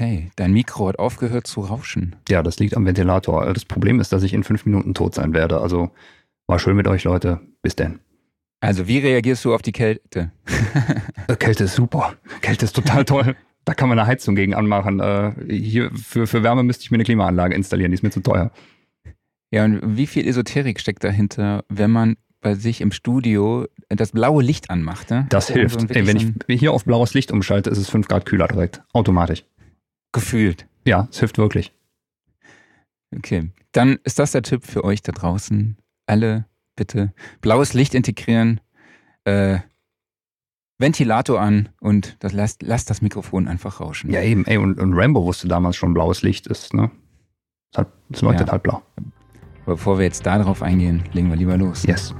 Okay, dein Mikro hat aufgehört zu rauschen. Ja, das liegt am Ventilator. Das Problem ist, dass ich in fünf Minuten tot sein werde. Also war schön mit euch, Leute. Bis denn. Also, wie reagierst du auf die Kälte? Äh, Kälte ist super. Kälte ist total toll. Da kann man eine Heizung gegen anmachen. Äh, hier für, für Wärme müsste ich mir eine Klimaanlage installieren, die ist mir zu teuer. Ja, und wie viel Esoterik steckt dahinter, wenn man bei sich im Studio das blaue Licht anmacht? Ne? Das hilft. so Ey, wenn ich hier auf blaues Licht umschalte, ist es 5 Grad kühler direkt. Automatisch. Gefühlt. Ja, es hilft wirklich. Okay, dann ist das der Tipp für euch da draußen. Alle bitte blaues Licht integrieren, äh, Ventilator an und das lasst, lasst das Mikrofon einfach rauschen. Ja, eben. Ey, und, und Rambo wusste damals schon, blaues Licht ist, ne? Es, leuchtet Ja. halt blau. Bevor wir jetzt darauf eingehen, legen wir lieber los. Yes.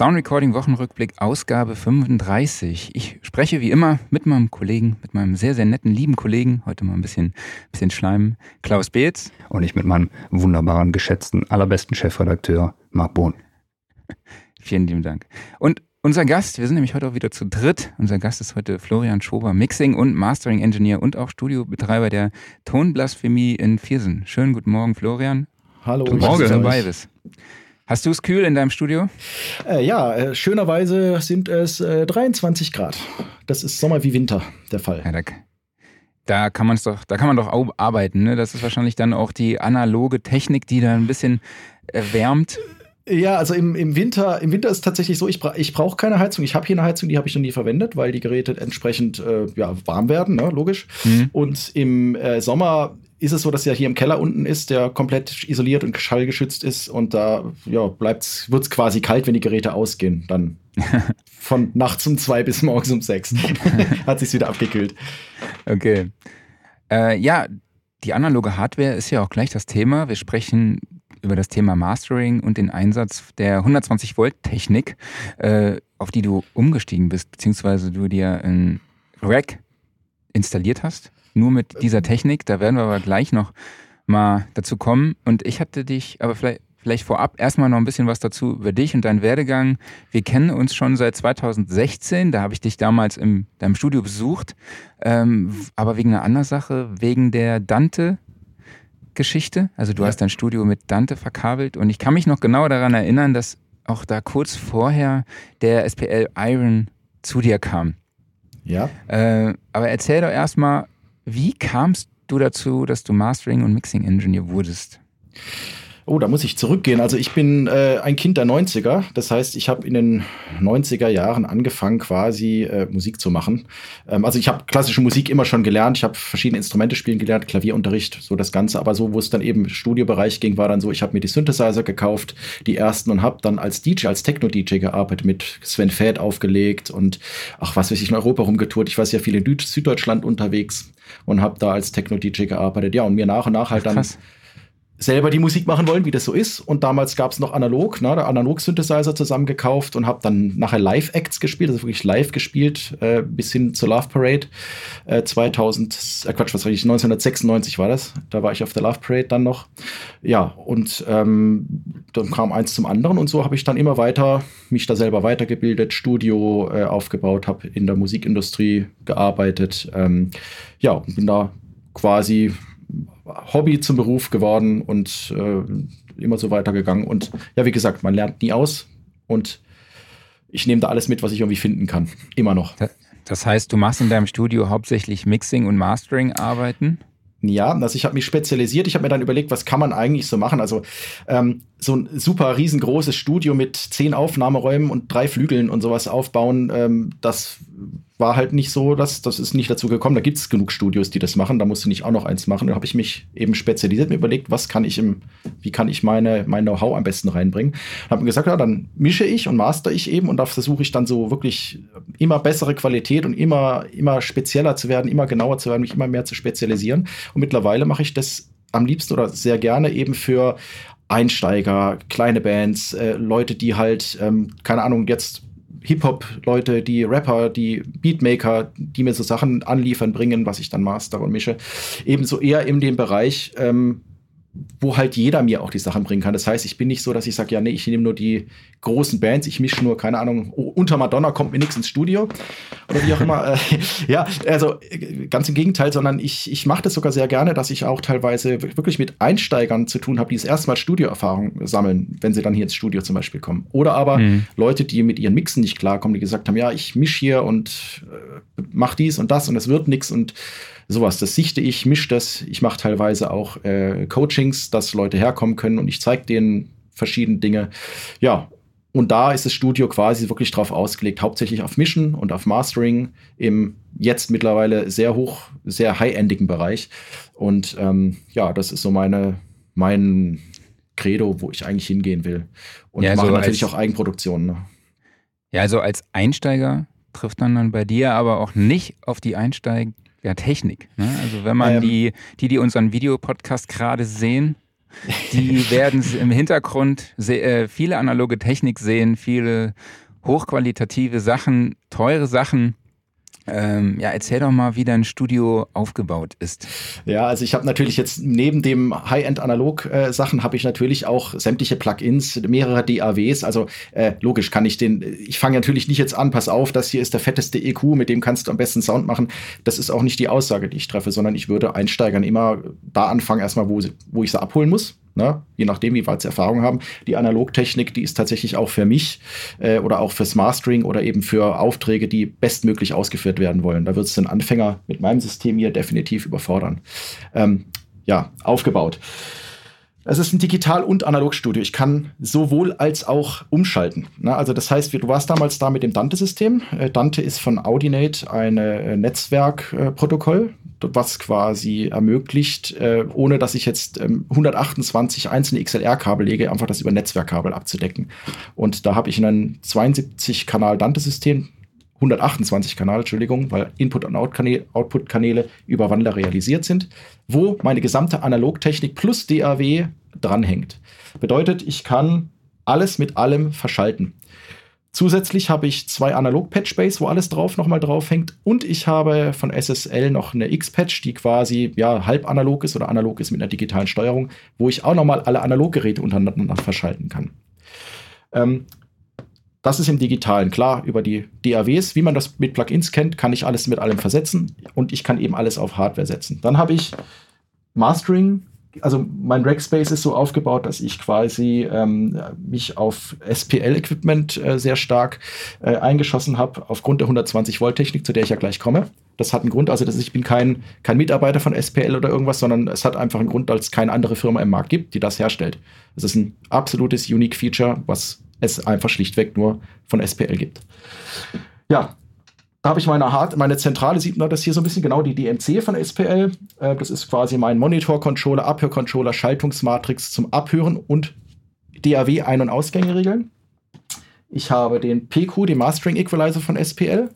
Sound Recording Wochenrückblick Ausgabe 35. Ich spreche wie immer mit meinem Kollegen, mit meinem sehr, sehr netten, lieben Kollegen, heute mal ein bisschen, bisschen schleimen, Klaus Beetz. Und ich mit meinem wunderbaren, geschätzten, allerbesten Chefredakteur Marc Bohn. Vielen lieben Dank. Und unser Gast, wir sind nämlich heute auch wieder zu dritt. Unser Gast ist heute Florian Schober, Mixing und Mastering Engineer und auch Studiobetreiber der Tonblasphemie in Viersen. Schönen guten Morgen, Florian. Hallo, Guten Morgen, dass du dabei bist. Hast du es kühl in deinem Studio? Äh, ja, äh, schönerweise sind es äh, 23 Grad. Das ist Sommer wie Winter der Fall. Ja, da, da kann man es doch, da kann man doch arbeiten. Ne? Das ist wahrscheinlich dann auch die analoge Technik, die da ein bisschen erwärmt. Ja, also im, im Winter, im Winter ist tatsächlich so, ich, bra ich brauche keine Heizung. Ich habe hier eine Heizung, die habe ich noch nie verwendet, weil die Geräte entsprechend äh, ja, warm werden, ne, logisch. Mhm. Und im äh, Sommer ist es so, dass ja hier im Keller unten ist, der komplett isoliert und schallgeschützt ist und da ja, wird es quasi kalt, wenn die Geräte ausgehen. Dann von nachts um zwei bis morgens um sechs hat sich wieder abgekühlt. Okay. Äh, ja, die analoge Hardware ist ja auch gleich das Thema. Wir sprechen über das Thema Mastering und den Einsatz der 120 Volt Technik, äh, auf die du umgestiegen bist, beziehungsweise du dir ein Rack installiert hast. Nur mit dieser Technik. Da werden wir aber gleich noch mal dazu kommen. Und ich hatte dich, aber vielleicht, vielleicht vorab erstmal noch ein bisschen was dazu über dich und deinen Werdegang. Wir kennen uns schon seit 2016. Da habe ich dich damals in deinem Studio besucht. Ähm, aber wegen einer anderen Sache, wegen der Dante-Geschichte. Also du Ja. hast dein Studio mit Dante verkabelt. Und ich kann mich noch genau daran erinnern, dass auch da kurz vorher der SPL Iron zu dir kam. Ja. Äh, aber erzähl doch erstmal, wie kamst du dazu, dass du Mastering und Mixing Engineer wurdest? Oh, da muss ich zurückgehen. Also ich bin äh, ein Kind der 90er. Das heißt, ich habe in den 90er Jahren angefangen, quasi äh, Musik zu machen. Ähm, also ich habe klassische Musik immer schon gelernt. Ich habe verschiedene Instrumente spielen gelernt, Klavierunterricht, so das Ganze. Aber so, wo es dann eben Studiobereich ging, war dann so, ich habe mir die Synthesizer gekauft, die ersten, und habe dann als DJ, als Techno-DJ gearbeitet, mit Sven Fäth aufgelegt und ach, was weiß ich, in Europa rumgetourt. Ich war sehr viel in Süd Süddeutschland unterwegs und habe da als Techno-DJ gearbeitet. Ja, und mir nach und nach halt dann Krass. Selber die Musik machen wollen, wie das so ist. Und damals gab es noch analog, ne, der Analog-Synthesizer zusammengekauft und habe dann nachher Live-Acts gespielt, also wirklich live gespielt, äh, bis hin zur Love Parade. Äh, 2000, äh, Quatsch, was war ich, 1996 war das. Da war ich auf der Love Parade dann noch. Ja, und ähm, dann kam eins zum anderen und so habe ich dann immer weiter mich da selber weitergebildet, Studio äh, aufgebaut, habe in der Musikindustrie gearbeitet. Ähm, ja, und bin da quasi Hobby zum Beruf geworden und äh, immer so weitergegangen. Und ja, wie gesagt, man lernt nie aus und ich nehme da alles mit, was ich irgendwie finden kann. Immer noch. Das heißt, du machst in deinem Studio hauptsächlich Mixing und Mastering Arbeiten? Ja, also ich habe mich spezialisiert. Ich habe mir dann überlegt, was kann man eigentlich so machen? Also ähm, so ein super riesengroßes Studio mit zehn Aufnahmeräumen und drei Flügeln und sowas aufbauen, ähm, das war halt nicht so, dass das ist nicht dazu gekommen. Da gibt es genug Studios, die das machen. Da musste nicht auch noch eins machen. Da habe ich mich eben spezialisiert, mir überlegt, was kann ich im, wie kann ich meine mein Know-how am besten reinbringen. Habe mir gesagt, ja, dann mische ich und master ich eben und da versuche ich dann so wirklich immer bessere Qualität und immer immer spezieller zu werden, immer genauer zu werden, mich immer mehr zu spezialisieren. Und mittlerweile mache ich das am liebsten oder sehr gerne eben für Einsteiger, kleine Bands, äh, Leute, die halt, ähm, keine Ahnung, jetzt Hip-Hop-Leute, die Rapper, die Beatmaker, die mir so Sachen anliefern, bringen, was ich dann master und mische. Ebenso eher in dem Bereich, ähm, wo halt jeder mir auch die Sachen bringen kann. Das heißt, ich bin nicht so, dass ich sage, ja, nee, ich nehme nur die großen Bands, ich mische nur, keine Ahnung, unter Madonna kommt mir nichts ins Studio oder wie auch immer. ja, also ganz im Gegenteil, sondern ich, ich mache das sogar sehr gerne, dass ich auch teilweise wirklich mit Einsteigern zu tun habe, die das erste Mal Studioerfahrung sammeln, wenn sie dann hier ins Studio zum Beispiel kommen. Oder aber mhm. Leute, die mit ihren Mixen nicht klarkommen, die gesagt haben, ja, ich mische hier und äh, mach dies und das und es wird nichts und sowas. Das sichte ich, mische das. Ich mache teilweise auch äh, Coachings, dass Leute herkommen können und ich zeige denen verschiedene Dinge. Ja, und da ist das Studio quasi wirklich drauf ausgelegt, hauptsächlich auf Mischen und auf Mastering im jetzt mittlerweile sehr hoch, sehr high-endigen Bereich. Und ähm, ja, das ist so meine, mein Credo, wo ich eigentlich hingehen will. Und ja, mache also natürlich auch Eigenproduktionen. Ne? Ja, also als Einsteiger trifft man dann bei dir aber auch nicht auf die Einsteiger ja, Technik. Ne? Also wenn man ähm, die, die, die unseren Videopodcast gerade sehen, die werden im Hintergrund äh, viele analoge Technik sehen, viele hochqualitative Sachen, teure Sachen. Ähm, ja, erzähl doch mal, wie dein Studio aufgebaut ist. Ja, also ich habe natürlich jetzt neben dem High-End-Analog-Sachen äh, habe ich natürlich auch sämtliche Plugins, mehrere DAWs. Also äh, logisch kann ich den, ich fange natürlich nicht jetzt an, pass auf, das hier ist der fetteste EQ, mit dem kannst du am besten Sound machen. Das ist auch nicht die Aussage, die ich treffe, sondern ich würde Einsteigern immer da anfangen, erstmal, wo, wo ich sie abholen muss. Ne? Je nachdem, wie weit sie Erfahrung haben. Die Analogtechnik, die ist tatsächlich auch für mich äh, oder auch fürs Mastering oder eben für Aufträge, die bestmöglich ausgeführt werden wollen. Da wird es den Anfänger mit meinem System hier definitiv überfordern. Ähm, ja, aufgebaut. Es ist ein Digital- und Analogstudio. Ich kann sowohl als auch umschalten. Na, also das heißt, du warst damals da mit dem Dante-System. Äh, Dante ist von Audinate ein äh, Netzwerkprotokoll, was quasi ermöglicht, äh, ohne dass ich jetzt 128 ähm, einzelne XLR-Kabel lege, einfach das über Netzwerkkabel abzudecken. Und da habe ich ein 72-Kanal-Dante-System 128 Kanal, Entschuldigung, weil Input- und Output-Kanäle über Wandler realisiert sind, wo meine gesamte Analogtechnik plus DAW dranhängt. Bedeutet, ich kann alles mit allem verschalten. Zusätzlich habe ich zwei Analog-Patch-Base, wo alles drauf nochmal drauf hängt. Und ich habe von SSL noch eine X-Patch, die quasi ja, halb analog ist oder analog ist mit einer digitalen Steuerung, wo ich auch nochmal alle Analoggeräte untereinander verschalten kann. Ähm, das ist im Digitalen klar über die DAWs. Wie man das mit Plugins kennt, kann ich alles mit allem versetzen und ich kann eben alles auf Hardware setzen. Dann habe ich Mastering. Also mein Rackspace ist so aufgebaut, dass ich quasi ähm, mich auf SPL-Equipment äh, sehr stark äh, eingeschossen habe, aufgrund der 120-Volt-Technik, zu der ich ja gleich komme. Das hat einen Grund, also dass ich bin kein, kein Mitarbeiter von SPL oder irgendwas, sondern es hat einfach einen Grund, weil es keine andere Firma im Markt gibt, die das herstellt. Es ist ein absolutes Unique Feature, was es einfach schlichtweg nur von SPL gibt. Ja, da habe ich meine Hard meine Zentrale, sieht man das hier so ein bisschen genau, die DMC von SPL. Äh, das ist quasi mein Monitor-Controller, Abhörcontroller, Schaltungsmatrix zum Abhören und DAW Ein- und Ausgänge regeln. Ich habe den PQ, den Mastering Equalizer von SPL.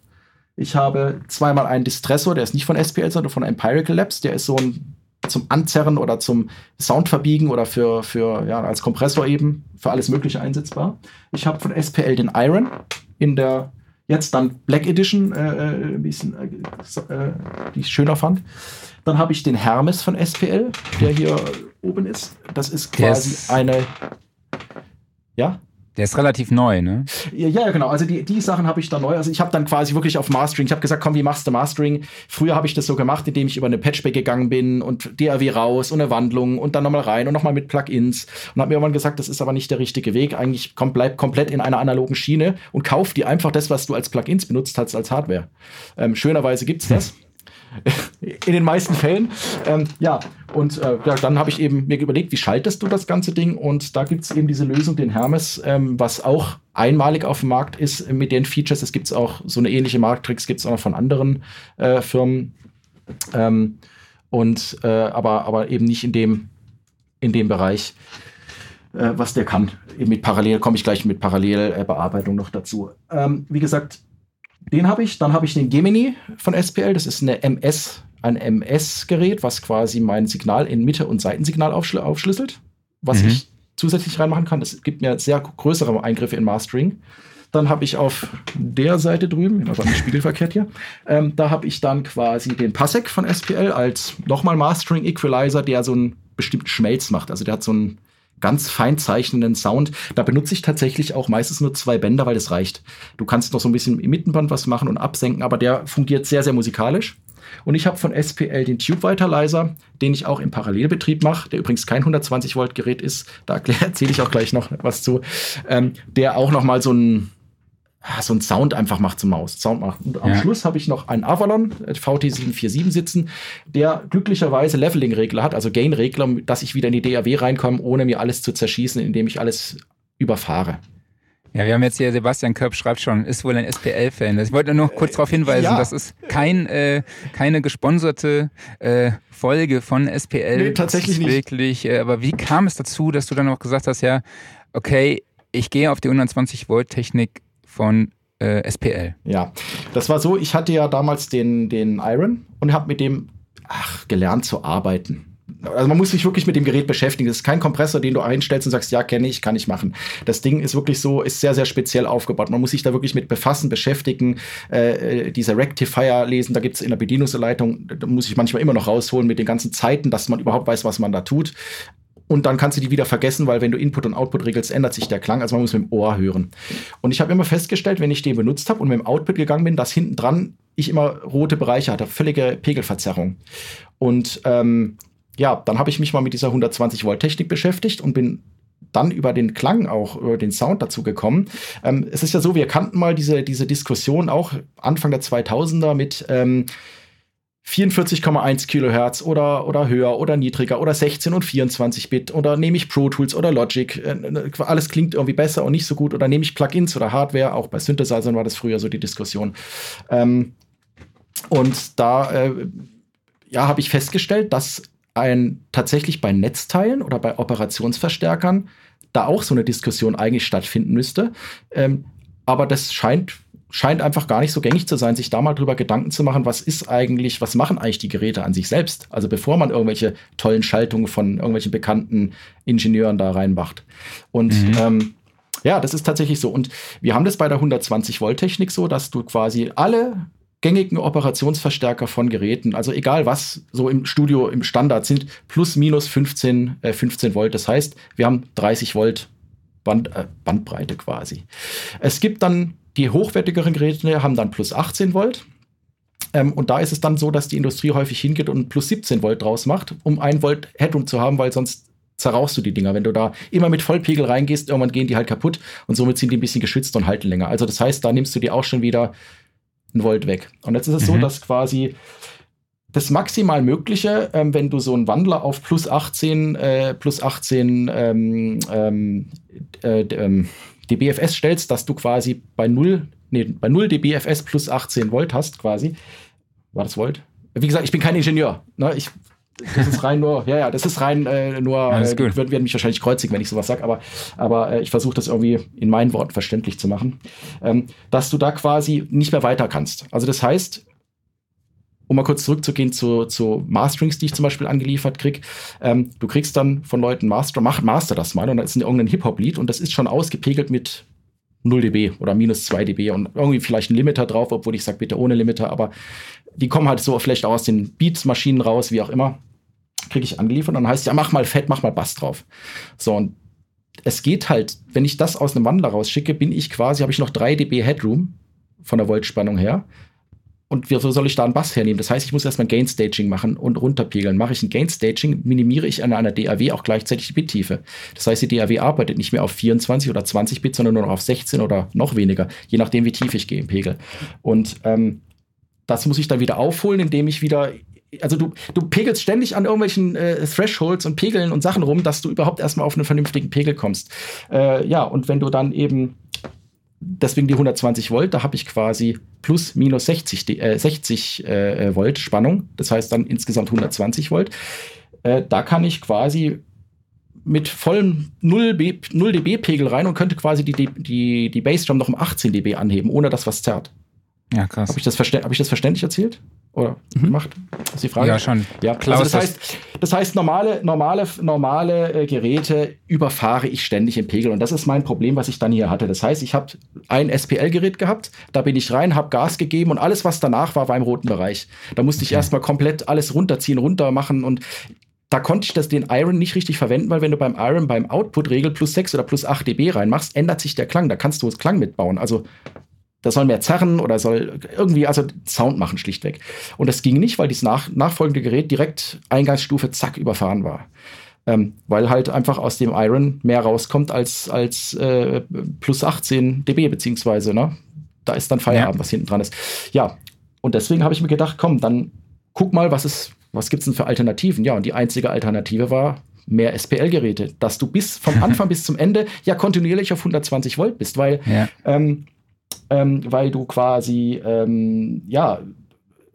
Ich habe zweimal einen Distressor, der ist nicht von SPL, sondern von Empirical Labs. Der ist so ein zum Anzerren oder zum Soundverbiegen oder für, für ja, als Kompressor eben für alles Mögliche einsetzbar. Ich habe von SPL den Iron in der jetzt dann Black Edition, äh, äh ein bisschen, äh, äh, die ich schöner fand. Dann habe ich den Hermes von SPL, der hier oben ist. Das ist quasi yes. eine. Ja? Der ist relativ neu, ne? Ja, ja genau. Also die, die Sachen habe ich dann neu. Also ich habe dann quasi wirklich auf Mastering. Ich habe gesagt, komm, wie machst du Mastering? Früher habe ich das so gemacht, indem ich über eine Patchback gegangen bin und DAW raus und eine Wandlung und dann nochmal rein und nochmal mit Plugins. Und habe mir irgendwann gesagt, das ist aber nicht der richtige Weg. Eigentlich komm, bleib komplett in einer analogen Schiene und kauf dir einfach das, was du als Plugins benutzt hast, als Hardware. Ähm, schönerweise gibt's das. In den meisten Fällen. Ähm, ja, und äh, ja, dann habe ich eben mir überlegt, wie schaltest du das ganze Ding? Und da gibt es eben diese Lösung, den Hermes, ähm, was auch einmalig auf dem Markt ist mit den Features. Es gibt auch so eine ähnliche Markttricks, gibt es auch noch von anderen äh, Firmen. Ähm, und äh, aber, aber eben nicht in dem, in dem Bereich, äh, was der kann. Eben mit Parallel, komme ich gleich mit Parallelbearbeitung noch dazu. Ähm, wie gesagt, den habe ich. Dann habe ich den Gemini von SPL. Das ist eine MS, ein MS-Gerät, was quasi mein Signal in Mitte- und Seitensignal aufschl aufschlüsselt, was mhm. ich zusätzlich reinmachen kann. Das gibt mir sehr größere Eingriffe in Mastering. Dann habe ich auf der Seite drüben, also am Spiegelverkehrt hier, ähm, da habe ich dann quasi den Passek von SPL als nochmal Mastering Equalizer, der so einen bestimmten Schmelz macht. Also der hat so einen ganz fein zeichnenden Sound. Da benutze ich tatsächlich auch meistens nur zwei Bänder, weil das reicht. Du kannst noch so ein bisschen im Mittenband was machen und absenken, aber der fungiert sehr, sehr musikalisch. Und ich habe von SPL den Tube Weiterleiser, den ich auch im Parallelbetrieb mache, der übrigens kein 120 Volt Gerät ist. Da erzähle ich auch gleich noch was zu. Ähm, der auch noch mal so ein so ein Sound einfach macht zum Maus. Sound macht. Und am ja. Schluss habe ich noch einen Avalon äh, VT747 sitzen, der glücklicherweise Leveling-Regler hat, also Gain-Regler, dass ich wieder in die DAW reinkomme, ohne mir alles zu zerschießen, indem ich alles überfahre. Ja, wir haben jetzt hier, Sebastian Köpp schreibt schon, ist wohl ein SPL-Fan. Ich wollte nur noch kurz darauf hinweisen, ja. das ist kein, äh, keine gesponserte äh, Folge von SPL. Nee, tatsächlich nicht. Wirklich, äh, aber wie kam es dazu, dass du dann auch gesagt hast, ja, okay, ich gehe auf die 120 Volt Technik von äh, SPL. Ja, das war so, ich hatte ja damals den, den Iron und habe mit dem ach, gelernt zu arbeiten. Also man muss sich wirklich mit dem Gerät beschäftigen. Das ist kein Kompressor, den du einstellst und sagst, ja, kenne ich, kann ich machen. Das Ding ist wirklich so, ist sehr, sehr speziell aufgebaut. Man muss sich da wirklich mit befassen, beschäftigen, äh, diese Rectifier lesen. Da gibt es in der Bedienungsanleitung, da muss ich manchmal immer noch rausholen mit den ganzen Zeiten, dass man überhaupt weiß, was man da tut und dann kannst du die wieder vergessen, weil wenn du Input und Output regelst, ändert sich der Klang. Also man muss mit dem Ohr hören. Und ich habe immer festgestellt, wenn ich den benutzt habe und mit dem Output gegangen bin, dass hinten dran ich immer rote Bereiche hatte, völlige Pegelverzerrung. Und ähm, ja, dann habe ich mich mal mit dieser 120 Volt Technik beschäftigt und bin dann über den Klang auch, über den Sound dazu gekommen. Ähm, es ist ja so, wir kannten mal diese, diese Diskussion auch Anfang der 2000er mit ähm, 44,1 Kilohertz oder, oder höher oder niedriger oder 16 und 24 Bit oder nehme ich Pro Tools oder Logic, äh, alles klingt irgendwie besser und nicht so gut oder nehme ich Plugins oder Hardware, auch bei Synthesizern war das früher so die Diskussion. Ähm, und da äh, ja, habe ich festgestellt, dass ein tatsächlich bei Netzteilen oder bei Operationsverstärkern da auch so eine Diskussion eigentlich stattfinden müsste. Ähm, aber das scheint scheint einfach gar nicht so gängig zu sein, sich da mal drüber Gedanken zu machen, was ist eigentlich, was machen eigentlich die Geräte an sich selbst? Also bevor man irgendwelche tollen Schaltungen von irgendwelchen bekannten Ingenieuren da reinmacht. Und mhm. ähm, ja, das ist tatsächlich so. Und wir haben das bei der 120 Volt Technik so, dass du quasi alle gängigen Operationsverstärker von Geräten, also egal was so im Studio im Standard sind, plus minus 15, äh, 15 Volt. Das heißt, wir haben 30 Volt Band, äh, Bandbreite quasi. Es gibt dann die hochwertigeren Geräte haben dann plus 18 Volt. Ähm, und da ist es dann so, dass die Industrie häufig hingeht und plus 17 Volt draus macht, um 1 Volt Headroom zu haben, weil sonst zerrauchst du die Dinger. Wenn du da immer mit Vollpegel reingehst, irgendwann gehen die halt kaputt und somit sind die ein bisschen geschützt und halten länger. Also das heißt, da nimmst du die auch schon wieder ein Volt weg. Und jetzt ist es mhm. so, dass quasi das maximal Mögliche, ähm, wenn du so einen Wandler auf plus 18, äh, plus 18 ähm, ähm, äh, ähm, dBFS stellst, dass du quasi bei 0, nee, bei 0 dBFS plus 18 Volt hast, quasi. War das Volt? Wie gesagt, ich bin kein Ingenieur. Ne? Ich, das ist rein nur, ja, ja, das ist rein äh, nur, äh, würden, werden mich wahrscheinlich kreuzigen, wenn ich sowas sage, aber, aber äh, ich versuche das irgendwie in meinen Worten verständlich zu machen, ähm, dass du da quasi nicht mehr weiter kannst. Also das heißt, um mal kurz zurückzugehen zu, zu Masterings, die ich zum Beispiel angeliefert krieg. Ähm, du kriegst dann von Leuten Master, mach Master das mal und da ist irgendein Hip-Hop-Lied und das ist schon ausgepegelt mit 0 dB oder minus 2 dB und irgendwie vielleicht ein Limiter drauf, obwohl ich sage, bitte ohne Limiter, aber die kommen halt so vielleicht aus den Beats-Maschinen raus, wie auch immer. Kriege ich angeliefert und dann heißt ja, mach mal Fett, mach mal Bass drauf. So, und es geht halt, wenn ich das aus einem Wandler rausschicke, bin ich quasi, habe ich noch 3 dB Headroom von der Voltspannung her und wieso soll ich da einen Bass hernehmen? Das heißt, ich muss erstmal Gain Staging machen und runterpegeln. Mache ich ein Gain Staging, minimiere ich an einer DAW auch gleichzeitig die Bittiefe. Das heißt, die DAW arbeitet nicht mehr auf 24 oder 20 Bit, sondern nur noch auf 16 oder noch weniger, je nachdem, wie tief ich gehe im Pegel. Und ähm, das muss ich dann wieder aufholen, indem ich wieder also du, du pegelst ständig an irgendwelchen äh, Thresholds und Pegeln und Sachen rum, dass du überhaupt erstmal auf einen vernünftigen Pegel kommst. Äh, ja, und wenn du dann eben deswegen die 120 Volt, da habe ich quasi plus minus 60, äh, 60 äh, Volt Spannung, das heißt dann insgesamt 120 Volt. Äh, da kann ich quasi mit vollem 0, 0 dB Pegel rein und könnte quasi die, die, die Bassdrum noch um 18 dB anheben, ohne dass was zerrt. Ja, krass. Habe ich, das hab ich das verständlich erzählt? Oder mhm. gemacht? Das ist die Frage. Ja, schon. Ja, Klaus, also das, heißt, das heißt, normale, normale, normale äh, Geräte überfahre ich ständig im Pegel. Und das ist mein Problem, was ich dann hier hatte. Das heißt, ich habe ein SPL-Gerät gehabt, da bin ich rein, habe Gas gegeben und alles, was danach war, war im roten Bereich. Da musste ich okay. erstmal komplett alles runterziehen, runter machen und da konnte ich das den Iron nicht richtig verwenden, weil wenn du beim Iron beim Output-Regel plus 6 oder plus 8 dB reinmachst, ändert sich der Klang. Da kannst du das Klang mitbauen. Also das soll mehr zerren oder soll irgendwie also Sound machen schlichtweg. Und das ging nicht, weil dieses nach, nachfolgende Gerät direkt Eingangsstufe zack überfahren war. Ähm, weil halt einfach aus dem Iron mehr rauskommt als, als äh, plus 18 dB, beziehungsweise, ne? Da ist dann Feierabend, ja. was hinten dran ist. Ja, und deswegen habe ich mir gedacht, komm, dann guck mal, was es, was gibt's denn für Alternativen? Ja, und die einzige Alternative war mehr SPL-Geräte, dass du bis vom Anfang bis zum Ende ja kontinuierlich auf 120 Volt bist, weil ja. ähm, ähm, weil du quasi, ähm, ja,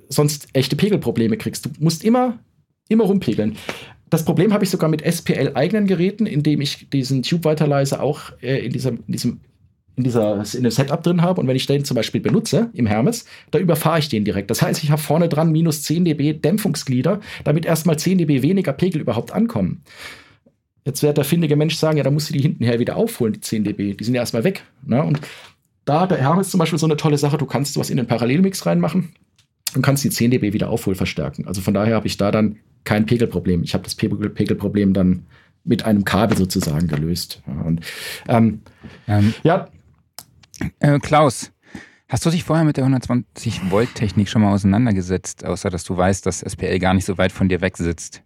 sonst echte Pegelprobleme kriegst. Du musst immer, immer rumpegeln. Das Problem habe ich sogar mit SPL-eigenen Geräten, indem ich diesen Tube-Weiterleiser auch äh, in, diesem, in diesem in, dieser, in dem Setup drin habe und wenn ich den zum Beispiel benutze im Hermes, da überfahre ich den direkt. Das heißt, ich habe vorne dran minus 10 dB Dämpfungsglieder, damit erstmal 10 dB weniger Pegel überhaupt ankommen. Jetzt wird der findige Mensch sagen, ja, da musst du die hintenher wieder aufholen, die 10 dB. Die sind ja erstmal weg. Ne? Und da der Hermes zum Beispiel so eine tolle Sache, du kannst was in den Parallelmix reinmachen und kannst die 10 dB wieder aufholen verstärken. Also von daher habe ich da dann kein Pegelproblem. Ich habe das Pegelproblem dann mit einem Kabel sozusagen gelöst. Und ähm, ähm, ja. Äh, Klaus, hast du dich vorher mit der 120 Volt Technik schon mal auseinandergesetzt, außer dass du weißt, dass SPL gar nicht so weit von dir weg sitzt?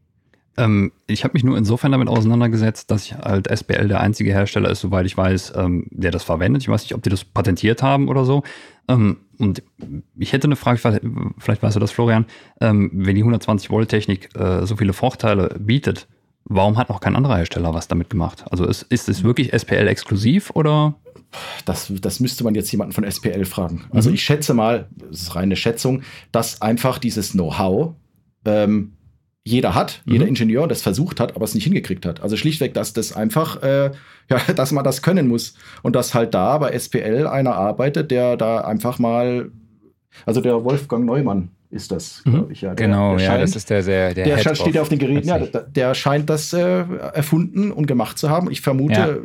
Ähm, ich habe mich nur insofern damit auseinandergesetzt, dass ich halt SBL der einzige Hersteller ist, soweit ich weiß, ähm, der das verwendet. Ich weiß nicht, ob die das patentiert haben oder so. Ähm, und ich hätte eine Frage, vielleicht weißt du das, Florian, ähm, wenn die 120 Volt Technik äh, so viele Vorteile bietet, warum hat noch kein anderer Hersteller was damit gemacht? Also ist, ist es wirklich SPL exklusiv oder? Das, das müsste man jetzt jemanden von SPL fragen. Also mhm. ich schätze mal, das ist reine Schätzung, dass einfach dieses Know-how ähm, jeder hat, mhm. jeder Ingenieur das versucht hat, aber es nicht hingekriegt hat. Also schlichtweg, dass das einfach, äh, ja, dass man das können muss. Und dass halt da bei SPL einer arbeitet, der da einfach mal, also der Wolfgang Neumann ist das, mhm. glaube ich, ja. Der, genau, der scheint, ja, das ist der sehr, der, der steht ja auf den Geräten, ja, der, der, scheint das äh, erfunden und gemacht zu haben. Ich vermute, ja.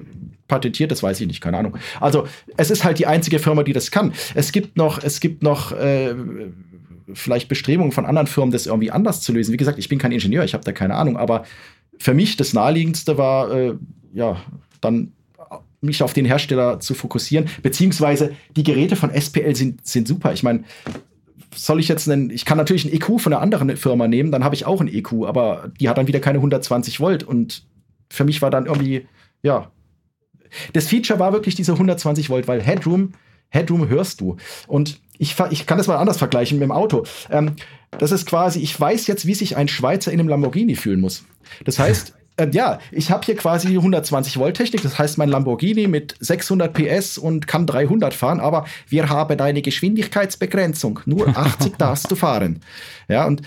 patentiert, das weiß ich nicht, keine Ahnung. Also es ist halt die einzige Firma, die das kann. Es gibt noch, es gibt noch äh, vielleicht Bestrebungen von anderen Firmen, das irgendwie anders zu lösen. Wie gesagt, ich bin kein Ingenieur, ich habe da keine Ahnung, aber für mich das naheliegendste war, äh, ja, dann mich auf den Hersteller zu fokussieren, beziehungsweise die Geräte von SPL sind, sind super. Ich meine, soll ich jetzt einen, ich kann natürlich einen EQ von einer anderen Firma nehmen, dann habe ich auch einen EQ, aber die hat dann wieder keine 120 Volt und für mich war dann irgendwie, ja, das Feature war wirklich diese 120 Volt, weil Headroom, Headroom hörst du. Und ich, ich kann das mal anders vergleichen mit dem Auto. Ähm, das ist quasi, ich weiß jetzt, wie sich ein Schweizer in einem Lamborghini fühlen muss. Das heißt, äh, ja, ich habe hier quasi 120 Volt Technik, das heißt mein Lamborghini mit 600 PS und kann 300 fahren, aber wir haben eine Geschwindigkeitsbegrenzung, nur 80 darfst du fahren. Ja, und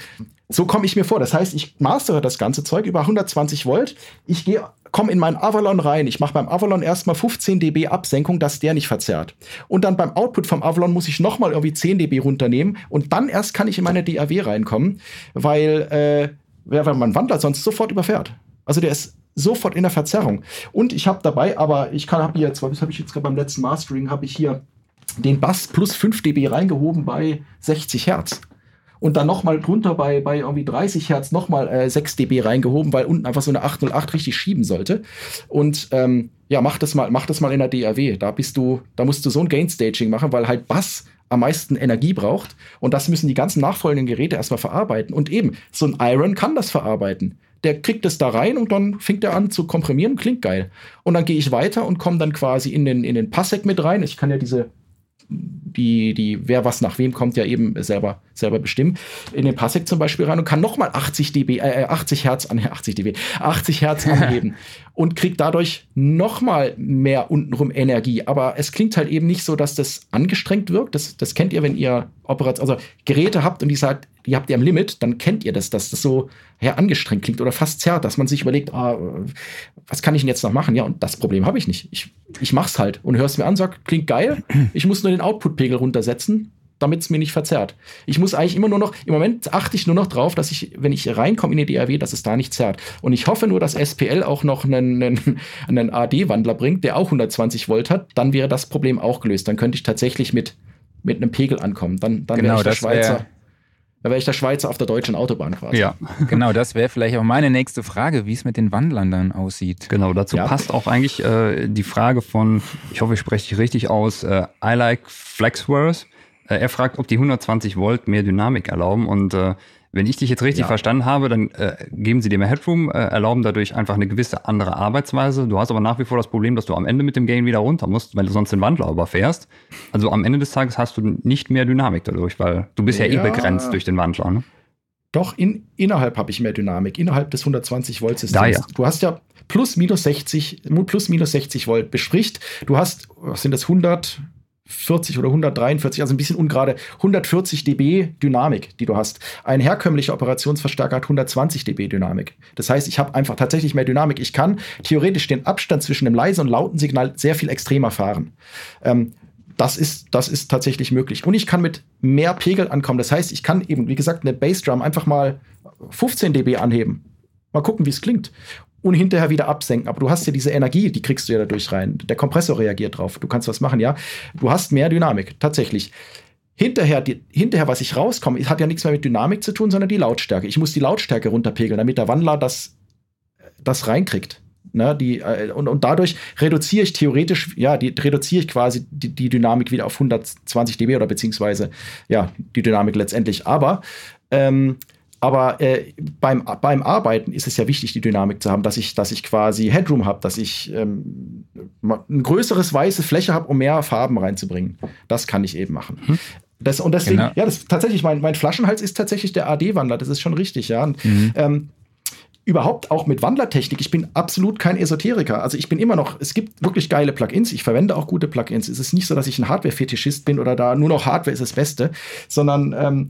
so komme ich mir vor. Das heißt, ich mastere das ganze Zeug über 120 Volt. Ich gehe komme in meinen Avalon rein. Ich mache beim Avalon erstmal 15 dB Absenkung, dass der nicht verzerrt. Und dann beim Output vom Avalon muss ich nochmal irgendwie 10 dB runternehmen und dann erst kann ich in meine DAW reinkommen, weil, äh, weil mein Wandler sonst sofort überfährt. Also der ist sofort in der Verzerrung. Und ich habe dabei, aber ich kann habe hier jetzt, was habe ich jetzt gerade beim letzten Mastering, habe ich hier den Bass plus 5 dB reingehoben bei 60 Hertz und dann nochmal drunter bei, bei irgendwie 30 Hertz nochmal äh, 6 dB reingehoben, weil unten einfach so eine 808 richtig schieben sollte. Und ähm, ja, mach das mal, mach das mal in der DAW. Da bist du, da musst du so ein Gain-Staging machen, weil halt Bass am meisten Energie braucht. Und das müssen die ganzen nachfolgenden Geräte erstmal verarbeiten. Und eben, so ein Iron kann das verarbeiten. Der kriegt es da rein und dann fängt er an zu komprimieren, klingt geil. Und dann gehe ich weiter und komme dann quasi in den, in den Passec mit rein. Ich kann ja diese die, die, wer was nach wem kommt, ja eben selber, selber bestimmen. In den Passec zum Beispiel rein und kann nochmal 80 dB, äh, 80 Hertz an, 80 dB, 80 Hertz anheben und kriegt dadurch nochmal mehr untenrum Energie. Aber es klingt halt eben nicht so, dass das angestrengt wirkt. Das, das kennt ihr, wenn ihr Operation, also Geräte habt und die sagt, die habt ihr am Limit, dann kennt ihr das, dass das so ja, angestrengt klingt oder fast zerrt, dass man sich überlegt, ah, was kann ich denn jetzt noch machen? Ja, und das Problem habe ich nicht. Ich, ich mach's halt und hör's mir an, sag, klingt geil. Ich muss nur den Output-Pegel runtersetzen. Damit es mir nicht verzerrt. Ich muss eigentlich immer nur noch, im Moment achte ich nur noch drauf, dass ich, wenn ich reinkomme in die DAW, dass es da nicht zerrt. Und ich hoffe nur, dass SPL auch noch einen, einen, einen AD-Wandler bringt, der auch 120 Volt hat, dann wäre das Problem auch gelöst. Dann könnte ich tatsächlich mit, mit einem Pegel ankommen. Dann, dann genau, wäre ich der Schweizer. Wär da wäre ich der Schweizer auf der deutschen Autobahn quasi. Ja. genau, das wäre vielleicht auch meine nächste Frage, wie es mit den Wandlern dann aussieht. Genau, dazu ja. passt auch eigentlich äh, die Frage von, ich hoffe, ich spreche dich richtig aus, äh, I like Flexworth. Äh, er fragt, ob die 120 Volt mehr Dynamik erlauben und äh, wenn ich dich jetzt richtig ja. verstanden habe, dann äh, geben sie dir mehr Headroom, äh, erlauben dadurch einfach eine gewisse andere Arbeitsweise. Du hast aber nach wie vor das Problem, dass du am Ende mit dem Gain wieder runter musst, weil du sonst den Wandler überfährst. Also am Ende des Tages hast du nicht mehr Dynamik dadurch, weil du bist ja, ja eh begrenzt durch den Wandler. Ne? Doch, in, innerhalb habe ich mehr Dynamik, innerhalb des 120 Volt Systems. Ja. Du hast ja plus minus 60, plus minus 60 Volt bespricht. Du hast, was sind das, 100, 40 oder 143, also ein bisschen ungerade, 140 dB Dynamik, die du hast. Ein herkömmlicher Operationsverstärker hat 120 dB Dynamik. Das heißt, ich habe einfach tatsächlich mehr Dynamik. Ich kann theoretisch den Abstand zwischen dem leisen und lauten Signal sehr viel extremer fahren. Ähm, das ist, das ist tatsächlich möglich. Und ich kann mit mehr Pegel ankommen. Das heißt, ich kann eben, wie gesagt, eine Bassdrum einfach mal 15 dB anheben. Mal gucken, wie es klingt und hinterher wieder absenken. Aber du hast ja diese Energie, die kriegst du ja dadurch rein. Der Kompressor reagiert drauf. Du kannst was machen, ja. Du hast mehr Dynamik, tatsächlich. Hinterher, die, hinterher, was ich rauskomme, hat ja nichts mehr mit Dynamik zu tun, sondern die Lautstärke. Ich muss die Lautstärke runterpegeln, damit der Wandler das, das reinkriegt. Ne, die, äh, und, und dadurch reduziere ich theoretisch, ja, die, reduziere ich quasi die, die Dynamik wieder auf 120 dB oder beziehungsweise, ja, die Dynamik letztendlich. Aber ähm, aber äh, beim, beim Arbeiten ist es ja wichtig, die Dynamik zu haben, dass ich, dass ich quasi Headroom habe, dass ich ähm, ein größeres weiße Fläche habe, um mehr Farben reinzubringen. Das kann ich eben machen. Mhm. Das, und deswegen, genau. ja, das tatsächlich, mein, mein Flaschenhals ist tatsächlich der AD-Wandler, das ist schon richtig, ja. Mhm. ähm, überhaupt auch mit Wandlertechnik. Ich bin absolut kein Esoteriker. Also ich bin immer noch, es gibt wirklich geile Plugins. Ich verwende auch gute Plugins. Es ist nicht so, dass ich ein Hardware-Fetischist bin oder da nur noch Hardware ist das Beste, sondern ähm,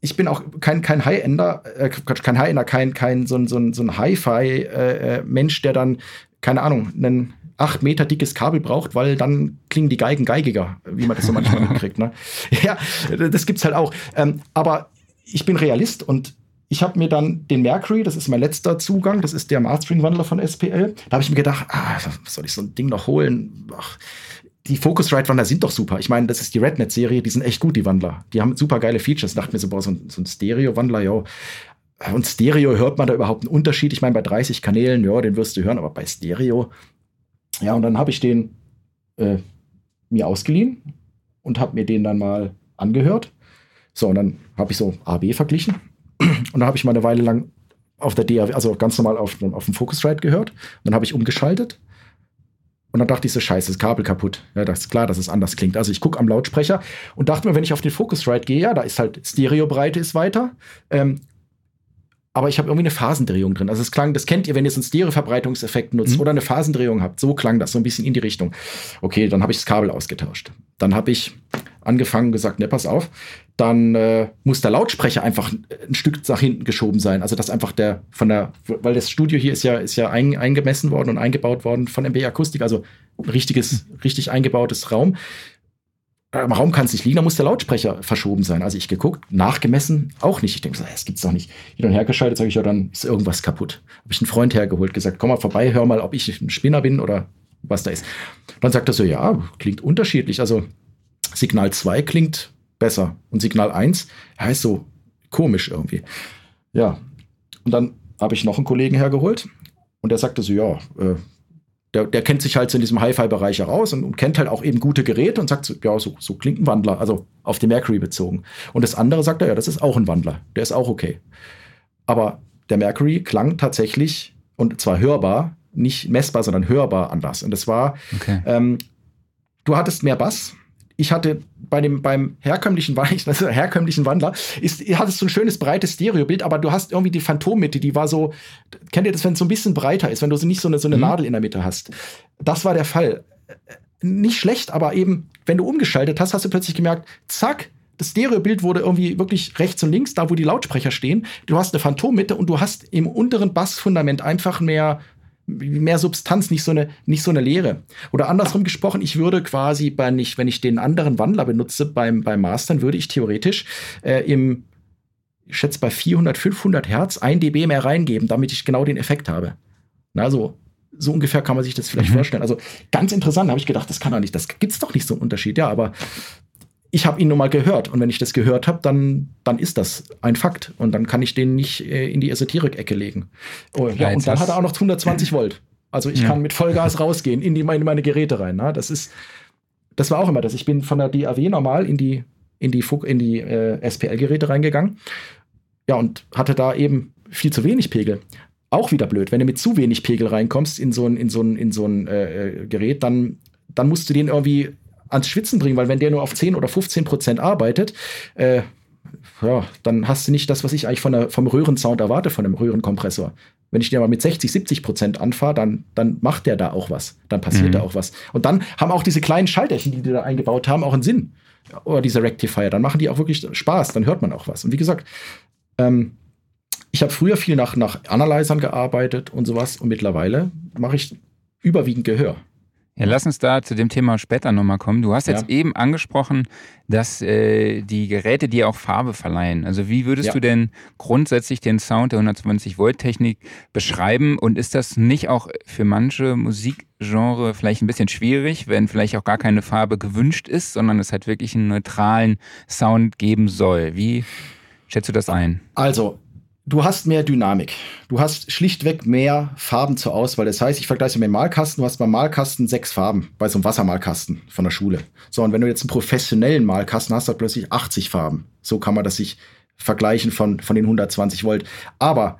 ich bin auch kein, kein High-Ender, äh, kein High-Ender, kein, kein so ein, so ein, so ein Hi-Fi-Mensch, äh, der dann, keine Ahnung, einen acht Meter dickes Kabel braucht, weil dann klingen die Geigen geigiger, wie man das so manchmal mitkriegt. Ne? Ja, das gibt's halt auch. Ähm, aber ich bin Realist und ich habe mir dann den Mercury, das ist mein letzter Zugang, das ist der Mastering-Wandler von SPL. Da habe ich mir gedacht, ah, soll ich so ein Ding noch holen? Ach, die Focusrite-Wandler sind doch super. Ich meine, das ist die Rednet-Serie, die sind echt gut, die Wandler. Die haben super geile Features. Dachte mir so, boah, so ein, so ein Stereo-Wandler, ja. Und Stereo hört man da überhaupt einen Unterschied? Ich meine, bei 30 Kanälen, ja, den wirst du hören, aber bei Stereo. Ja, und dann habe ich den äh, mir ausgeliehen und habe mir den dann mal angehört. So, und dann habe ich so AB verglichen. Und dann habe ich mal eine Weile lang auf der DAW, also ganz normal auf, auf dem Focusrite gehört. Und dann habe ich umgeschaltet und dann dachte ich so, scheiße, das Kabel kaputt. Ja, das ist klar, dass es anders klingt. Also ich gucke am Lautsprecher und dachte mir, wenn ich auf den Focusrite gehe, ja, da ist halt Stereobreite ist weiter. Ähm, aber ich habe irgendwie eine Phasendrehung drin. Also es klang, das kennt ihr, wenn ihr so einen Stereoverbreitungseffekt nutzt mhm. oder eine Phasendrehung habt. So klang das so ein bisschen in die Richtung. Okay, dann habe ich das Kabel ausgetauscht. Dann habe ich angefangen gesagt, ne, pass auf, dann äh, muss der Lautsprecher einfach ein Stück nach hinten geschoben sein. Also dass einfach der von der, weil das Studio hier ist ja, ist ja ein, eingemessen worden und eingebaut worden von MB Akustik, also richtiges, richtig eingebautes Raum. Im Raum kann es nicht liegen, da muss der Lautsprecher verschoben sein. Also ich geguckt, nachgemessen, auch nicht. Ich denke so, das gibt's doch nicht. Hin und her geschaltet, sage ich, ja, dann ist irgendwas kaputt. Habe ich einen Freund hergeholt, gesagt, komm mal vorbei, hör mal, ob ich ein Spinner bin oder was da ist. Dann sagt er so, ja, klingt unterschiedlich. Also Signal 2 klingt besser und Signal 1 ja, ist so komisch irgendwie. Ja, und dann habe ich noch einen Kollegen hergeholt und der sagte so, ja, äh, der, der kennt sich halt so in diesem Hi-Fi-Bereich heraus und, und, kennt halt auch eben gute Geräte und sagt so, ja, so, so klingt ein Wandler, also auf den Mercury bezogen. Und das andere sagt er, ja, das ist auch ein Wandler, der ist auch okay. Aber der Mercury klang tatsächlich und zwar hörbar, nicht messbar, sondern hörbar anders. Und das war, okay. ähm, du hattest mehr Bass, ich hatte bei dem, beim herkömmlichen, also herkömmlichen Wandler, ist, hattest so ein schönes breites Stereobild, aber du hast irgendwie die Phantommitte, die war so, kennt ihr das, wenn es so ein bisschen breiter ist, wenn du so nicht so eine, so eine mhm. Nadel in der Mitte hast? Das war der Fall. Nicht schlecht, aber eben, wenn du umgeschaltet hast, hast du plötzlich gemerkt, zack, das Stereobild wurde irgendwie wirklich rechts und links, da wo die Lautsprecher stehen. Du hast eine Phantommitte und du hast im unteren Bassfundament einfach mehr mehr Substanz, nicht so eine, nicht so eine Leere. Oder andersrum gesprochen, ich würde quasi bei nicht, wenn ich den anderen Wandler benutze beim, beim Mastern, würde ich theoretisch äh, im, ich schätze bei 400, 500 Hertz ein dB mehr reingeben, damit ich genau den Effekt habe. Na, so, so ungefähr kann man sich das vielleicht mhm. vorstellen. Also ganz interessant, habe ich gedacht, das kann doch nicht, das gibt's doch nicht so einen Unterschied. Ja, aber ich habe ihn nun mal gehört. Und wenn ich das gehört habe, dann, dann ist das ein Fakt. Und dann kann ich den nicht äh, in die Esoterik-Ecke legen. Oh, ja, und dann hat er auch noch 120 Volt. Also ich ja. kann mit Vollgas rausgehen in, die, in meine Geräte rein. Ne? Das ist, das war auch immer das. Ich bin von der DAW normal in die, in die, in die äh, SPL-Geräte reingegangen. Ja, und hatte da eben viel zu wenig Pegel. Auch wieder blöd. Wenn du mit zu wenig Pegel reinkommst in so ein, in so ein, in so ein äh, äh Gerät, dann, dann musst du den irgendwie ans Schwitzen bringen, weil wenn der nur auf 10 oder 15 Prozent arbeitet, äh, ja, dann hast du nicht das, was ich eigentlich von der, vom Röhrensound erwarte, von einem Röhrenkompressor. Wenn ich den mal mit 60, 70 Prozent anfahre, dann, dann macht der da auch was. Dann passiert mhm. da auch was. Und dann haben auch diese kleinen Schalterchen, die die da eingebaut haben, auch einen Sinn. Oder diese Rectifier. Dann machen die auch wirklich Spaß. Dann hört man auch was. Und wie gesagt, ähm, ich habe früher viel nach, nach Analyzern gearbeitet und sowas. Und mittlerweile mache ich überwiegend Gehör. Ja, lass uns da zu dem Thema später nochmal kommen. Du hast jetzt ja. eben angesprochen, dass äh, die Geräte dir auch Farbe verleihen. Also wie würdest ja. du denn grundsätzlich den Sound der 120 Volt Technik beschreiben? Und ist das nicht auch für manche Musikgenre vielleicht ein bisschen schwierig, wenn vielleicht auch gar keine Farbe gewünscht ist, sondern es halt wirklich einen neutralen Sound geben soll? Wie schätzt du das ein? Also du hast mehr Dynamik. Du hast schlichtweg mehr Farben zur Auswahl. Das heißt, ich vergleiche mit dem Malkasten. Du hast beim Malkasten sechs Farben, bei so einem Wassermalkasten von der Schule. So, und wenn du jetzt einen professionellen Malkasten hast, hast du plötzlich 80 Farben. So kann man das sich vergleichen von, von den 120 Volt. Aber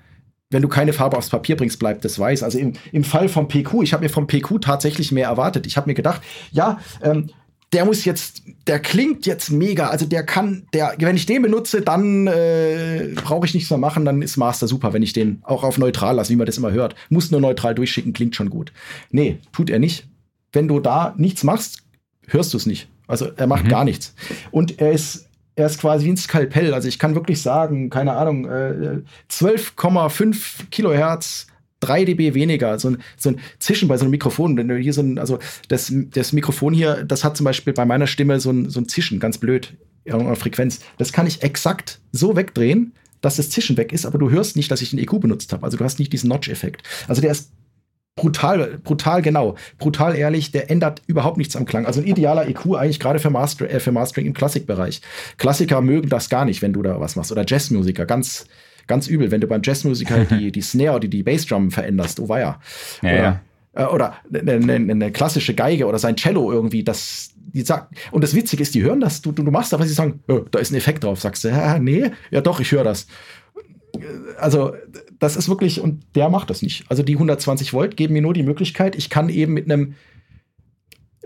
wenn du keine Farbe aufs Papier bringst, bleibt das weiß. Also im, im Fall vom PQ, ich habe mir vom PQ tatsächlich mehr erwartet. Ich habe mir gedacht, ja, ähm, der muss jetzt, der klingt jetzt mega. Also der kann, der, wenn ich den benutze, dann äh, brauche ich nichts mehr machen, dann ist Master super, wenn ich den auch auf neutral lasse, wie man das immer hört. Muss nur neutral durchschicken, klingt schon gut. Nee, tut er nicht. Wenn du da nichts machst, hörst du es nicht. Also er macht mhm. gar nichts. Und er ist, er ist quasi wie ein Skalpell. Also ich kann wirklich sagen, keine Ahnung, äh, 12,5 Kilohertz 3 dB weniger, so ein, so ein Zischen bei so einem Mikrofon. Wenn du hier so ein, also das, das Mikrofon hier, das hat zum Beispiel bei meiner Stimme so ein, so ein Zischen, ganz blöd, irgendeiner Frequenz. Das kann ich exakt so wegdrehen, dass das Zischen weg ist, aber du hörst nicht, dass ich einen EQ benutzt habe. Also du hast nicht diesen Notch-Effekt. Also der ist brutal, brutal genau, brutal ehrlich, der ändert überhaupt nichts am Klang. Also ein idealer EQ eigentlich gerade für, Master, äh, für Mastering im Klassikbereich. Klassiker mögen das gar nicht, wenn du da was machst. Oder Jazzmusiker, ganz, ganz übel, wenn du beim Jazzmusiker die, die Snare oder die Bassdrum veränderst. Oh weia. Ja, oder, ja. Äh, oder eine, eine, eine, klassische Geige oder sein Cello irgendwie, das, die sagt, und das Witzige ist, die hören das, du, du machst da was, sie sagen, oh, da ist ein Effekt drauf. Sagst du, ja, nee, ja doch, ich höre das. Also, das ist wirklich, und der macht das nicht. Also, die 120 Volt geben mir nur die Möglichkeit, ich kann eben mit einem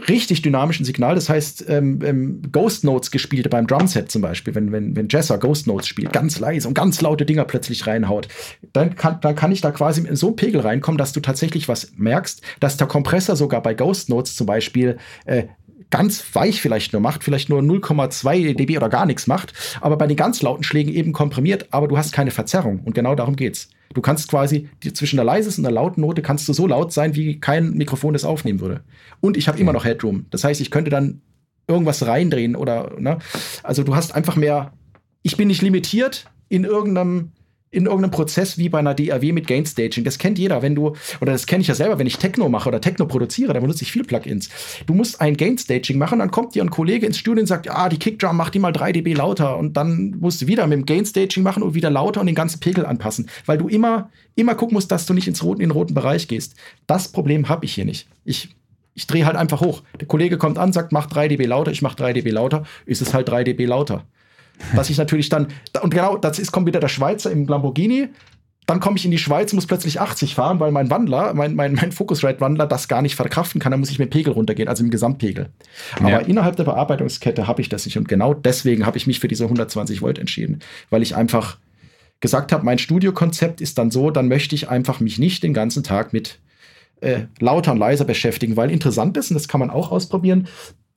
richtig dynamischen Signal. Das heißt, ähm, ähm, Ghost Notes gespielt beim Drumset zum Beispiel, wenn, wenn, wenn Jesser Ghost Notes spielt, ganz leise und ganz laute Dinger plötzlich reinhaut, dann kann, dann kann ich da quasi in so einen Pegel reinkommen, dass du tatsächlich was merkst, dass der Kompressor sogar bei Ghost Notes zum Beispiel äh, ganz weich vielleicht nur macht, vielleicht nur 0,2 dB oder gar nichts macht, aber bei den ganz lauten Schlägen eben komprimiert, aber du hast keine Verzerrung und genau darum geht's. Du kannst quasi die, zwischen der leisesten und der lauten Note kannst du so laut sein, wie kein Mikrofon das aufnehmen würde. Und ich habe immer noch Headroom. Das heißt, ich könnte dann irgendwas reindrehen oder, ne? Also du hast einfach mehr, ich bin nicht limitiert in irgendeinem in irgendeinem Prozess wie bei einer DAW mit Gain Staging. Das kennt jeder, wenn du, oder das kenne ich ja selber, wenn ich Techno mache oder Techno produziere, da benutze ich viele Plugins. Du musst ein Gain Staging machen, dann kommt dir ein Kollege ins Studio und sagt, ah, die Kickdrum macht die mal 3 dB lauter und dann musst du wieder mit dem Gain Staging machen und wieder lauter und den ganzen Pegel anpassen, weil du immer, immer gucken musst, dass du nicht ins roten, in den roten Bereich gehst. Das Problem habe ich hier nicht. Ich ich drehe halt einfach hoch. Der Kollege kommt an, sagt, mach 3 dB lauter, ich mach 3 dB lauter, ist es halt 3 dB lauter. Dass ich natürlich dann, und genau, das ist, kommt wieder der Schweizer im Lamborghini. Dann komme ich in die Schweiz, muss plötzlich 80 fahren, weil mein Wandler, mein, mein, mein Focusrite-Wandler das gar nicht verkraften kann. Dann muss ich mit Pegel runtergehen, also im Gesamtpegel. Aber ja. innerhalb der Bearbeitungskette habe ich das nicht. Und genau deswegen habe ich mich für diese 120 Volt entschieden, weil ich einfach gesagt habe, mein Studiokonzept ist dann so, dann möchte ich einfach mich nicht den ganzen Tag mit äh, lauter und leiser beschäftigen, weil interessant ist, und das kann man auch ausprobieren,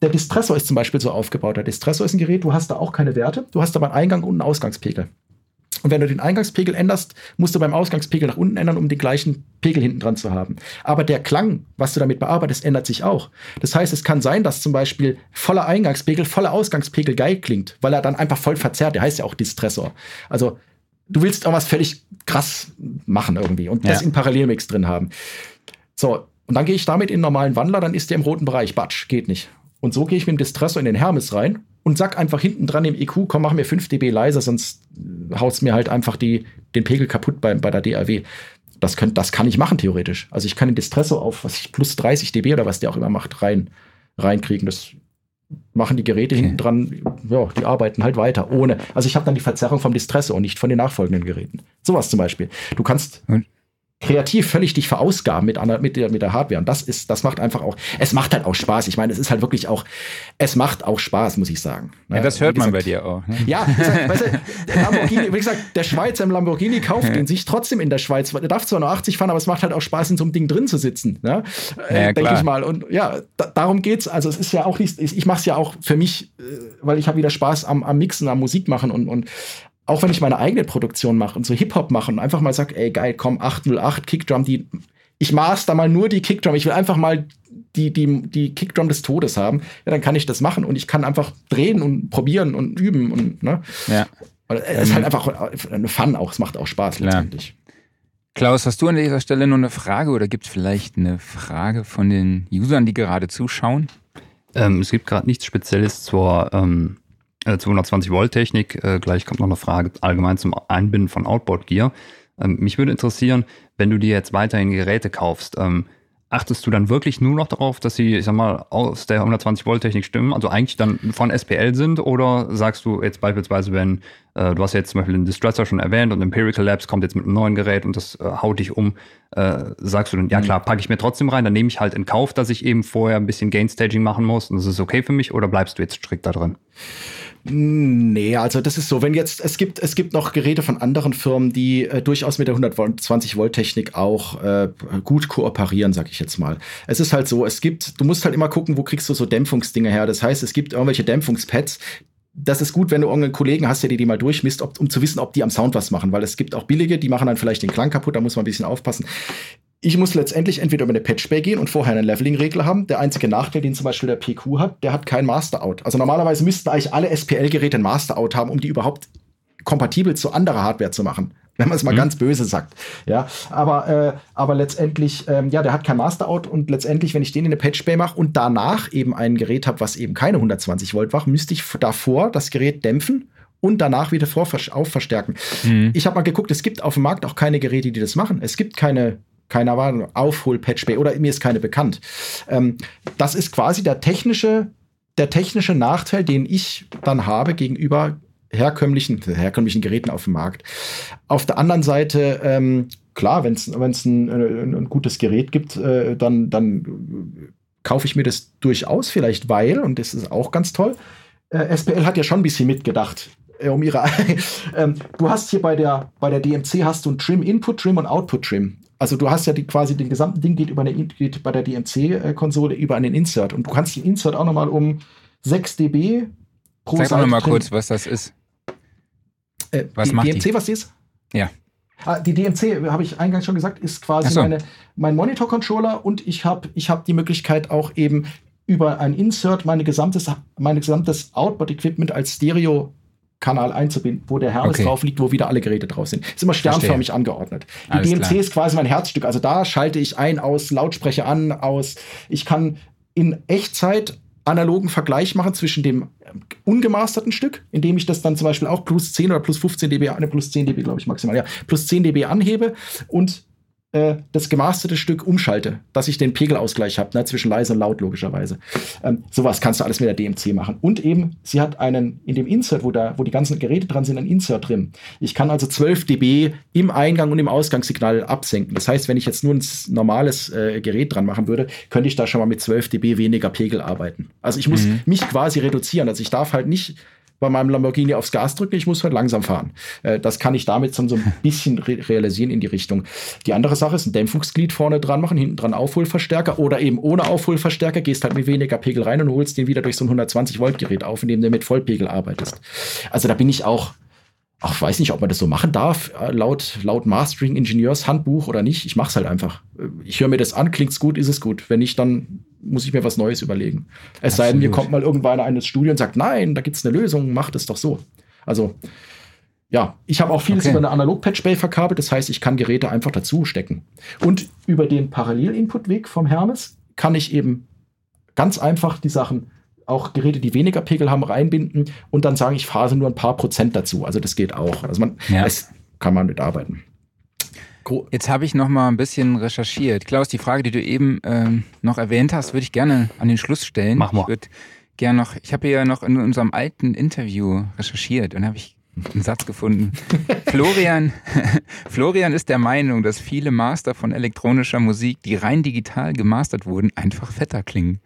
der Distressor ist zum Beispiel so aufgebaut. Der Distressor ist ein Gerät, du hast da auch keine Werte, du hast aber einen Eingang und einen Ausgangspegel. Und wenn du den Eingangspegel änderst, musst du beim Ausgangspegel nach unten ändern, um den gleichen Pegel hinten dran zu haben. Aber der Klang, was du damit bearbeitest, ändert sich auch. Das heißt, es kann sein, dass zum Beispiel voller Eingangspegel, voller Ausgangspegel geil klingt, weil er dann einfach voll verzerrt. Der heißt ja auch Distressor. Also du willst auch was völlig krass machen irgendwie und ja. das in Parallelmix drin haben. So, und dann gehe ich damit in einen normalen Wandler, dann ist der im roten Bereich. Batsch, geht nicht. Und so gehe ich mit dem Distressor in den Hermes rein und sag einfach hinten dran im EQ, komm, mach mir 5 dB leiser, sonst haut's mir halt einfach die, den Pegel kaputt bei, bei der DAW. Das, könnt, das kann ich machen, theoretisch. Also ich kann den Distressor auf was ich, plus 30 dB oder was der auch immer macht, rein, reinkriegen. Das machen die Geräte okay. hinten dran, ja, die arbeiten halt weiter, ohne. Also ich habe dann die Verzerrung vom Distressor und nicht von den nachfolgenden Geräten. Sowas zum Beispiel. Du kannst. Und kreativ völlig dich verausgaben mit, mit, der, mit der Hardware. Und das ist, das macht einfach auch, es macht halt auch Spaß. Ich meine, es ist halt wirklich auch, es macht auch Spaß, muss ich sagen. Ja, das hört gesagt, man bei dir auch. Ne? Ja, gesagt, weißt du, Lamborghini, wie gesagt, der Schweizer im Lamborghini kauft den sich trotzdem in der Schweiz. Der darf zwar nur 80 fahren, aber es macht halt auch Spaß, in so einem Ding drin zu sitzen. Ne? Ja, Denke ich mal. Und ja, da, darum geht's. Also es ist ja auch nicht, ich mache es ja auch für mich, äh, weil ich habe wieder Spaß am, am Mixen, am Musik machen und, und auch wenn ich meine eigene Produktion mache und so Hip-Hop mache und einfach mal sag, ey geil, komm, 808 Kickdrum, die ich master mal nur die Kickdrum, ich will einfach mal die, die, die Kickdrum des Todes haben, ja, dann kann ich das machen und ich kann einfach drehen und probieren und üben und, ne? Ja. Es ist halt einfach eine Fun auch, es macht auch Spaß letztendlich. Klaus, hast du an dieser Stelle noch eine Frage oder gibt es vielleicht eine Frage von den Usern, die gerade zuschauen? Ähm, es gibt gerade nichts Spezielles zur ähm, 220 äh, Volt Technik. Äh, gleich kommt noch eine Frage allgemein zum Einbinden von Outboard Gear. Ähm, mich würde interessieren, wenn du dir jetzt weiterhin Geräte kaufst, ähm, achtest du dann wirklich nur noch darauf, dass sie, ich sag mal, aus der 120 Volt Technik stimmen, also eigentlich dann von SPL sind oder sagst du jetzt beispielsweise, wenn du hast jetzt zum Beispiel den Distressor schon erwähnt und Empirical Labs kommt jetzt mit einem neuen Gerät und das äh, haut dich um, äh, sagst du dann, ja mhm. klar, packe ich mir trotzdem rein, dann nehme ich halt in Kauf, dass ich eben vorher ein bisschen Gain Staging machen muss und das ist okay für mich oder bleibst du jetzt strikt da drin? Nee, also das ist so, wenn jetzt, es gibt, es gibt noch Geräte von anderen Firmen, die äh, durchaus mit der 120 Volt Technik auch äh, gut kooperieren, sag ich jetzt mal. Es ist halt so, es gibt, du musst halt immer gucken, wo kriegst du so Dämpfungsdinge her. Das heißt, es gibt irgendwelche Dämpfungspads, das ist gut, wenn du irgendeinen Kollegen hast, der dir die mal durchmisst, ob, um zu wissen, ob die am Sound was machen, weil es gibt auch billige, die machen dann vielleicht den Klang kaputt, da muss man ein bisschen aufpassen ich muss letztendlich entweder über eine Patchbay gehen und vorher einen Leveling-Regler haben. Der einzige Nachteil, den zum Beispiel der PQ hat, der hat kein Master-Out. Also normalerweise müssten eigentlich alle SPL-Geräte ein Master-Out haben, um die überhaupt kompatibel zu anderer Hardware zu machen. Wenn man es mal mhm. ganz böse sagt. Ja, aber, äh, aber letztendlich, ähm, ja, der hat kein Master-Out und letztendlich, wenn ich den in eine Patchbay mache und danach eben ein Gerät habe, was eben keine 120 Volt macht, müsste ich davor das Gerät dämpfen und danach wieder aufverstärken. Mhm. Ich habe mal geguckt, es gibt auf dem Markt auch keine Geräte, die das machen. Es gibt keine keine Ahnung, Aufhol-Patch oder mir ist keine bekannt. Ähm, das ist quasi der technische, der technische Nachteil, den ich dann habe gegenüber herkömmlichen, herkömmlichen Geräten auf dem Markt. Auf der anderen Seite, ähm, klar, wenn es ein, ein, ein, gutes Gerät gibt, äh, dann, dann kaufe ich mir das durchaus vielleicht, weil, und das ist auch ganz toll, äh, SPL hat ja schon ein bisschen mitgedacht äh, um ihre. ähm, du hast hier bei der, bei der DMC hast du ein Trim Input Trim und Output Trim. Also du hast ja die, quasi den gesamten Ding geht über eine, geht bei der DMC-Konsole über einen Insert und du kannst den Insert auch nochmal um 6 dB pro Sag Sag doch mal kurz, was das ist. Äh, was die macht DMC, die? was die ist? Ja. Ah, die DMC, habe ich eingangs schon gesagt, ist quasi so. meine, mein Monitor-Controller und ich habe ich hab die Möglichkeit auch eben über ein Insert meine gesamtes, meine gesamtes Outboard-Equipment als Stereo Kanal einzubinden, wo der Hermes okay. drauf liegt, wo wieder alle Geräte drauf sind. Ist immer sternförmig Verstehe. angeordnet. Die Alles DMC klar. ist quasi mein Herzstück. Also da schalte ich ein, aus, Lautsprecher an, aus. Ich kann in Echtzeit analogen Vergleich machen zwischen dem ungemasterten Stück, indem ich das dann zum Beispiel auch plus 10 oder plus 15 dB, eine plus 10 dB, glaube ich, maximal, ja, plus 10 dB anhebe und äh, das gemasterte Stück umschalte, dass ich den Pegelausgleich habe, ne, zwischen leise und laut logischerweise. Ähm, sowas kannst du alles mit der DMC machen. Und eben, sie hat einen, in dem Insert, wo, da, wo die ganzen Geräte dran sind, ein Insert drin. Ich kann also 12 dB im Eingang und im Ausgangssignal absenken. Das heißt, wenn ich jetzt nur ein normales äh, Gerät dran machen würde, könnte ich da schon mal mit 12 dB weniger Pegel arbeiten. Also ich muss mhm. mich quasi reduzieren. Also ich darf halt nicht bei meinem Lamborghini aufs Gas drücken, ich muss halt langsam fahren. Äh, das kann ich damit so ein bisschen re realisieren in die Richtung. Die andere Sache ist ein Dämpfungsglied vorne dran machen, hinten dran Aufholverstärker oder eben ohne Aufholverstärker, gehst halt mit weniger Pegel rein und holst den wieder durch so ein 120 Volt Gerät auf, indem du mit Vollpegel arbeitest. Also da bin ich auch ach, weiß nicht, ob man das so machen darf, äh, laut, laut Mastering-Ingenieurs-Handbuch oder nicht. Ich mache es halt einfach. Äh, ich höre mir das an, klingt's gut, ist es gut. Wenn nicht, dann muss ich mir was Neues überlegen. Es Absolut. sei denn, mir kommt mal irgendwann eines Studio und sagt, nein, da gibt's eine Lösung, mach das doch so. Also, ja, ich habe auch vieles okay. über eine Analog-Patch-Bay verkabelt, das heißt, ich kann Geräte einfach dazu stecken. Und über den Parallel-Input-Weg vom Hermes kann ich eben ganz einfach die Sachen auch Geräte, die weniger Pegel haben, reinbinden und dann sage ich phase nur ein paar Prozent dazu. Also das geht auch. Also man, ja. es kann man mitarbeiten. Jetzt habe ich noch mal ein bisschen recherchiert. Klaus, die Frage, die du eben ähm, noch erwähnt hast, würde ich gerne an den Schluss stellen. Mach mal. Ich würde gerne noch, ich habe ja noch in unserem alten Interview recherchiert und habe ich einen Satz gefunden. Florian, Florian ist der Meinung, dass viele Master von elektronischer Musik, die rein digital gemastert wurden, einfach fetter klingen.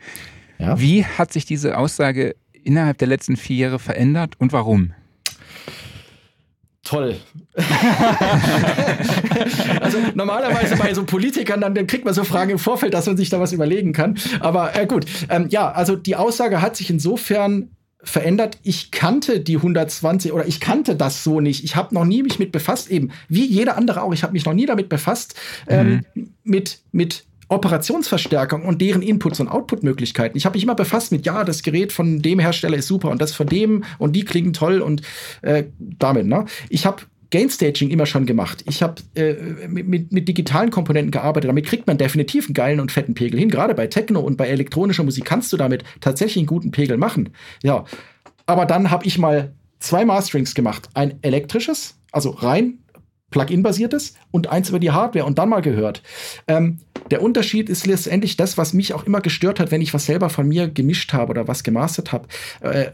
Ja. Wie hat sich diese Aussage innerhalb der letzten vier Jahre verändert und warum? Toll. also normalerweise bei so Politikern, dann, dann, kriegt man so Fragen im Vorfeld, dass man sich da was überlegen kann. Aber äh, gut, ähm, ja, also die Aussage hat sich insofern verändert. Ich kannte die 120 oder ich kannte das so nicht. Ich habe noch nie mich mit befasst, eben wie jeder andere auch. Ich habe mich noch nie damit befasst, ähm, mhm. mit, mit Operationsverstärkung und deren Inputs und Output-Möglichkeiten. Ich habe mich immer befasst mit, ja, das Gerät von dem Hersteller ist super und das von dem und die klingen toll und äh, damit. Ne? Ich habe Gainstaging immer schon gemacht. Ich habe äh, mit, mit, digitalen Komponenten gearbeitet. Damit kriegt man definitiv einen geilen und fetten Pegel hin. Gerade bei Techno und bei elektronischer Musik kannst du damit tatsächlich einen guten Pegel machen. Ja, aber dann habe ich mal zwei Masterings gemacht. Ein elektrisches, also rein Plugin-basiertes und eins über die Hardware und dann mal gehört. Ähm, der Unterschied ist letztendlich das, was mich auch immer gestört hat, wenn ich was selber von mir gemischt habe oder was gemastert habe. Äh,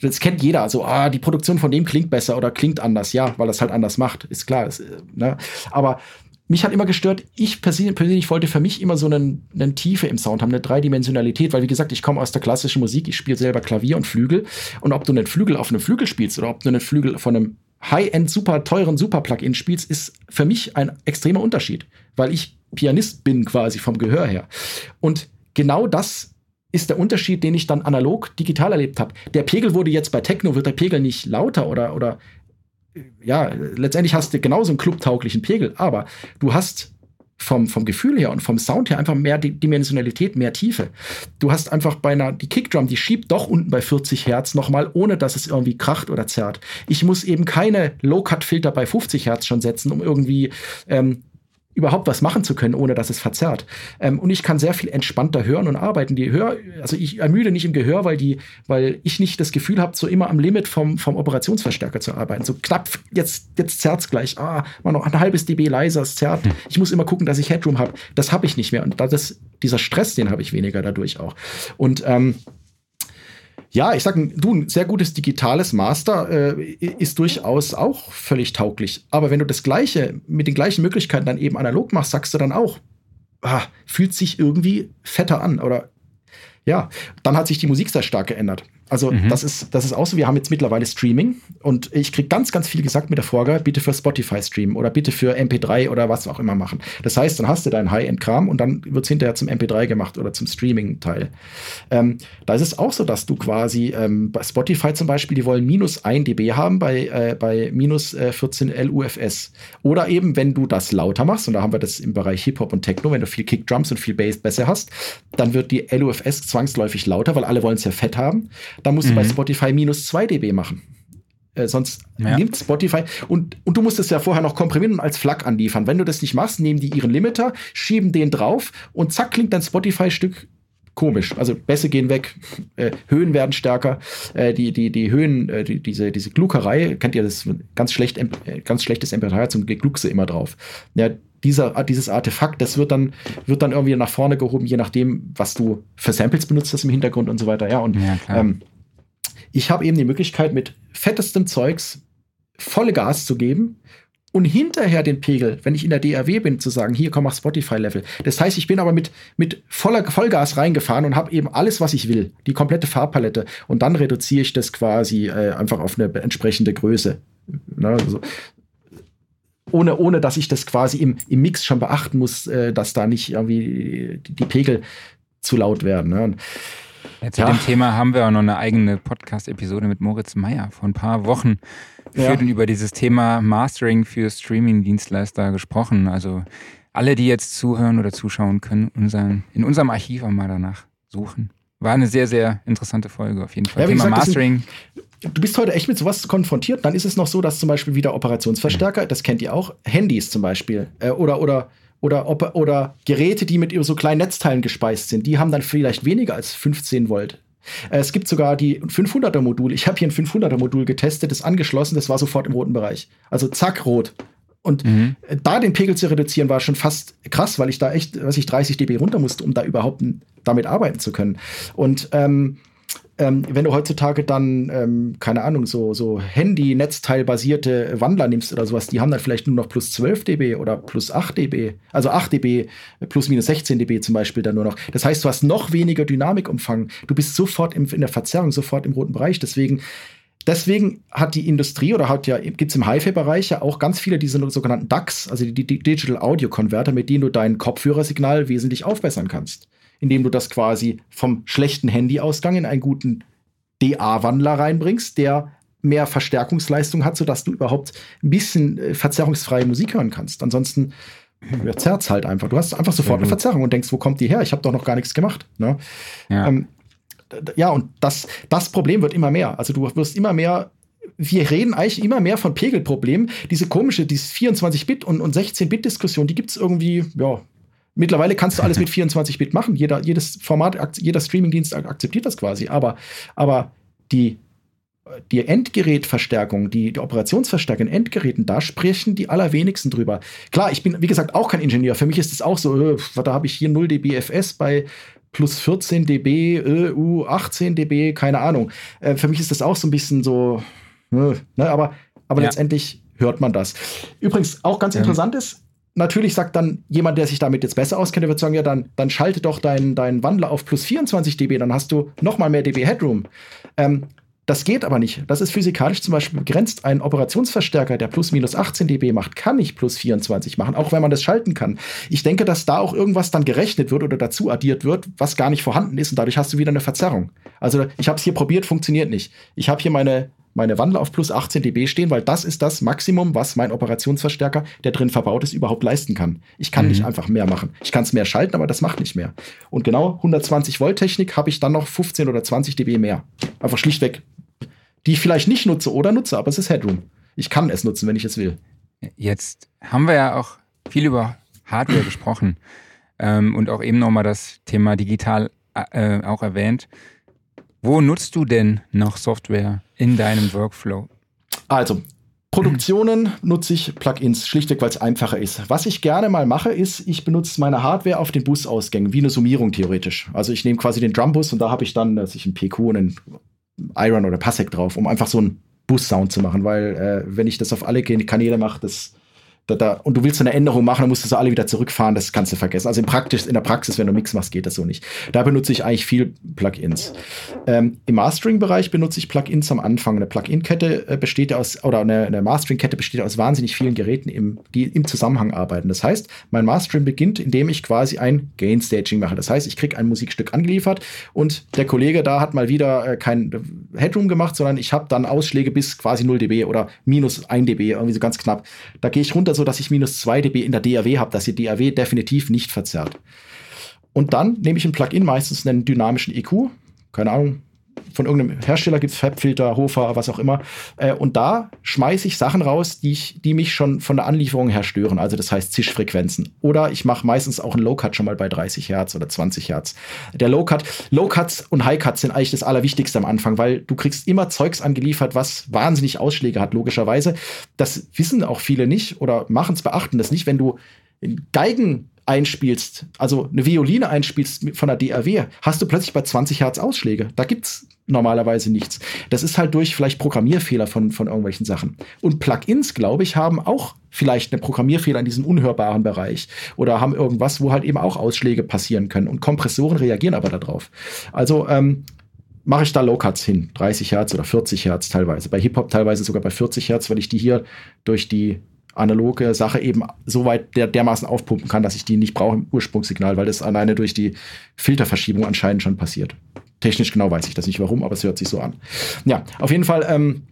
das kennt jeder. Also, ah, die Produktion von dem klingt besser oder klingt anders. Ja, weil das halt anders macht. Ist klar. Ist, äh, ne? Aber mich hat immer gestört, ich persönlich, wollte für mich immer so eine, eine Tiefe im Sound haben, eine Dreidimensionalität, weil wie gesagt, ich komme aus der klassischen Musik, ich spiele selber Klavier und Flügel und ob du einen Flügel auf einem Flügel spielst oder ob du einen Flügel von einem High-End, super teuren Super-Plugin spielst, ist für mich ein extremer Unterschied, weil ich Pianist bin quasi vom Gehör her. Und genau das ist der Unterschied, den ich dann analog digital erlebt habe. Der Pegel wurde jetzt bei Techno, wird der Pegel nicht lauter oder, oder ja, letztendlich hast du genauso einen clubtauglichen Pegel, aber du hast vom, vom Gefühl her und vom Sound her einfach mehr Dimensionalität, mehr Tiefe. Du hast einfach bei einer, die Kickdrum, die schiebt doch unten bei 40 Hertz nochmal, ohne dass es irgendwie kracht oder zerrt. Ich muss eben keine Low-Cut-Filter bei 50 Hertz schon setzen, um irgendwie ähm, überhaupt was machen zu können, ohne dass es verzerrt. Ähm, und ich kann sehr viel entspannter hören und arbeiten. Die Hör, also ich ermüde nicht im Gehör, weil die, weil ich nicht das Gefühl habe, so immer am Limit vom, vom Operationsverstärker zu arbeiten. So knapp, jetzt, jetzt zerrt's gleich. Ah, mal noch ein halbes dB leiser, es zerrt. Hm. Ich muss immer gucken, dass ich Headroom habe. Das habe ich nicht mehr. Und das, dieser Stress, den habe ich weniger dadurch auch. Und ähm, ja, ich sag, du, ein sehr gutes digitales Master äh, ist durchaus auch völlig tauglich. Aber wenn du das Gleiche mit den gleichen Möglichkeiten dann eben analog machst, sagst du dann auch, ah, fühlt sich irgendwie fetter an oder ja, dann hat sich die Musik sehr stark geändert. Also mhm. das, ist, das ist auch so, wir haben jetzt mittlerweile Streaming und ich kriege ganz, ganz viel gesagt mit der Vorgabe, bitte für Spotify streamen oder bitte für MP3 oder was auch immer machen. Das heißt, dann hast du deinen High-End-Kram und dann wird es hinterher zum MP3 gemacht oder zum Streaming-Teil. Ähm, da ist es auch so, dass du quasi ähm, bei Spotify zum Beispiel, die wollen minus 1 dB haben bei, äh, bei minus äh, 14 LUFS. Oder eben, wenn du das lauter machst, und da haben wir das im Bereich Hip-Hop und Techno, wenn du viel Kick-Drums und viel Bass besser hast, dann wird die LUFS zwangsläufig lauter, weil alle wollen es ja fett haben. Dann musst mhm. du bei mhm. Spotify minus 2 dB machen. Äh, sonst ja. nimmt Spotify und, und du musst es ja vorher noch komprimieren und als FLAC anliefern. Wenn du das nicht machst, nehmen die ihren Limiter, schieben den drauf und zack klingt dein Spotify-Stück komisch. Also Bässe gehen weg, äh, Höhen werden stärker, äh, die, die, die Höhen, äh, die, diese, diese Gluckerei, kennt ihr das ganz schlecht, äh, ganz schlechtes MP3 zum Gluckse immer drauf. Ja, dieser, dieses Artefakt, das wird dann, wird dann irgendwie nach vorne gehoben, je nachdem, was du für Samples benutzt hast im Hintergrund und so weiter. Ja, und ja, ähm, ich habe eben die Möglichkeit, mit fettestem Zeugs volle Gas zu geben und hinterher den Pegel, wenn ich in der DAW bin, zu sagen, hier komm mach Spotify-Level. Das heißt, ich bin aber mit, mit voller Vollgas reingefahren und habe eben alles, was ich will, die komplette Farbpalette. Und dann reduziere ich das quasi äh, einfach auf eine entsprechende Größe. Ne, also, ohne, ohne dass ich das quasi im, im Mix schon beachten muss, äh, dass da nicht irgendwie die, Pegel zu laut werden. Ne? Ja, zu ja. dem Thema haben wir auch noch eine eigene Podcast-Episode mit Moritz Meyer vor ein paar Wochen geführt und über dieses Thema Mastering für Streaming-Dienstleister gesprochen. Also alle, die jetzt zuhören oder zuschauen, können unseren, in unserem Archiv auch mal danach suchen. War eine sehr, sehr interessante Folge auf jeden Fall. Ja, Thema gesagt, Mastering. Sind, du bist heute echt mit sowas konfrontiert. Dann ist es noch so, dass zum Beispiel wieder Operationsverstärker, das kennt ihr auch, Handys zum Beispiel äh, oder, oder oder, ob, oder Geräte, die mit so kleinen Netzteilen gespeist sind, die haben dann vielleicht weniger als 15 Volt. Äh, es gibt sogar die 500er Modul. Ich habe hier ein 500er Modul getestet, das angeschlossen, das war sofort im roten Bereich. Also zack, rot. Und mhm. da den Pegel zu reduzieren, war schon fast krass, weil ich da echt, was ich 30 dB runter musste, um da überhaupt damit arbeiten zu können. Und ähm, ähm, wenn du heutzutage dann, ähm, keine Ahnung, so, so Handy-Netzteil-basierte Wandler nimmst oder sowas, die haben dann vielleicht nur noch plus 12 dB oder plus 8 dB, also 8 dB, plus minus 16 dB zum Beispiel dann nur noch. Das heißt, du hast noch weniger Dynamikumfang. Du bist sofort im, in der Verzerrung, sofort im roten Bereich. Deswegen Deswegen hat die Industrie oder hat ja, gibt es im HiFi-Bereich ja auch ganz viele diese sogenannten DACs, also die, die Digital Audio Converter, mit denen du dein Kopfhörersignal wesentlich aufbessern kannst indem du das quasi vom schlechten Handyausgang in einen guten DA-Wandler reinbringst, der mehr Verstärkungsleistung hat, sodass du überhaupt ein bisschen äh, verzerrungsfreie Musik hören kannst. Ansonsten verzerrt es halt einfach. Du hast einfach sofort eine Verzerrung und denkst, wo kommt die her? Ich habe doch noch gar nichts gemacht. Ne? Ja. Ähm, ja, und das, das Problem wird immer mehr. Also du wirst immer mehr wir reden eigentlich immer mehr von Pegelproblemen. Diese komische, diese 24-Bit- und, und 16-Bit-Diskussion, die gibt es irgendwie, ja, Mittlerweile kannst du alles mit 24-Bit machen. Jeder, jedes Format, jeder Streamingdienst akzeptiert das quasi. Aber, aber die, die Endgerätverstärkung, die, die Operationsverstärkung in Endgeräten, da sprechen die allerwenigsten drüber. Klar, ich bin, wie gesagt, auch kein Ingenieur. Für mich ist es auch so, äh, da habe ich hier 0 dB FS bei plus 14 dB, äh, uh, 18 dB, keine Ahnung. Äh, für mich ist das auch so ein bisschen so, äh, ne, aber, aber ja. letztendlich hört man das. Übrigens, auch ganz ja. interessant ist, natürlich sagt dann jemand, der sich damit jetzt besser auskennt, der wird sagen, ja, dann, dann schalte doch deinen dein Wandler auf plus 24 dB, dann hast du noch mal mehr dB Headroom. Ähm, das geht aber nicht. Das ist physikalisch zum Beispiel begrenzt. Ein Operationsverstärker, der plus minus 18 dB macht, kann nicht plus 24 machen, auch wenn man das schalten kann. Ich denke, dass da auch irgendwas dann gerechnet wird oder dazu addiert wird, was gar nicht vorhanden ist und dadurch hast du wieder eine Verzerrung. Also ich habe es hier probiert, funktioniert nicht. Ich habe hier meine meine Wandler auf plus 18 dB stehen, weil das ist das Maximum, was mein Operationsverstärker, der drin verbaut ist, überhaupt leisten kann. Ich kann mhm. nicht einfach mehr machen. Ich kann es mehr schalten, aber das macht nicht mehr. Und genau 120 Volt Technik habe ich dann noch 15 oder 20 dB mehr. Einfach schlichtweg, die ich vielleicht nicht nutze oder nutze, aber es ist Headroom. Ich kann es nutzen, wenn ich es will. Jetzt haben wir ja auch viel über Hardware gesprochen ähm, und auch eben nochmal das Thema digital äh, auch erwähnt. Wo nutzt du denn noch Software in deinem Workflow? Also, Produktionen nutze ich Plugins, schlichtweg, weil es einfacher ist. Was ich gerne mal mache, ist, ich benutze meine Hardware auf den Busausgängen, wie eine Summierung theoretisch. Also ich nehme quasi den Drumbus und da habe ich dann, dass ich einen PQ und einen Iron oder Passec drauf, um einfach so einen Bus-Sound zu machen, weil äh, wenn ich das auf alle Kanäle mache, das da, da, und du willst eine Änderung machen, dann musst du so alle wieder zurückfahren, das kannst du vergessen. Also in, Praktisch, in der Praxis, wenn du Mix machst, geht das so nicht. Da benutze ich eigentlich viel Plugins. Ähm, Im Mastering-Bereich benutze ich Plugins am Anfang. Eine Plugin-Kette äh, besteht aus, oder eine, eine Mastering-Kette besteht aus wahnsinnig vielen Geräten, im, die im Zusammenhang arbeiten. Das heißt, mein Mastering beginnt, indem ich quasi ein Gain-Staging mache. Das heißt, ich kriege ein Musikstück angeliefert und der Kollege da hat mal wieder äh, kein Headroom gemacht, sondern ich habe dann Ausschläge bis quasi 0 dB oder minus 1 dB, irgendwie so ganz knapp. Da gehe ich runter so, dass ich minus 2 dB in der DAW habe, dass die DAW definitiv nicht verzerrt. Und dann nehme ich ein Plugin, meistens einen dynamischen EQ, keine Ahnung, von irgendeinem Hersteller gibt es Fabfilter, Hofer, was auch immer. Äh, und da schmeiße ich Sachen raus, die, ich, die mich schon von der Anlieferung her stören. Also das heißt Zischfrequenzen. Oder ich mache meistens auch einen Low-Cut schon mal bei 30 Hertz oder 20 Hertz. Der Low-Cut, Low-Cuts und High-Cuts sind eigentlich das Allerwichtigste am Anfang, weil du kriegst immer Zeugs angeliefert, was wahnsinnig Ausschläge hat, logischerweise. Das wissen auch viele nicht oder machen es, beachten das nicht. Wenn du Geigen einspielst, also eine Violine einspielst von der DAW, hast du plötzlich bei 20 Hertz Ausschläge. Da gibt's normalerweise nichts. Das ist halt durch vielleicht Programmierfehler von, von irgendwelchen Sachen. Und Plugins, glaube ich, haben auch vielleicht einen Programmierfehler in diesem unhörbaren Bereich oder haben irgendwas, wo halt eben auch Ausschläge passieren können. Und Kompressoren reagieren aber darauf. Also ähm, mache ich da Low-Cuts hin, 30 Hertz oder 40 Hertz teilweise. Bei Hip-Hop teilweise sogar bei 40 Hertz, weil ich die hier durch die analoge Sache eben so weit der, dermaßen aufpumpen kann, dass ich die nicht brauche im Ursprungssignal, weil das alleine durch die Filterverschiebung anscheinend schon passiert. Technisch genau weiß ich das nicht warum, aber es hört sich so an. Ja, auf jeden Fall. Ähm,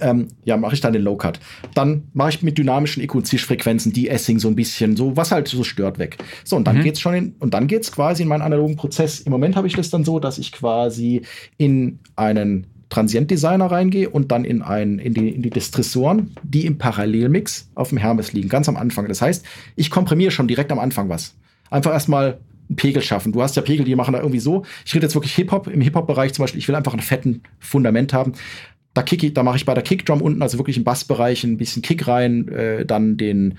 ähm, ja, mache ich dann den Low-Cut. Dann mache ich mit dynamischen EQ Zischfrequenzen die Essing so ein bisschen, so was halt so stört weg. So, und dann mhm. geht's schon in, und dann geht's quasi in meinen analogen Prozess. Im Moment habe ich das dann so, dass ich quasi in einen Transient Designer reingehe und dann in, ein, in, die, in die Distressoren, die im Parallelmix auf dem Hermes liegen, ganz am Anfang. Das heißt, ich komprimiere schon direkt am Anfang was. Einfach erstmal einen Pegel schaffen. Du hast ja Pegel, die machen da irgendwie so. Ich rede jetzt wirklich Hip-Hop. Im Hip-Hop-Bereich zum Beispiel, ich will einfach einen fetten Fundament haben. Da, da mache ich bei der Kickdrum unten, also wirklich im Bassbereich, ein bisschen Kick rein, äh, dann den,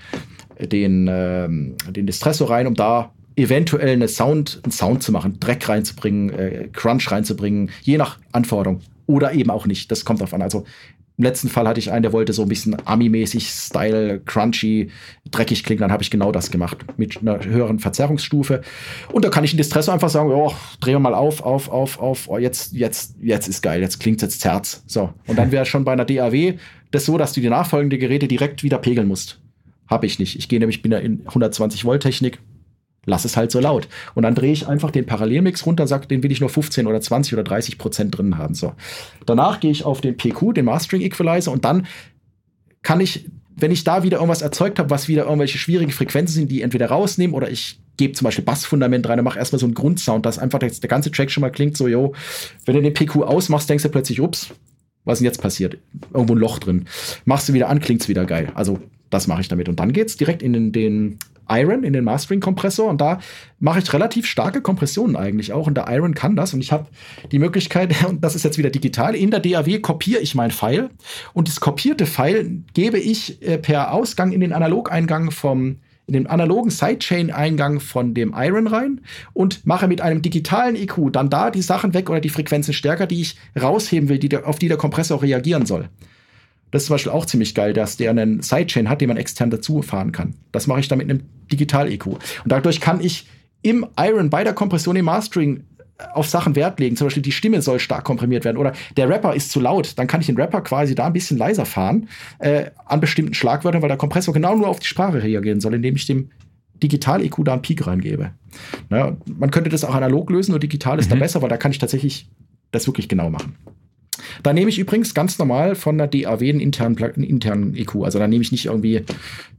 den, äh, den Distressor rein, um da eventuell eine Sound, einen Sound zu machen, Dreck reinzubringen, äh, Crunch reinzubringen, je nach Anforderung. Oder eben auch nicht. Das kommt drauf an. Also im letzten Fall hatte ich einen, der wollte so ein bisschen Ami-mäßig, Style, crunchy, dreckig klingen. Dann habe ich genau das gemacht mit einer höheren Verzerrungsstufe. Und da kann ich in Distress einfach sagen, oh, drehen wir mal auf, auf, auf, auf. Oh, jetzt, jetzt, jetzt ist geil. Jetzt klingt jetzt Zerz. So. Und dann wäre schon bei einer DAW das so, dass du die nachfolgende Geräte direkt wieder pegeln musst. Habe ich nicht. Ich gehe nämlich, bin ja in 120 Volt Technik, lass es halt so laut. Und dann drehe ich einfach den Parallelmix runter, sag, den will ich nur 15 oder 20 oder 30 Prozent drin haben. So. Danach gehe ich auf den PQ, den Mastering Equalizer, und dann kann ich, wenn ich da wieder irgendwas erzeugt habe, was wieder irgendwelche schwierigen Frequenzen sind, die entweder rausnehmen oder ich gebe zum Beispiel Bassfundament rein und mache erstmal so einen Grundsound, dass einfach der, der ganze Track schon mal klingt so, yo, wenn du den PQ ausmachst, denkst du plötzlich, ups, was ist denn jetzt passiert? Irgendwo ein Loch drin. Machst du wieder an, klingt's wieder geil. Also das mache ich damit. Und dann geht's direkt in den, den Iron in den Mastering-Kompressor und da mache ich relativ starke Kompressionen eigentlich auch und der Iron kann das und ich habe die Möglichkeit, und das ist jetzt wieder digital, in der DAW kopiere ich mein File und das kopierte File gebe ich äh, per Ausgang in den Analogeingang vom in den analogen Sidechain-Eingang von dem Iron rein und mache mit einem digitalen EQ dann da die Sachen weg oder die Frequenzen stärker, die ich rausheben will, die der, auf die der Kompressor reagieren soll. Das ist zum Beispiel auch ziemlich geil, dass der einen Sidechain hat, den man extern dazu fahren kann. Das mache ich dann mit einem Digital-EQ. Und dadurch kann ich im Iron bei der Kompression im Mastering auf Sachen Wert legen. Zum Beispiel die Stimme soll stark komprimiert werden oder der Rapper ist zu laut. Dann kann ich den Rapper quasi da ein bisschen leiser fahren äh, an bestimmten Schlagwörtern, weil der Kompressor genau nur auf die Sprache reagieren soll, indem ich dem Digital-EQ da einen Peak reingebe. Naja, man könnte das auch analog lösen, nur digital ist mhm. da besser, weil da kann ich tatsächlich das wirklich genau machen. Da nehme ich übrigens ganz normal von der DAW einen internen, einen internen EQ. Also da nehme ich nicht irgendwie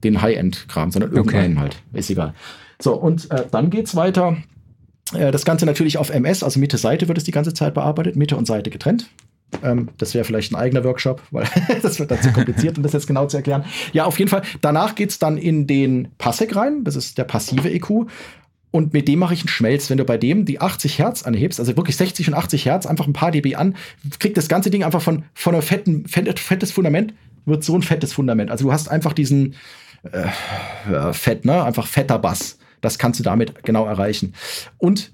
den High-End-Kram, sondern irgendeinen okay. halt. Ist egal. So, und äh, dann geht's weiter. Äh, das Ganze natürlich auf MS, also Mitte-Seite wird es die ganze Zeit bearbeitet, Mitte und Seite getrennt. Ähm, das wäre vielleicht ein eigener Workshop, weil das wird dann zu kompliziert, um das jetzt genau zu erklären. Ja, auf jeden Fall. Danach geht's dann in den Passec rein. Das ist der passive EQ. Und mit dem mache ich einen Schmelz. Wenn du bei dem die 80 Hertz anhebst, also wirklich 60 und 80 Hertz, einfach ein paar dB an, kriegt das ganze Ding einfach von, von einem fetten, fett, fettes Fundament, wird so ein fettes Fundament. Also du hast einfach diesen äh, Fett, ne? Einfach fetter Bass. Das kannst du damit genau erreichen. Und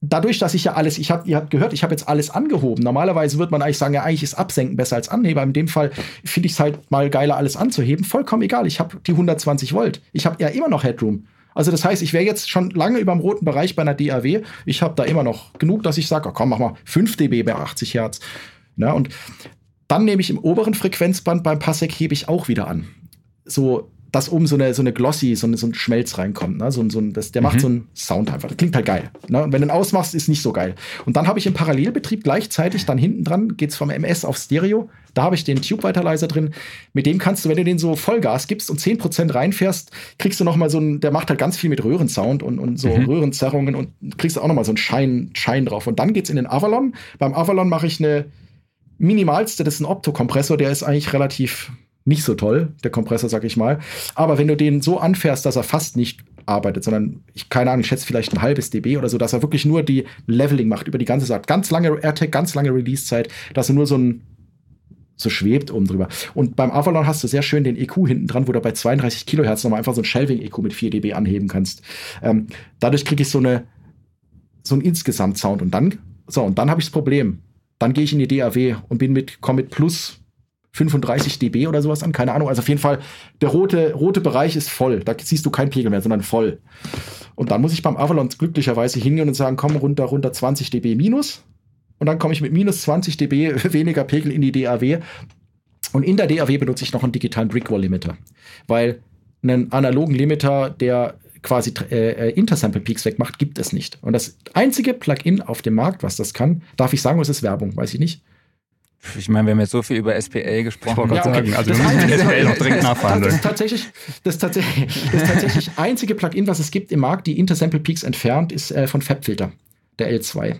dadurch, dass ich ja alles, ich habe, ihr habt gehört, ich habe jetzt alles angehoben. Normalerweise würde man eigentlich sagen, ja, eigentlich ist Absenken besser als Anheber. In dem Fall finde ich es halt mal geiler, alles anzuheben. Vollkommen egal. Ich habe die 120 Volt. Ich habe ja immer noch Headroom. Also das heißt, ich wäre jetzt schon lange über dem roten Bereich bei einer DAW. Ich habe da immer noch genug, dass ich sage, oh, komm, mach mal 5 dB bei 80 Hertz. Na, und dann nehme ich im oberen Frequenzband beim Passec hebe ich auch wieder an. So dass oben so eine, so eine Glossy, so, eine, so ein Schmelz reinkommt. Ne? So, so ein, das, der mhm. macht so einen Sound einfach. Das klingt halt geil. Ne? Und wenn du ihn ausmachst, ist nicht so geil. Und dann habe ich im Parallelbetrieb gleichzeitig, dann hinten dran geht's vom MS auf Stereo. Da habe ich den Tube-Weiterleiser drin. Mit dem kannst du, wenn du den so Vollgas gibst und 10% reinfährst, kriegst du noch mal so ein, der macht halt ganz viel mit Röhrensound und, und so mhm. Röhrenzerrungen und kriegst auch noch mal so einen Schein, Schein drauf. Und dann geht's in den Avalon. Beim Avalon mache ich eine minimalste, das ist ein Optokompressor, der ist eigentlich relativ nicht so toll, der Kompressor, sag ich mal. Aber wenn du den so anfährst, dass er fast nicht arbeitet, sondern ich keine Ahnung, ich schätze vielleicht ein halbes dB oder so, dass er wirklich nur die Leveling macht über die ganze Zeit. Ganz lange AirTag, ganz lange Release-Zeit, dass er nur so ein so schwebt oben drüber. Und beim Avalon hast du sehr schön den EQ hinten dran, wo du bei 32 Kilohertz nochmal einfach so ein Shelving-EQ mit 4 dB anheben kannst. Ähm, dadurch kriege ich so eine so einen Insgesamt-Sound und dann so und dann habe ich das Problem. Dann gehe ich in die DAW und bin mit Comet Plus 35 dB oder sowas an, keine Ahnung. Also auf jeden Fall, der rote, rote Bereich ist voll. Da siehst du keinen Pegel mehr, sondern voll. Und dann muss ich beim Avalon glücklicherweise hingehen und sagen, komm runter, runter 20 dB minus. Und dann komme ich mit minus 20 dB weniger Pegel in die DAW. Und in der DAW benutze ich noch einen digitalen Brickwall-Limiter. Weil einen analogen Limiter, der quasi äh, Intersample Peaks wegmacht, gibt es nicht. Und das einzige Plugin auf dem Markt, was das kann, darf ich sagen, was ist Werbung, weiß ich nicht. Ich meine, wir haben jetzt so viel über SPL gesprochen. Ich ja, okay. sagen, also wir müssen die SPL noch dringend nachverhandeln. Das ist tatsächlich das, tatsächlich, das tatsächlich einzige Plugin, was es gibt im Markt, die Intersample Peaks entfernt, ist äh, von FabFilter, der L2.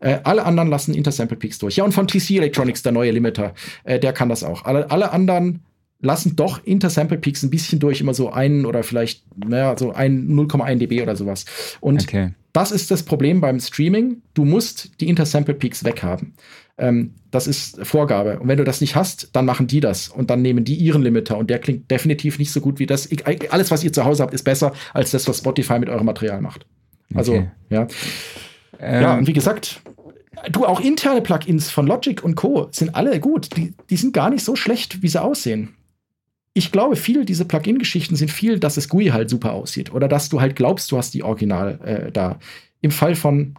Äh, alle anderen lassen Intersample Peaks durch. Ja, und von TC Electronics, der neue Limiter, äh, der kann das auch. Alle, alle anderen lassen doch Intersample Peaks ein bisschen durch, immer so einen oder vielleicht, naja, so ein 0,1 dB oder sowas. Und okay. das ist das Problem beim Streaming. Du musst die Intersample Peaks weghaben. Ähm, das ist Vorgabe. Und wenn du das nicht hast, dann machen die das. Und dann nehmen die ihren Limiter. Und der klingt definitiv nicht so gut wie das. Alles, was ihr zu Hause habt, ist besser als das, was Spotify mit eurem Material macht. Also, okay. ja. Ähm. Ja, und wie gesagt, du, auch interne Plugins von Logic und Co. sind alle gut. Die, die sind gar nicht so schlecht, wie sie aussehen. Ich glaube, viele dieser Plugin-Geschichten sind viel, dass das GUI halt super aussieht. Oder dass du halt glaubst, du hast die Original äh, da. Im Fall von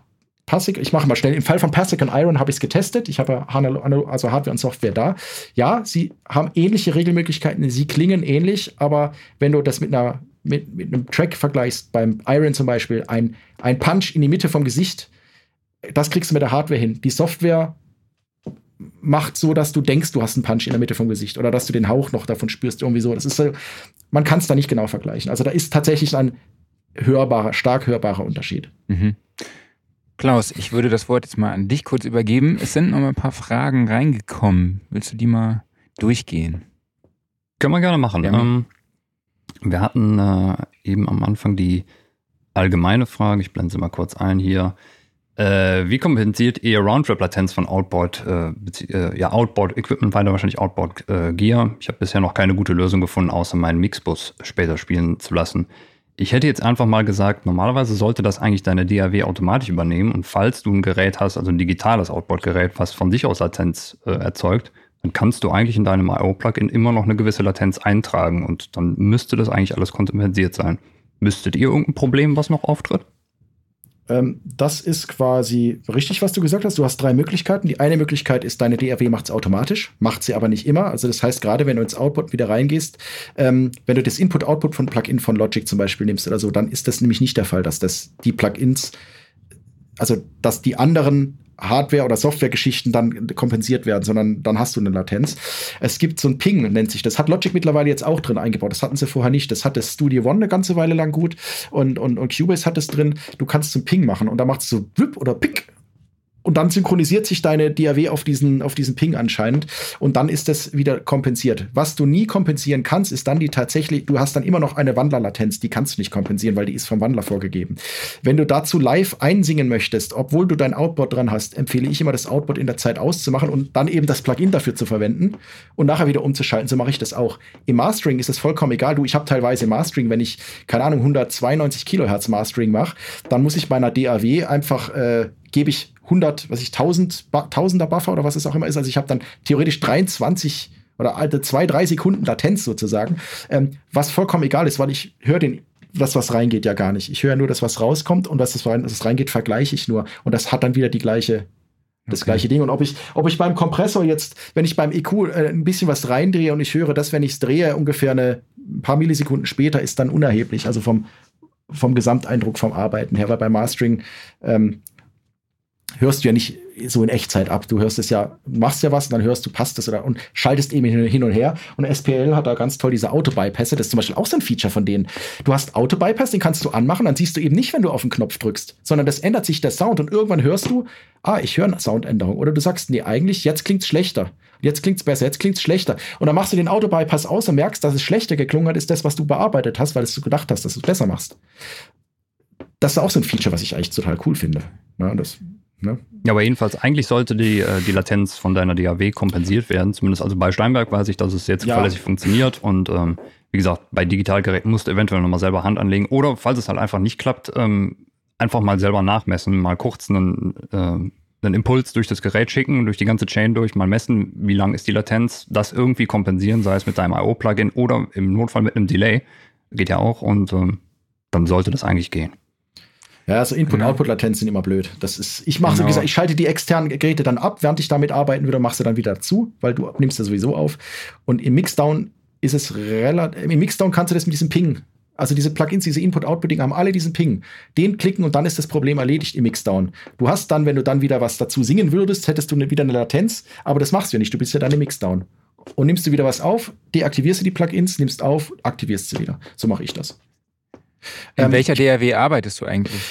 Passig, ich mache mal schnell. Im Fall von Passig und Iron habe ich es getestet. Ich habe also Hardware und Software da. Ja, sie haben ähnliche Regelmöglichkeiten. Sie klingen ähnlich, aber wenn du das mit einer mit, mit einem Track vergleichst, beim Iron zum Beispiel, ein, ein Punch in die Mitte vom Gesicht, das kriegst du mit der Hardware hin. Die Software macht so, dass du denkst, du hast einen Punch in der Mitte vom Gesicht oder dass du den Hauch noch davon spürst, irgendwie so. Das ist, man kann es da nicht genau vergleichen. Also da ist tatsächlich ein hörbarer, stark hörbarer Unterschied. Mhm. Klaus, ich würde das Wort jetzt mal an dich kurz übergeben. Es sind noch mal ein paar Fragen reingekommen. Willst du die mal durchgehen? Können wir gerne machen. Ja. Ähm, wir hatten äh, eben am Anfang die allgemeine Frage, ich blende sie mal kurz ein hier. Äh, wie kompensiert ihr Roundtrip-Latenz von Outboard, äh, äh, ja, Outboard-Equipment weiter, wahrscheinlich Outboard-Gear? Äh, ich habe bisher noch keine gute Lösung gefunden, außer meinen Mixbus später spielen zu lassen. Ich hätte jetzt einfach mal gesagt, normalerweise sollte das eigentlich deine DAW automatisch übernehmen und falls du ein Gerät hast, also ein digitales Outboard-Gerät, was von sich aus Latenz äh, erzeugt, dann kannst du eigentlich in deinem IO-Plugin immer noch eine gewisse Latenz eintragen und dann müsste das eigentlich alles kompensiert sein. Müsstet ihr irgendein Problem, was noch auftritt? Ähm, das ist quasi richtig, was du gesagt hast. Du hast drei Möglichkeiten. Die eine Möglichkeit ist, deine DAW macht es automatisch, macht sie aber nicht immer. Also das heißt, gerade wenn du ins Output wieder reingehst, ähm, wenn du das Input-Output von Plugin von Logic zum Beispiel nimmst oder so, dann ist das nämlich nicht der Fall, dass das die Plugins, also dass die anderen Hardware- oder Software-Geschichten dann kompensiert werden, sondern dann hast du eine Latenz. Es gibt so ein Ping, nennt sich das. Hat Logic mittlerweile jetzt auch drin eingebaut. Das hatten sie vorher nicht. Das hatte Studio One eine ganze Weile lang gut und, und, und Cubase hat es drin. Du kannst so ein Ping machen und da macht es so Blip oder Pick und dann synchronisiert sich deine DAW auf diesen, auf diesen Ping anscheinend und dann ist das wieder kompensiert. Was du nie kompensieren kannst, ist dann die tatsächlich, du hast dann immer noch eine Wandlerlatenz, die kannst du nicht kompensieren, weil die ist vom Wandler vorgegeben. Wenn du dazu live einsingen möchtest, obwohl du dein Outboard dran hast, empfehle ich immer das Outboard in der Zeit auszumachen und dann eben das Plugin dafür zu verwenden und nachher wieder umzuschalten. So mache ich das auch. Im Mastering ist es vollkommen egal. Du, ich habe teilweise Mastering, wenn ich, keine Ahnung, 192 Kilohertz Mastering mache, dann muss ich meiner DAW einfach, äh, gebe ich 100, was ich, 1000, Tausender Buffer oder was es auch immer ist. Also ich habe dann theoretisch 23 oder alte zwei, drei Sekunden Latenz sozusagen, ähm, was vollkommen egal ist, weil ich höre den das, was reingeht, ja gar nicht. Ich höre nur das, was rauskommt und das, was reingeht, vergleiche ich nur. Und das hat dann wieder die gleiche, das okay. gleiche Ding. Und ob ich, ob ich beim Kompressor jetzt, wenn ich beim EQ äh, ein bisschen was reindrehe und ich höre das, wenn ich es drehe, ungefähr eine, ein paar Millisekunden später, ist dann unerheblich. Also vom, vom Gesamteindruck vom Arbeiten her, weil beim Mastering ähm, hörst du ja nicht so in Echtzeit ab. Du hörst es ja, machst ja was und dann hörst du, passt es oder und schaltest eben hin und her. Und SPL hat da ganz toll diese Auto-Bypässe. Das ist zum Beispiel auch so ein Feature von denen. Du hast Auto-Bypass, den kannst du anmachen, dann siehst du eben nicht, wenn du auf den Knopf drückst, sondern das ändert sich der Sound und irgendwann hörst du, ah, ich höre eine Soundänderung. Oder du sagst, nee, eigentlich, jetzt klingt's schlechter. Jetzt klingt's besser, jetzt klingt's schlechter. Und dann machst du den Auto-Bypass aus und merkst, dass es schlechter geklungen hat, ist das, was du bearbeitet hast, weil du gedacht hast, dass du es besser machst. Das ist auch so ein Feature, was ich eigentlich total cool finde. Ja, das Ne? Ja, aber jedenfalls, eigentlich sollte die, äh, die Latenz von deiner DAW kompensiert werden. Zumindest also bei Steinberg weiß ich, dass es jetzt ja. zuverlässig funktioniert. Und ähm, wie gesagt, bei Digitalgeräten musst du eventuell nochmal selber Hand anlegen. Oder falls es halt einfach nicht klappt, ähm, einfach mal selber nachmessen, mal kurz einen, äh, einen Impuls durch das Gerät schicken, durch die ganze Chain durch, mal messen, wie lang ist die Latenz, das irgendwie kompensieren, sei es mit deinem IO-Plugin oder im Notfall mit einem Delay. Geht ja auch und ähm, dann sollte das eigentlich gehen. Ja, also Input-Output-Latenz sind immer blöd. Das ist, ich mache genau. so gesagt, ich schalte die externen Geräte dann ab, während ich damit arbeiten würde, machst du dann wieder zu, weil du nimmst ja sowieso auf. Und im Mixdown ist es relativ, im Mixdown kannst du das mit diesem Ping Also diese Plugins, diese Input-Output-Dinge haben alle diesen Ping. Den klicken und dann ist das Problem erledigt im Mixdown. Du hast dann, wenn du dann wieder was dazu singen würdest, hättest du wieder eine Latenz, aber das machst du ja nicht. Du bist ja dann im Mixdown. Und nimmst du wieder was auf, deaktivierst du die Plugins, nimmst auf, aktivierst sie wieder. So mache ich das. In ähm, welcher DAW arbeitest du eigentlich?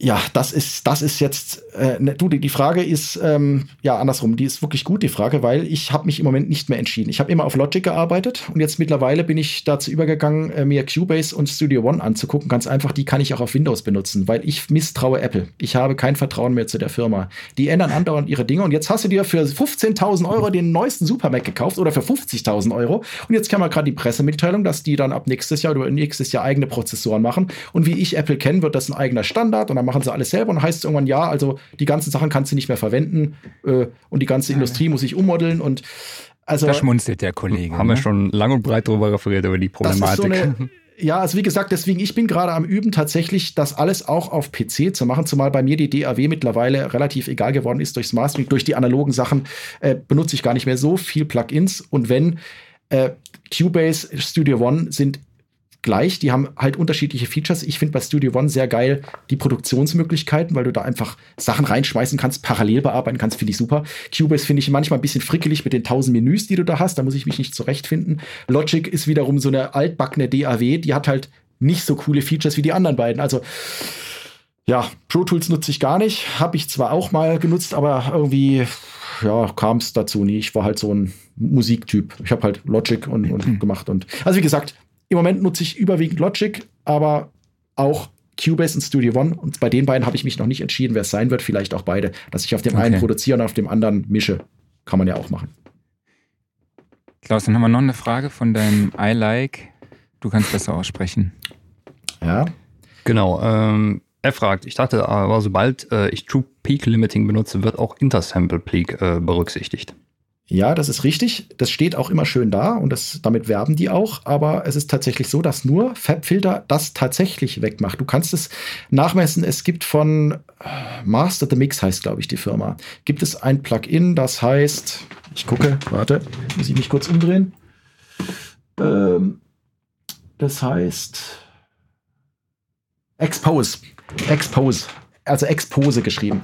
Ja, das ist, das ist jetzt, äh, ne, du, die, Frage ist, ähm, ja, andersrum, die ist wirklich gut, die Frage, weil ich habe mich im Moment nicht mehr entschieden. Ich habe immer auf Logic gearbeitet und jetzt mittlerweile bin ich dazu übergegangen, äh, mir Cubase und Studio One anzugucken. Ganz einfach, die kann ich auch auf Windows benutzen, weil ich misstraue Apple. Ich habe kein Vertrauen mehr zu der Firma. Die ändern andauernd ihre Dinge und jetzt hast du dir für 15.000 Euro den neuesten Super Mac gekauft oder für 50.000 Euro und jetzt kam mal gerade die Pressemitteilung, dass die dann ab nächstes Jahr oder nächstes Jahr eigene Prozessoren machen und wie ich Apple kenne, wird das ein eigener Standard und dann machen sie alles selber und heißt irgendwann, ja, also die ganzen Sachen kannst du nicht mehr verwenden äh, und die ganze Industrie muss sich ummodeln und also. Da schmunzelt der Kollege. Haben ne? wir schon lang und breit darüber referiert, über die Problematik. So eine, ja, also wie gesagt, deswegen, ich bin gerade am Üben, tatsächlich das alles auch auf PC zu machen, zumal bei mir die DAW mittlerweile relativ egal geworden ist durchs Mastering, durch die analogen Sachen äh, benutze ich gar nicht mehr so viel Plugins und wenn äh, Cubase, Studio One sind gleich. Die haben halt unterschiedliche Features. Ich finde bei Studio One sehr geil die Produktionsmöglichkeiten, weil du da einfach Sachen reinschmeißen kannst, parallel bearbeiten kannst, finde ich super. Cubase finde ich manchmal ein bisschen frickelig mit den tausend Menüs, die du da hast. Da muss ich mich nicht zurechtfinden. Logic ist wiederum so eine altbackene DAW, die hat halt nicht so coole Features wie die anderen beiden. Also ja, Pro Tools nutze ich gar nicht. Habe ich zwar auch mal genutzt, aber irgendwie ja, kam es dazu nie. Ich war halt so ein Musiktyp. Ich habe halt Logic und, und gemacht. Und also wie gesagt, im Moment nutze ich überwiegend Logic, aber auch Cubase und Studio One. Und bei den beiden habe ich mich noch nicht entschieden, wer es sein wird. Vielleicht auch beide. Dass ich auf dem okay. einen produziere und auf dem anderen mische. Kann man ja auch machen. Klaus, dann haben wir noch eine Frage von deinem I like. Du kannst besser aussprechen. Ja. Genau. Ähm, er fragt, ich dachte aber, sobald äh, ich True Peak Limiting benutze, wird auch Intersample Peak äh, berücksichtigt. Ja, das ist richtig. Das steht auch immer schön da und das, damit werben die auch. Aber es ist tatsächlich so, dass nur Fabfilter das tatsächlich wegmacht. Du kannst es nachmessen. Es gibt von äh, Master the Mix heißt, glaube ich, die Firma. Gibt es ein Plugin, das heißt, ich gucke, warte, muss ich mich kurz umdrehen. Ähm, das heißt Expose. Expose also Expose geschrieben.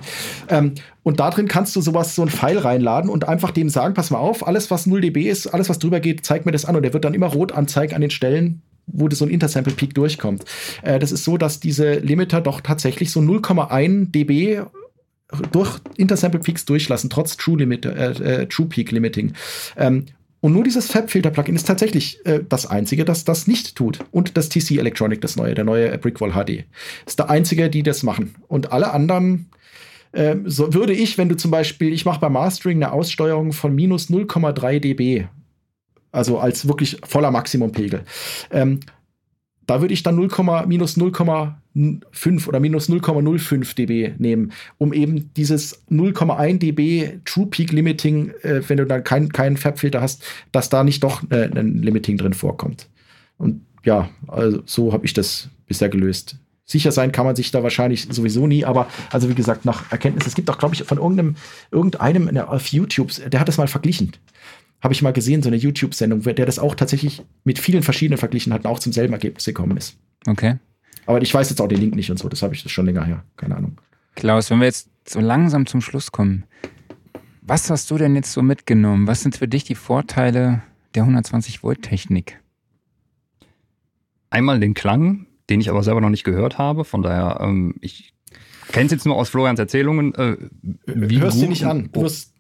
Ähm, und da drin kannst du sowas, so ein Pfeil reinladen und einfach dem sagen, pass mal auf, alles was 0 dB ist, alles was drüber geht, zeig mir das an und der wird dann immer rot anzeigen an den Stellen, wo so ein Intersample Peak durchkommt. Äh, das ist so, dass diese Limiter doch tatsächlich so 0,1 dB durch Intersample Peaks durchlassen, trotz True, Limit, äh, äh, True Peak Limiting. Ähm, und nur dieses Fab-Filter-Plugin ist tatsächlich äh, das einzige, das das nicht tut. Und das TC Electronic, das neue, der neue Brickwall HD. Ist der einzige, die das machen. Und alle anderen äh, so würde ich, wenn du zum Beispiel, ich mache beim Mastering eine Aussteuerung von minus 0,3 dB. Also als wirklich voller Maximumpegel. Ähm, da würde ich dann 0, minus 0,5 oder minus 0,05 dB nehmen, um eben dieses 0,1 dB True Peak Limiting, äh, wenn du dann keinen kein Fabfilter hast, dass da nicht doch äh, ein Limiting drin vorkommt. Und ja, also so habe ich das bisher gelöst. Sicher sein kann man sich da wahrscheinlich sowieso nie, aber also wie gesagt, nach Erkenntnis, es gibt auch, glaube ich, von irgendeinem, irgendeinem auf YouTube, der hat das mal verglichen habe ich mal gesehen, so eine YouTube-Sendung, der das auch tatsächlich mit vielen verschiedenen verglichen hat und auch zum selben Ergebnis gekommen ist. Okay. Aber ich weiß jetzt auch den Link nicht und so, das habe ich das schon länger her. Keine Ahnung. Klaus, wenn wir jetzt so langsam zum Schluss kommen, was hast du denn jetzt so mitgenommen? Was sind für dich die Vorteile der 120 Volt Technik? Einmal den Klang, den ich aber selber noch nicht gehört habe. Von daher, ähm, ich kenne es jetzt nur aus Florians Erzählungen. Äh, wie Hörst du nicht an. Du wirst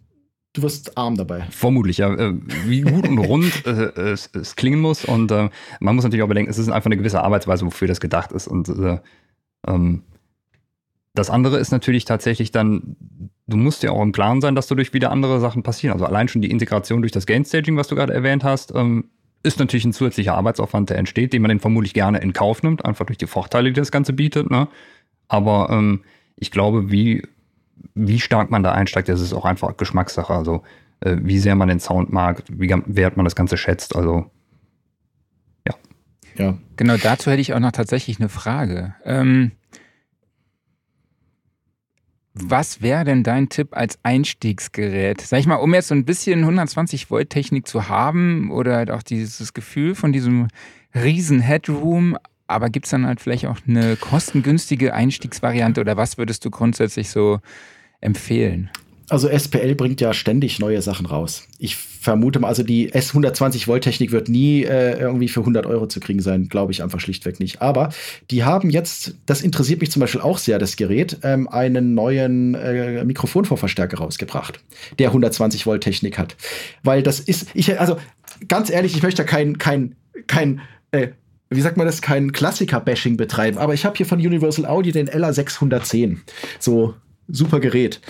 du wirst arm dabei. Vermutlich, ja. Äh, wie gut und rund äh, es, es, klingen muss. Und äh, man muss natürlich auch bedenken, es ist einfach eine gewisse Arbeitsweise, wofür das gedacht ist. Und äh, ähm, das andere ist natürlich tatsächlich dann, du musst ja auch im Klaren sein, dass dadurch wieder andere Sachen passieren. Also allein schon die Integration durch das Gain-Staging, was du gerade erwähnt hast, ähm, ist natürlich ein zusätzlicher Arbeitsaufwand, der entsteht, den man den vermutlich gerne in Kauf nimmt, einfach durch die Vorteile, die das Ganze bietet. Ne? Aber ähm, ich glaube, wie wie stark man da einsteigt, das ist auch einfach Geschmackssache. Also äh, wie sehr man den Sound mag, wie wert man das Ganze schätzt. Also ja. Ja. Genau, dazu hätte ich auch noch tatsächlich eine Frage. Ähm, was wäre denn dein Tipp als Einstiegsgerät? Sag ich mal, um jetzt so ein bisschen 120 Volt Technik zu haben oder halt auch dieses Gefühl von diesem riesen Headroom, aber gibt es dann halt vielleicht auch eine kostengünstige Einstiegsvariante oder was würdest du grundsätzlich so empfehlen? Also SPL bringt ja ständig neue Sachen raus. Ich vermute mal, also die S120 Volt Technik wird nie äh, irgendwie für 100 Euro zu kriegen sein, glaube ich einfach schlichtweg nicht. Aber die haben jetzt, das interessiert mich zum Beispiel auch sehr, das Gerät, ähm, einen neuen äh, Mikrofonvorverstärker rausgebracht, der 120 Volt Technik hat. Weil das ist, ich, also ganz ehrlich, ich möchte kein, kein, kein äh, wie sagt man das, kein Klassiker-Bashing betreiben, aber ich habe hier von Universal Audio den LA610. So super Gerät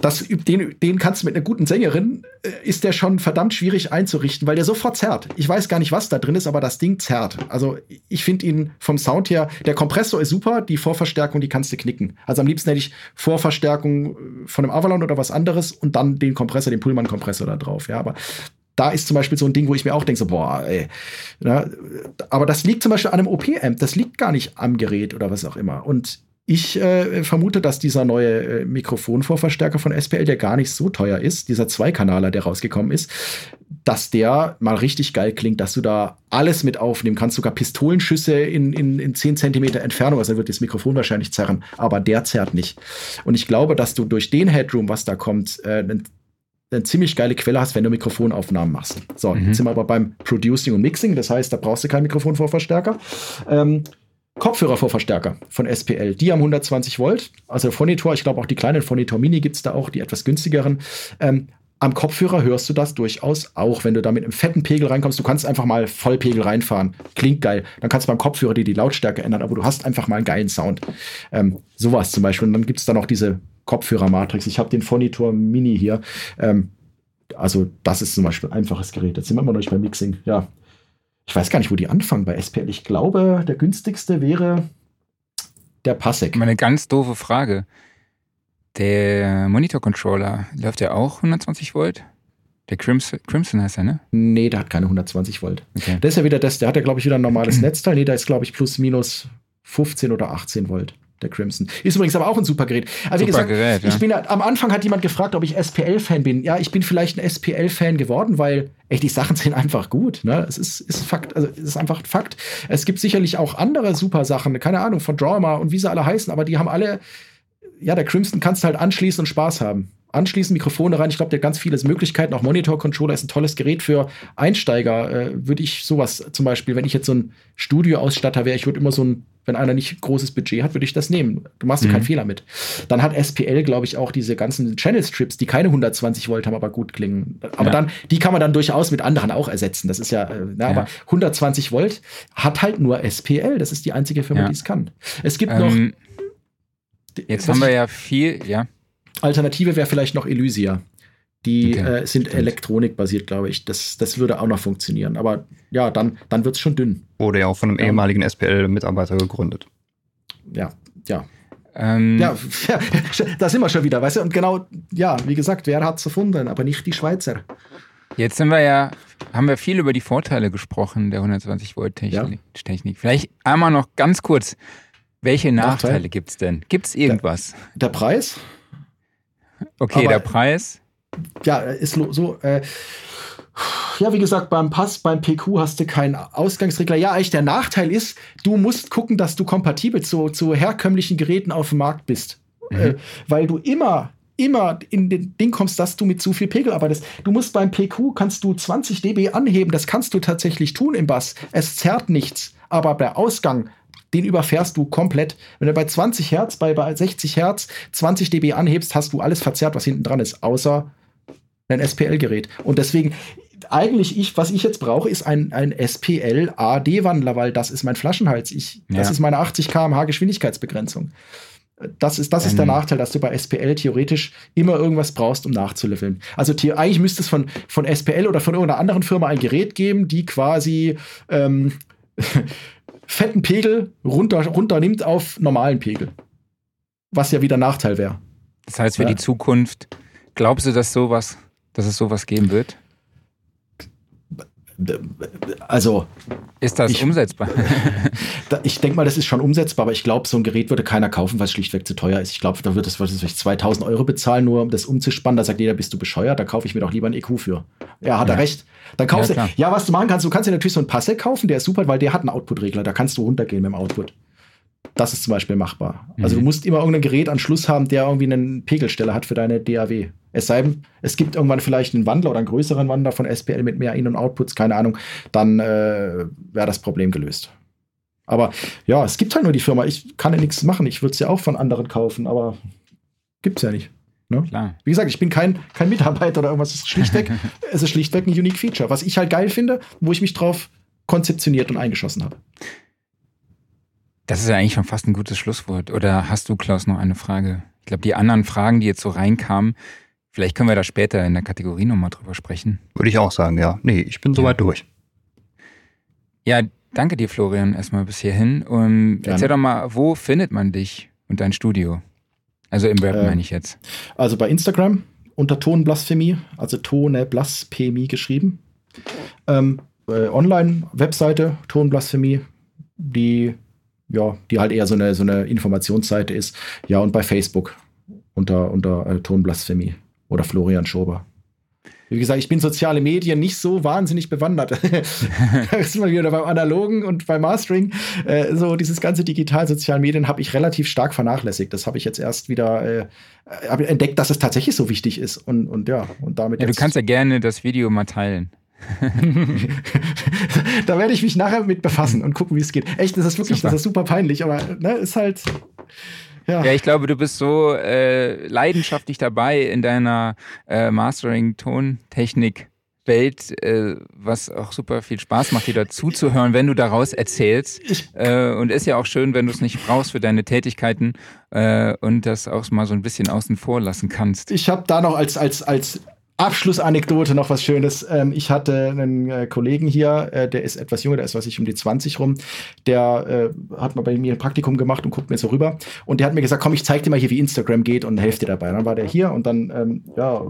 das, den, den kannst du mit einer guten Sängerin, äh, ist der schon verdammt schwierig einzurichten, weil der sofort zerrt. Ich weiß gar nicht, was da drin ist, aber das Ding zerrt. Also ich finde ihn vom Sound her, der Kompressor ist super, die Vorverstärkung, die kannst du knicken. Also am liebsten hätte ich Vorverstärkung äh, von einem Avalon oder was anderes und dann den Kompressor, den Pullman-Kompressor da drauf. Ja, aber da ist zum Beispiel so ein Ding, wo ich mir auch denke, so, boah, ey. Ja, aber das liegt zum Beispiel an einem OP-Amp, das liegt gar nicht am Gerät oder was auch immer. Und ich äh, vermute, dass dieser neue äh, Mikrofonvorverstärker von SPL, der gar nicht so teuer ist, dieser Zweikanaler, der rausgekommen ist, dass der mal richtig geil klingt, dass du da alles mit aufnehmen kannst, sogar Pistolenschüsse in, in, in 10 Zentimeter Entfernung, also wird das Mikrofon wahrscheinlich zerren, aber der zerrt nicht. Und ich glaube, dass du durch den Headroom, was da kommt, äh, eine ziemlich geile Quelle hast, wenn du Mikrofonaufnahmen machst. So, mhm. jetzt sind wir aber beim Producing und Mixing, das heißt, da brauchst du keinen Mikrofonvorverstärker. Ähm, Kopfhörervorverstärker von SPL. Die haben 120 Volt, also Phonitor, ich glaube auch die kleinen Phonitor Mini gibt es da auch, die etwas günstigeren. Ähm, am Kopfhörer hörst du das durchaus auch, wenn du da mit einem fetten Pegel reinkommst. Du kannst einfach mal Vollpegel reinfahren. Klingt geil. Dann kannst du beim Kopfhörer dir die Lautstärke ändern, aber du hast einfach mal einen geilen Sound. Ähm, sowas zum Beispiel. Und dann gibt es da noch diese Kopfhörer-Matrix. Ich habe den Phonitor Mini hier. Ähm, also, das ist zum Beispiel ein einfaches Gerät. Jetzt sind wir immer noch nicht beim Mixing. Ja, ich weiß gar nicht, wo die anfangen bei SPL. Ich glaube, der günstigste wäre der Passek. Meine ganz doofe Frage. Der Monitor-Controller, läuft der auch 120 Volt? Der Crimson, Crimson heißt er, ne? Nee, der hat keine 120 Volt. Okay. Das ist ja wieder das, der hat ja, glaube ich, wieder ein normales Netzteil. Nee, da ist, glaube ich, plus minus 15 oder 18 Volt der Crimson. Ist übrigens aber auch ein super Gerät. Aber super wie gesagt, Gerät, ja. ich bin am Anfang hat jemand gefragt, ob ich SPL-Fan bin. Ja, ich bin vielleicht ein SPL-Fan geworden, weil ey, die Sachen sind einfach gut. Ne? Es ist, ist Fakt, also es ist einfach Fakt. Es gibt sicherlich auch andere super Sachen, keine Ahnung, von Drama und wie sie alle heißen, aber die haben alle, ja, der Crimson kannst du halt anschließen und Spaß haben anschließen, Mikrofone rein. Ich glaube, der hat ganz viele Möglichkeiten. Auch Monitor-Controller ist ein tolles Gerät für Einsteiger. Äh, würde ich sowas zum Beispiel, wenn ich jetzt so ein Studioausstatter wäre, ich würde immer so ein, wenn einer nicht großes Budget hat, würde ich das nehmen. Du machst mhm. keinen Fehler mit. Dann hat SPL, glaube ich, auch diese ganzen Channel-Strips, die keine 120 Volt haben, aber gut klingen. Aber ja. dann, die kann man dann durchaus mit anderen auch ersetzen. Das ist ja, äh, na, ja. aber 120 Volt hat halt nur SPL. Das ist die einzige Firma, ja. die es kann. Es gibt ähm, noch. Jetzt haben wir ja viel, ja. Alternative wäre vielleicht noch Elysia. Die okay, äh, sind elektronikbasiert, glaube ich. Das, das würde auch noch funktionieren. Aber ja, dann, dann wird es schon dünn. Wurde ja auch von einem ja. ehemaligen SPL-Mitarbeiter gegründet. Ja, ja. Ähm, ja, ja, da sind wir schon wieder, weißt du? Und genau, ja, wie gesagt, wer hat es erfunden, aber nicht die Schweizer. Jetzt sind wir ja, haben wir viel über die Vorteile gesprochen der 120 Volt Technik. Ja. Technik. Vielleicht einmal noch ganz kurz, welche Nachteile Nachteil? gibt es denn? Gibt es irgendwas? Der, der Preis? Okay, Aber, der Preis? Ja, ist so. Äh, ja, wie gesagt, beim Pass, beim PQ hast du keinen Ausgangsregler. Ja, eigentlich der Nachteil ist, du musst gucken, dass du kompatibel zu, zu herkömmlichen Geräten auf dem Markt bist. Mhm. Äh, weil du immer immer in den Ding kommst, dass du mit zu viel Pegel arbeitest. Du musst beim PQ kannst du 20 dB anheben, das kannst du tatsächlich tun im Bass. Es zerrt nichts, aber der Ausgang den überfährst du komplett. Wenn du bei 20 Hertz, bei, bei 60 Hertz 20 dB anhebst, hast du alles verzerrt, was hinten dran ist, außer ein SPL-Gerät. Und deswegen, eigentlich ich, was ich jetzt brauche, ist ein, ein SPL AD-Wandler, weil das ist mein Flaschenhals. Ich, ja. Das ist meine 80 km/h Geschwindigkeitsbegrenzung. Das ist, das ist der ähm. Nachteil, dass du bei SPL theoretisch immer irgendwas brauchst, um nachzuleveln. Also eigentlich müsste es von, von SPL oder von irgendeiner anderen Firma ein Gerät geben, die quasi ähm, fetten Pegel runter, runter nimmt auf normalen Pegel. Was ja wieder Nachteil wäre. Das heißt, für ja. die Zukunft, glaubst du, dass sowas, dass es sowas geben wird? Also. Ist das ich, umsetzbar? ich denke mal, das ist schon umsetzbar, aber ich glaube, so ein Gerät würde keiner kaufen, weil es schlichtweg zu teuer ist. Ich glaube, da wird es 2000 Euro bezahlen, nur um das umzuspannen. Da sagt jeder, bist du bescheuert? Da kaufe ich mir doch lieber ein EQ für. Ja, hat ja. er recht. Dann kaufst ja, du. Ja, was du machen kannst, du kannst dir natürlich so ein Passe kaufen, der ist super, weil der hat einen Output-Regler. Da kannst du runtergehen mit dem Output. Das ist zum Beispiel machbar. Mhm. Also du mhm. musst immer irgendein Gerät an Schluss haben, der irgendwie einen Pegelsteller hat für deine DAW. Es sei denn, es gibt irgendwann vielleicht einen Wandler oder einen größeren Wandler von SPL mit mehr In- und Outputs, keine Ahnung, dann äh, wäre das Problem gelöst. Aber ja, es gibt halt nur die Firma. Ich kann ja nichts machen. Ich würde es ja auch von anderen kaufen, aber gibt es ja nicht. Ne? Klar. Wie gesagt, ich bin kein, kein Mitarbeiter oder irgendwas. Es ist schlichtweg, es ist schlichtweg ein Unique Feature, was ich halt geil finde, wo ich mich drauf konzeptioniert und eingeschossen habe. Das ist ja eigentlich schon fast ein gutes Schlusswort. Oder hast du, Klaus, noch eine Frage? Ich glaube, die anderen Fragen, die jetzt so reinkamen, vielleicht können wir da später in der Kategorie nochmal drüber sprechen. Würde ich auch sagen, ja. Nee, ich bin soweit ja. durch. Ja, danke dir, Florian, erstmal bis hierhin. Und Gerne. erzähl doch mal, wo findet man dich und dein Studio? Also im Web äh, meine ich jetzt. Also bei Instagram unter Tonblasphemie, also Tone Blasphemie geschrieben. Ähm, äh, Online-Webseite Tonblasphemie, die ja, die halt eher so eine, so eine Informationsseite ist. Ja, und bei Facebook unter, unter äh, Tonblasphemie oder Florian Schober. Wie gesagt, ich bin soziale Medien nicht so wahnsinnig bewandert. da ist mal wieder beim Analogen und beim Mastering. Äh, so dieses ganze digital-sozialen Medien habe ich relativ stark vernachlässigt. Das habe ich jetzt erst wieder äh, entdeckt, dass es tatsächlich so wichtig ist. Und, und ja, und damit. Ja, du kannst ja gerne das Video mal teilen. Da werde ich mich nachher mit befassen und gucken, wie es geht. Echt, das ist wirklich, super. das ist super peinlich, aber ne, ist halt. Ja. ja, ich glaube, du bist so äh, leidenschaftlich dabei in deiner äh, Mastering-Tontechnik. Welt, äh, was auch super viel Spaß macht, dir dazu zu hören, wenn du daraus erzählst. Äh, und ist ja auch schön, wenn du es nicht brauchst für deine Tätigkeiten äh, und das auch mal so ein bisschen außen vor lassen kannst. Ich habe da noch als, als, als Abschlussanekdote noch was Schönes. Ähm, ich hatte einen äh, Kollegen hier, äh, der ist etwas jünger, der ist, weiß ich, um die 20 rum. Der äh, hat mal bei mir ein Praktikum gemacht und guckt mir so rüber. Und der hat mir gesagt, komm, ich zeig dir mal hier, wie Instagram geht und helfe dir dabei. Dann war der hier und dann, ähm, ja,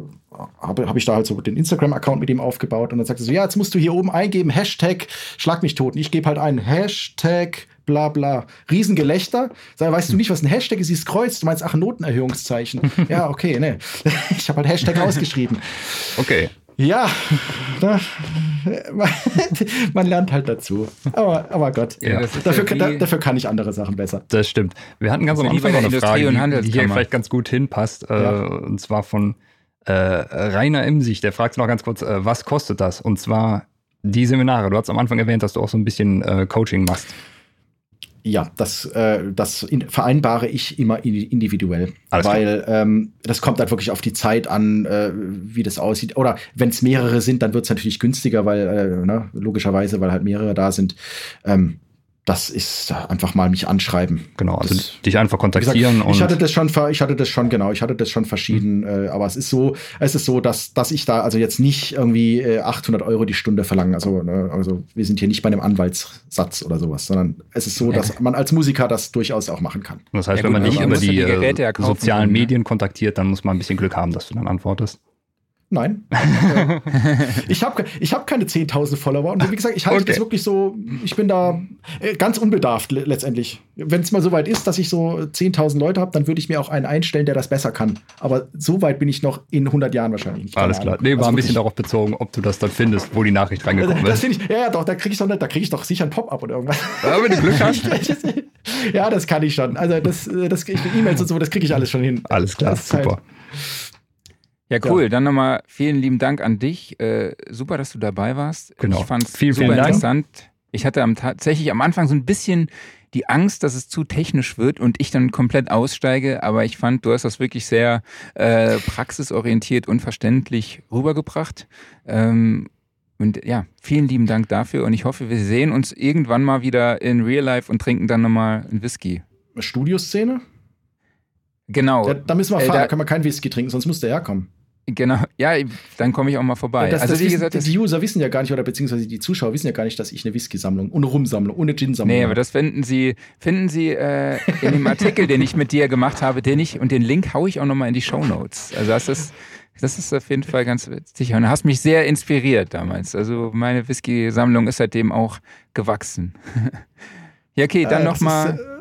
habe hab ich da halt so den Instagram-Account mit ihm aufgebaut. Und dann sagte er so, ja, jetzt musst du hier oben eingeben, Hashtag Schlag mich tot. Und ich gebe halt ein Hashtag bla bla. Riesengelächter. Sag, weißt du nicht, was ein Hashtag ist? Dieses Kreuz. Du meinst, ach, ein Notenerhöhungszeichen. ja, okay, ne. Ich habe halt Hashtag ausgeschrieben. Okay. Ja, ne? man lernt halt dazu. Aber, aber Gott, ja, dafür, ja da, dafür kann ich andere Sachen besser. Das stimmt. Wir hatten ganz am Anfang noch eine Frage, die, die hier vielleicht ganz gut hinpasst. Äh, ja. Äh, und zwar von äh, Rainer Imsich. Der fragt noch ganz kurz, äh, was kostet das? Und zwar die Seminare. Du hast am Anfang erwähnt, dass du auch so ein bisschen äh, Coaching machst. Ja, das, äh, das in, vereinbare ich immer individuell. Alles weil ähm, das kommt halt wirklich auf die Zeit an, äh, wie das aussieht. Oder wenn es mehrere sind, dann wird es natürlich günstiger, weil, äh, ne, logischerweise, weil halt mehrere da sind. Ähm, das ist einfach mal mich anschreiben. Genau, also das, dich einfach kontaktieren. Gesagt, ich hatte das schon, ich hatte das schon, genau, ich hatte das schon verschieden, mhm. äh, aber es ist so, es ist so, dass, dass ich da also jetzt nicht irgendwie äh, 800 Euro die Stunde verlange. Also, ne, also wir sind hier nicht bei einem Anwaltssatz oder sowas, sondern es ist so, dass man als Musiker das durchaus auch machen kann. Das heißt, ja, gut, wenn man nicht über die, die äh, sozialen ne? Medien kontaktiert, dann muss man ein bisschen Glück haben, dass du dann antwortest. Nein. ich habe ich hab keine 10.000 Follower. Und wie gesagt, ich halte okay. das wirklich so, ich bin da äh, ganz unbedarft letztendlich. Wenn es mal so weit ist, dass ich so 10.000 Leute habe, dann würde ich mir auch einen einstellen, der das besser kann. Aber so weit bin ich noch in 100 Jahren wahrscheinlich nicht. Alles klar. Nee, war also ein bisschen darauf bezogen, ob du das dann findest, wo die Nachricht reingekommen ist. ich, ja, ja, doch, da kriege ich, doch, krieg ich doch sicher ein Pop-up oder irgendwas. Ja, wenn du Glück hast. ja, das kann ich schon. Also das, das E-Mails und so, das kriege ich alles schon hin. Alles klar, super. Halt, ja, cool. Ja. Dann nochmal vielen lieben Dank an dich. Äh, super, dass du dabei warst. Genau. Ich fand es super vielen interessant. Dank. Ich hatte am, tatsächlich am Anfang so ein bisschen die Angst, dass es zu technisch wird und ich dann komplett aussteige. Aber ich fand, du hast das wirklich sehr äh, praxisorientiert und verständlich rübergebracht. Ähm, und ja, vielen lieben Dank dafür. Und ich hoffe, wir sehen uns irgendwann mal wieder in Real Life und trinken dann nochmal einen Whisky. Studioszene? Genau. Ja, da müssen wir äh, fahren, äh, da können wir keinen Whisky trinken, sonst muss der herkommen. Genau, ja, dann komme ich auch mal vorbei. Das, also, das wie wissen, gesagt, die User wissen ja gar nicht, oder beziehungsweise die Zuschauer wissen ja gar nicht, dass ich eine Whisky-Sammlung, ohne Rum-Sammlung, ohne Gin-Sammlung Nee, aber das finden Sie, finden Sie äh, in dem Artikel, den ich mit dir gemacht habe, den ich, und den Link haue ich auch nochmal in die Show Notes. Also das ist Das ist auf jeden Fall ganz witzig. Und du hast mich sehr inspiriert damals. Also meine Whisky-Sammlung ist seitdem auch gewachsen. ja, okay, dann äh, nochmal.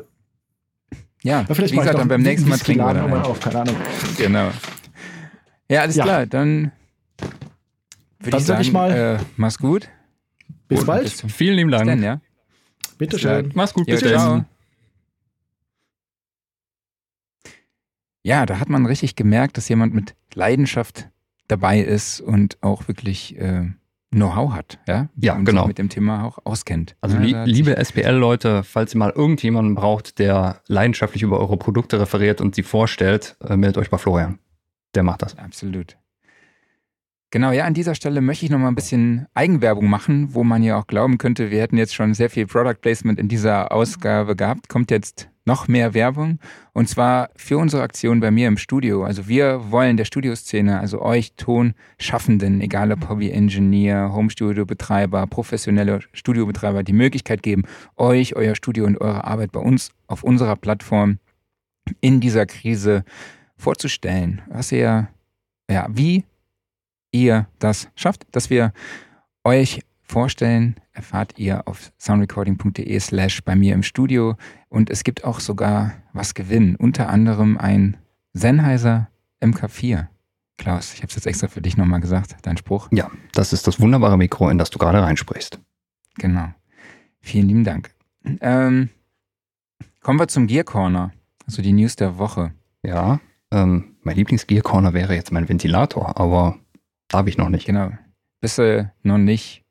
Ja, ja, vielleicht wie gesagt, dann beim nächsten Mal trinken wir dann auf, keine Ahnung. Genau. Ja, alles ja. klar. Dann würde ich sagen, ich mal, äh, mach's gut. Bis Und bald. Bis Vielen lieben Dank. Dann, ja. Bitteschön. Mach's gut. Bis dann. Ja, da hat man richtig gemerkt, dass jemand mit Leidenschaft dabei ist und auch wirklich äh, Know-how hat, ja? Ja, und genau. Sich mit dem Thema auch auskennt. Also ja, liebe SPL-Leute, falls ihr mal irgendjemanden braucht, der leidenschaftlich über eure Produkte referiert und sie vorstellt, äh, meldet euch bei Florian. Der macht das. Absolut. Genau, ja, an dieser Stelle möchte ich noch mal ein bisschen Eigenwerbung machen, wo man ja auch glauben könnte, wir hätten jetzt schon sehr viel Product Placement in dieser Ausgabe gehabt. Kommt jetzt noch mehr Werbung und zwar für unsere Aktion bei mir im Studio. Also wir wollen der Studioszene, also euch Tonschaffenden, egal ob Hobby-Engineer, Home-Studio-Betreiber, professionelle Studiobetreiber, die Möglichkeit geben, euch, euer Studio und eure Arbeit bei uns auf unserer Plattform in dieser Krise vorzustellen. Was ihr, ja, wie ihr das schafft, dass wir euch vorstellen, erfahrt ihr auf soundrecording.de slash bei mir im Studio. Und es gibt auch sogar was gewinnen, unter anderem ein Sennheiser MK4. Klaus, ich habe es jetzt extra für dich nochmal gesagt, dein Spruch. Ja, das ist das wunderbare Mikro, in das du gerade reinsprichst. Genau. Vielen lieben Dank. Ähm, kommen wir zum Gear Corner, also die News der Woche. Ja, ähm, mein Lieblings-Gear Corner wäre jetzt mein Ventilator, aber Darf ich noch nicht. Genau. Bist du noch nicht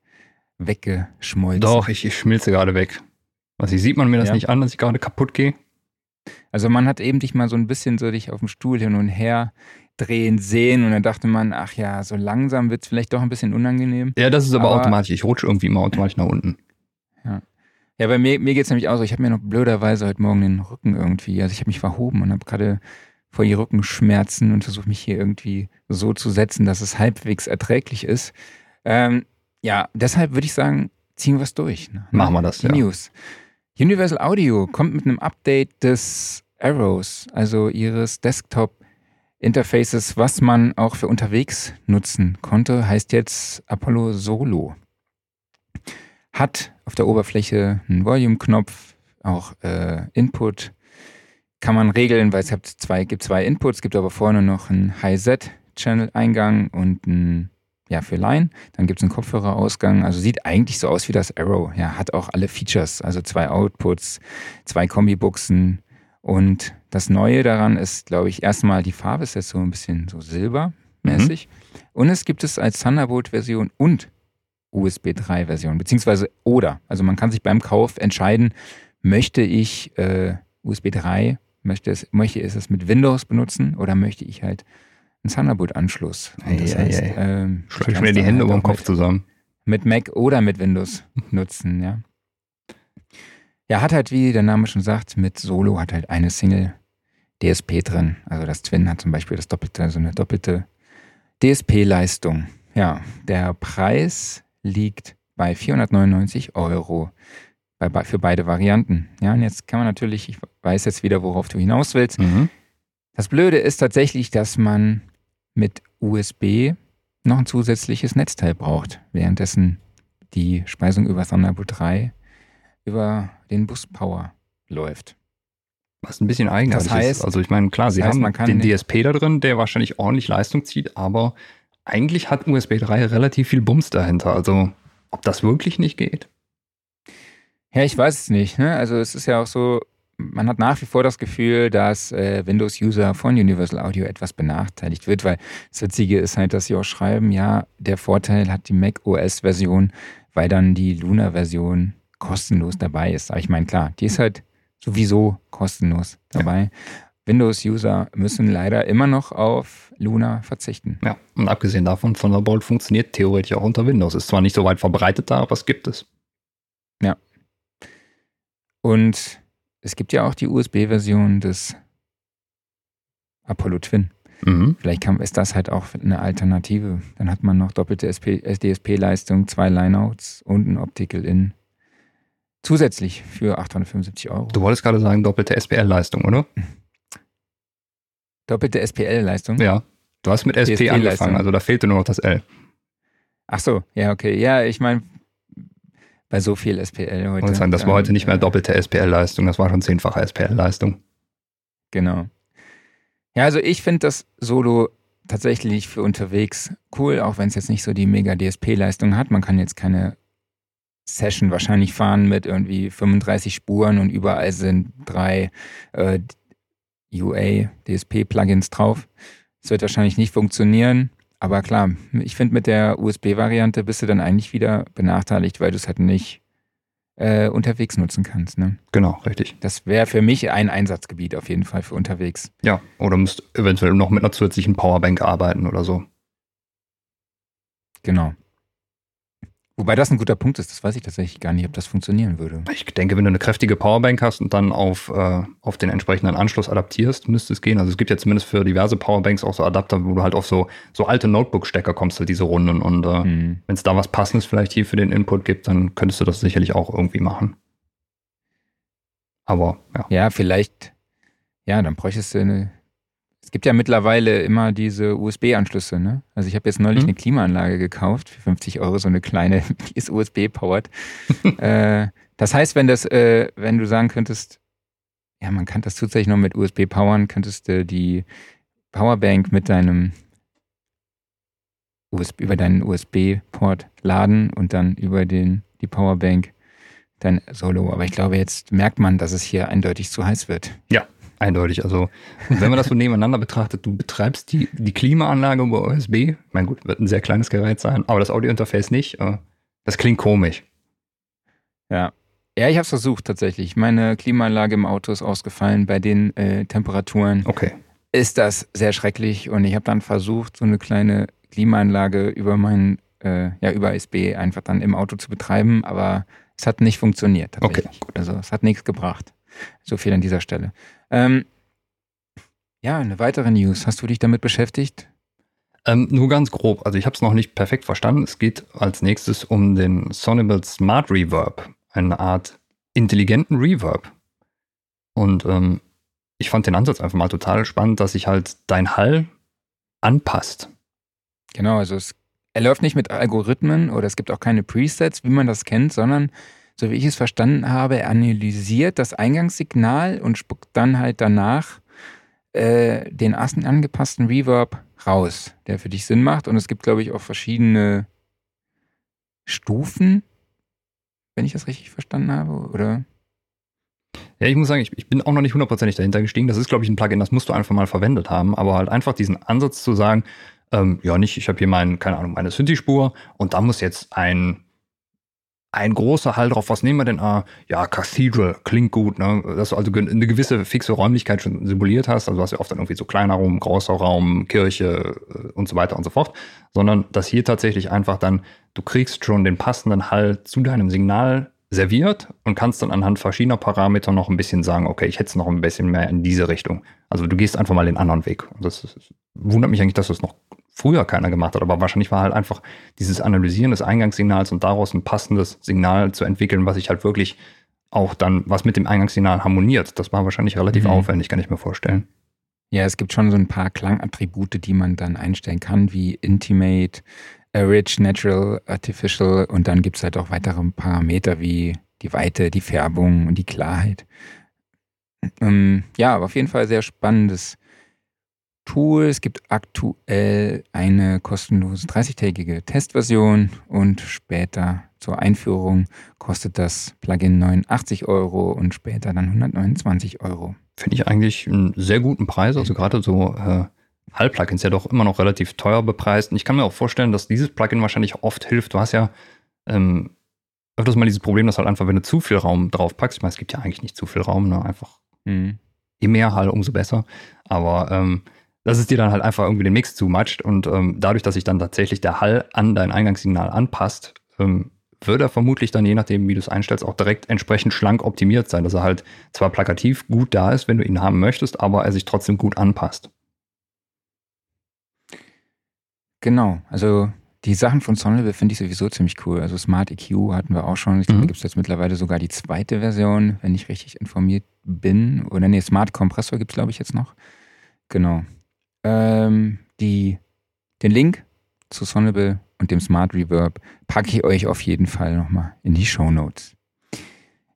weggeschmolzen? Doch, ich, ich schmilze gerade weg. Was sieht man mir das ja. nicht an, dass ich gerade kaputt gehe? Also man hat eben dich mal so ein bisschen so dich auf dem Stuhl hin und her drehen sehen und dann dachte man, ach ja, so langsam wird es vielleicht doch ein bisschen unangenehm. Ja, das ist aber, aber automatisch. Ich rutsche irgendwie immer automatisch nach unten. Ja. Ja, bei mir, mir geht es nämlich auch so, ich habe mir noch blöderweise heute Morgen den Rücken irgendwie, also ich habe mich verhoben und habe gerade vor die Rückenschmerzen und versuche mich hier irgendwie so zu setzen, dass es halbwegs erträglich ist. Ähm, ja, deshalb würde ich sagen, ziehen wir es durch. Ne? Machen wir das, die ja. News. Universal Audio kommt mit einem Update des Arrows, also ihres Desktop-Interfaces, was man auch für unterwegs nutzen konnte, heißt jetzt Apollo Solo. Hat auf der Oberfläche einen Volume-Knopf, auch äh, Input, kann man regeln, weil es gibt zwei, gibt zwei Inputs, gibt aber vorne noch einen High-Z-Channel-Eingang und ein ja, für Line. Dann gibt es einen Kopfhörerausgang. Also sieht eigentlich so aus wie das Arrow. Ja, hat auch alle Features. Also zwei Outputs, zwei Kombibuchsen. Und das Neue daran ist, glaube ich, erstmal die Farbe ist jetzt so ein bisschen so silbermäßig. Mhm. Und es gibt es als Thunderbolt-Version und USB 3-Version, beziehungsweise oder. Also man kann sich beim Kauf entscheiden, möchte ich äh, USB 3 Möchte, es, möchte ich es mit Windows benutzen oder möchte ich halt einen Thunderbolt-Anschluss? Hey, das heißt, hey, hey. Ähm, Schlag mir die Hände halt über den Kopf zusammen. Mit Mac oder mit Windows nutzen, ja. Ja, hat halt, wie der Name schon sagt, mit Solo hat halt eine Single DSP drin. Also das Twin hat zum Beispiel das doppelte, also eine doppelte DSP-Leistung. Ja, der Preis liegt bei 499 Euro für beide Varianten. Ja, und jetzt kann man natürlich, ich weiß jetzt wieder, worauf du hinaus willst. Mhm. Das Blöde ist tatsächlich, dass man mit USB noch ein zusätzliches Netzteil braucht, währenddessen die Speisung über Thunderbolt 3 über den Bus Power läuft. Was ein bisschen eigenartig das heißt, ist. Also ich meine, klar, sie heißt, haben den DSP da drin, der wahrscheinlich ordentlich Leistung zieht, aber eigentlich hat USB 3 relativ viel Bums dahinter. Also ob das wirklich nicht geht? Ja, ich weiß es nicht. Ne? Also es ist ja auch so, man hat nach wie vor das Gefühl, dass äh, Windows-User von Universal Audio etwas benachteiligt wird, weil das Witzige ist halt, dass sie auch schreiben, ja, der Vorteil hat die Mac OS-Version, weil dann die Luna-Version kostenlos dabei ist. Aber ich meine, klar, die ist halt sowieso kostenlos dabei. Ja. Windows-User müssen leider immer noch auf Luna verzichten. Ja, und abgesehen davon, Thunderbolt funktioniert theoretisch auch unter Windows. Ist zwar nicht so weit verbreitet da, aber es gibt es. Ja, und es gibt ja auch die USB-Version des Apollo Twin. Mhm. Vielleicht kann, ist das halt auch eine Alternative. Dann hat man noch doppelte DSP-Leistung, zwei Lineouts und ein Optical-In. Zusätzlich für 875 Euro. Du wolltest gerade sagen, doppelte SPL-Leistung, oder? Doppelte SPL-Leistung? Ja. Du hast mit SP angefangen, also da fehlte nur noch das L. Ach so, ja, okay. Ja, ich meine, bei so viel SPL heute. Sagen, das war heute nicht mehr doppelte SPL-Leistung, das war schon zehnfache SPL-Leistung. Genau. Ja, also ich finde das Solo tatsächlich für unterwegs cool, auch wenn es jetzt nicht so die mega DSP-Leistung hat. Man kann jetzt keine Session wahrscheinlich fahren mit irgendwie 35 Spuren und überall sind drei äh, UA DSP-Plugins drauf. Das wird wahrscheinlich nicht funktionieren. Aber klar, ich finde, mit der USB-Variante bist du dann eigentlich wieder benachteiligt, weil du es halt nicht äh, unterwegs nutzen kannst. Ne? Genau, richtig. Das wäre für mich ein Einsatzgebiet auf jeden Fall für unterwegs. Ja, oder musst eventuell noch mit einer zusätzlichen Powerbank arbeiten oder so. Genau. Wobei das ein guter Punkt ist, das weiß ich tatsächlich gar nicht, ob das funktionieren würde. Ich denke, wenn du eine kräftige Powerbank hast und dann auf, äh, auf den entsprechenden Anschluss adaptierst, müsste es gehen. Also es gibt ja zumindest für diverse Powerbanks auch so Adapter, wo du halt auf so, so alte Notebook-Stecker kommst, halt diese Runden. Und äh, mhm. wenn es da was Passendes vielleicht hier für den Input gibt, dann könntest du das sicherlich auch irgendwie machen. Aber ja. Ja, vielleicht, ja, dann bräuchtest du eine, es gibt ja mittlerweile immer diese USB-Anschlüsse. Ne? Also ich habe jetzt neulich mhm. eine Klimaanlage gekauft für 50 Euro, so eine kleine, die ist USB-powered. äh, das heißt, wenn das, äh, wenn du sagen könntest, ja, man kann das zusätzlich noch mit USB powern, könntest du die Powerbank mit deinem USB, über deinen USB-Port laden und dann über den, die Powerbank dein Solo. Aber ich glaube, jetzt merkt man, dass es hier eindeutig zu heiß wird. Ja, Eindeutig. Also, wenn man das so nebeneinander betrachtet, du betreibst die, die Klimaanlage über USB. Ich meine, gut, wird ein sehr kleines Gerät sein, aber das Audiointerface nicht. Äh, das klingt komisch. Ja. Ja, ich habe es versucht tatsächlich. Meine Klimaanlage im Auto ist ausgefallen bei den äh, Temperaturen. Okay. Ist das sehr schrecklich und ich habe dann versucht, so eine kleine Klimaanlage über meinen, äh, ja, über USB einfach dann im Auto zu betreiben, aber es hat nicht funktioniert. Okay, gut. Also es hat nichts gebracht. So viel an dieser Stelle. Ähm, ja, eine weitere News. Hast du dich damit beschäftigt? Ähm, nur ganz grob. Also ich habe es noch nicht perfekt verstanden. Es geht als nächstes um den Sonable Smart Reverb, eine Art intelligenten Reverb. Und ähm, ich fand den Ansatz einfach mal total spannend, dass sich halt dein Hall anpasst. Genau, also es, er läuft nicht mit Algorithmen oder es gibt auch keine Presets, wie man das kennt, sondern so wie ich es verstanden habe, er analysiert das Eingangssignal und spuckt dann halt danach äh, den angepassten Reverb raus, der für dich Sinn macht. Und es gibt, glaube ich, auch verschiedene Stufen, wenn ich das richtig verstanden habe, oder? Ja, ich muss sagen, ich, ich bin auch noch nicht hundertprozentig dahinter gestiegen. Das ist, glaube ich, ein Plugin, das musst du einfach mal verwendet haben. Aber halt einfach diesen Ansatz zu sagen, ähm, ja, nicht, ich habe hier mein, keine Ahnung, meine Synthi-Spur und da muss jetzt ein ein großer Hall drauf. Was nehmen wir denn? Ah, ja, Cathedral klingt gut, ne? Dass du also eine gewisse fixe Räumlichkeit schon simuliert hast. Also du hast ja oft dann irgendwie so kleiner Raum, großer Raum, Kirche äh, und so weiter und so fort. Sondern dass hier tatsächlich einfach dann, du kriegst schon den passenden Hall zu deinem Signal serviert und kannst dann anhand verschiedener Parameter noch ein bisschen sagen, okay, ich hätte es noch ein bisschen mehr in diese Richtung. Also du gehst einfach mal den anderen Weg. Und das, das wundert mich eigentlich, dass du es noch früher keiner gemacht hat, aber wahrscheinlich war halt einfach dieses Analysieren des Eingangssignals und daraus ein passendes Signal zu entwickeln, was sich halt wirklich auch dann, was mit dem Eingangssignal harmoniert. Das war wahrscheinlich relativ mhm. aufwendig, kann ich mir vorstellen. Ja, es gibt schon so ein paar Klangattribute, die man dann einstellen kann, wie Intimate, Rich, Natural, Artificial und dann gibt es halt auch weitere Parameter wie die Weite, die Färbung und die Klarheit. Ähm, ja, aber auf jeden Fall sehr spannendes Tool. Es gibt aktuell eine kostenlose 30-tägige Testversion und später zur Einführung kostet das Plugin 89 Euro und später dann 129 Euro. Finde ich eigentlich einen sehr guten Preis. Also gerade so äh, Hall-Plugins ja doch immer noch relativ teuer bepreist. Und ich kann mir auch vorstellen, dass dieses Plugin wahrscheinlich oft hilft. Du hast ja ähm, öfters mal dieses Problem, dass halt einfach, wenn du zu viel Raum drauf packst, ich meine, es gibt ja eigentlich nicht zu viel Raum, ne? einfach mhm. je mehr Hall, umso besser. Aber ähm, dass es dir dann halt einfach irgendwie den Mix zumatscht und ähm, dadurch, dass sich dann tatsächlich der Hall an dein Eingangssignal anpasst, ähm, wird er vermutlich dann, je nachdem, wie du es einstellst, auch direkt entsprechend schlank optimiert sein, dass er halt zwar plakativ gut da ist, wenn du ihn haben möchtest, aber er sich trotzdem gut anpasst. Genau, also die Sachen von Sonlevel finde ich sowieso ziemlich cool. Also Smart EQ hatten wir auch schon. Ich glaube, mhm. da gibt es jetzt mittlerweile sogar die zweite Version, wenn ich richtig informiert bin. Oder nee, Smart Kompressor gibt es, glaube ich, jetzt noch. Genau. Ähm, Die, den Link zu Sonable und dem Smart Reverb packe ich euch auf jeden Fall nochmal in die Show Notes.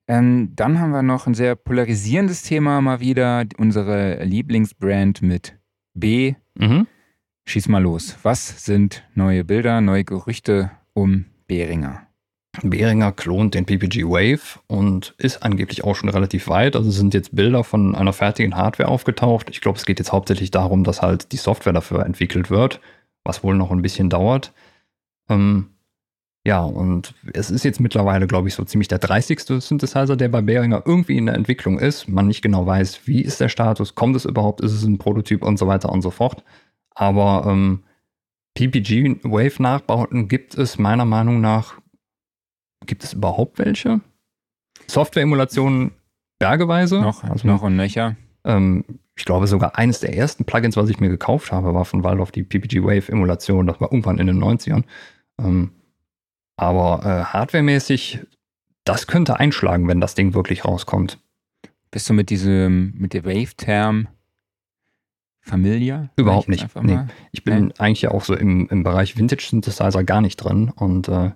Ähm, dann haben wir noch ein sehr polarisierendes Thema mal wieder. Unsere Lieblingsbrand mit B. Mhm. Schieß mal los. Was sind neue Bilder, neue Gerüchte um Behringer? Behringer klont den PPG Wave und ist angeblich auch schon relativ weit. Also sind jetzt Bilder von einer fertigen Hardware aufgetaucht. Ich glaube, es geht jetzt hauptsächlich darum, dass halt die Software dafür entwickelt wird, was wohl noch ein bisschen dauert. Ähm, ja, und es ist jetzt mittlerweile, glaube ich, so ziemlich der 30. Synthesizer, der bei Behringer irgendwie in der Entwicklung ist. Man nicht genau weiß, wie ist der Status, kommt es überhaupt, ist es ein Prototyp und so weiter und so fort. Aber ähm, PPG-Wave-Nachbauten gibt es meiner Meinung nach, gibt es überhaupt welche? Software-Emulationen bergeweise. Noch, also noch und nöcher. Ähm, ich glaube sogar eines der ersten Plugins, was ich mir gekauft habe, war von Valve die PPG Wave Emulation. Das war irgendwann in den 90ern. Ähm, aber äh, hardwaremäßig, das könnte einschlagen, wenn das Ding wirklich rauskommt. Bist du mit diesem, mit der Wave-Term familiar? Überhaupt nicht. Nee. Ich bin nee. eigentlich ja auch so im, im Bereich Vintage Synthesizer gar nicht drin und äh,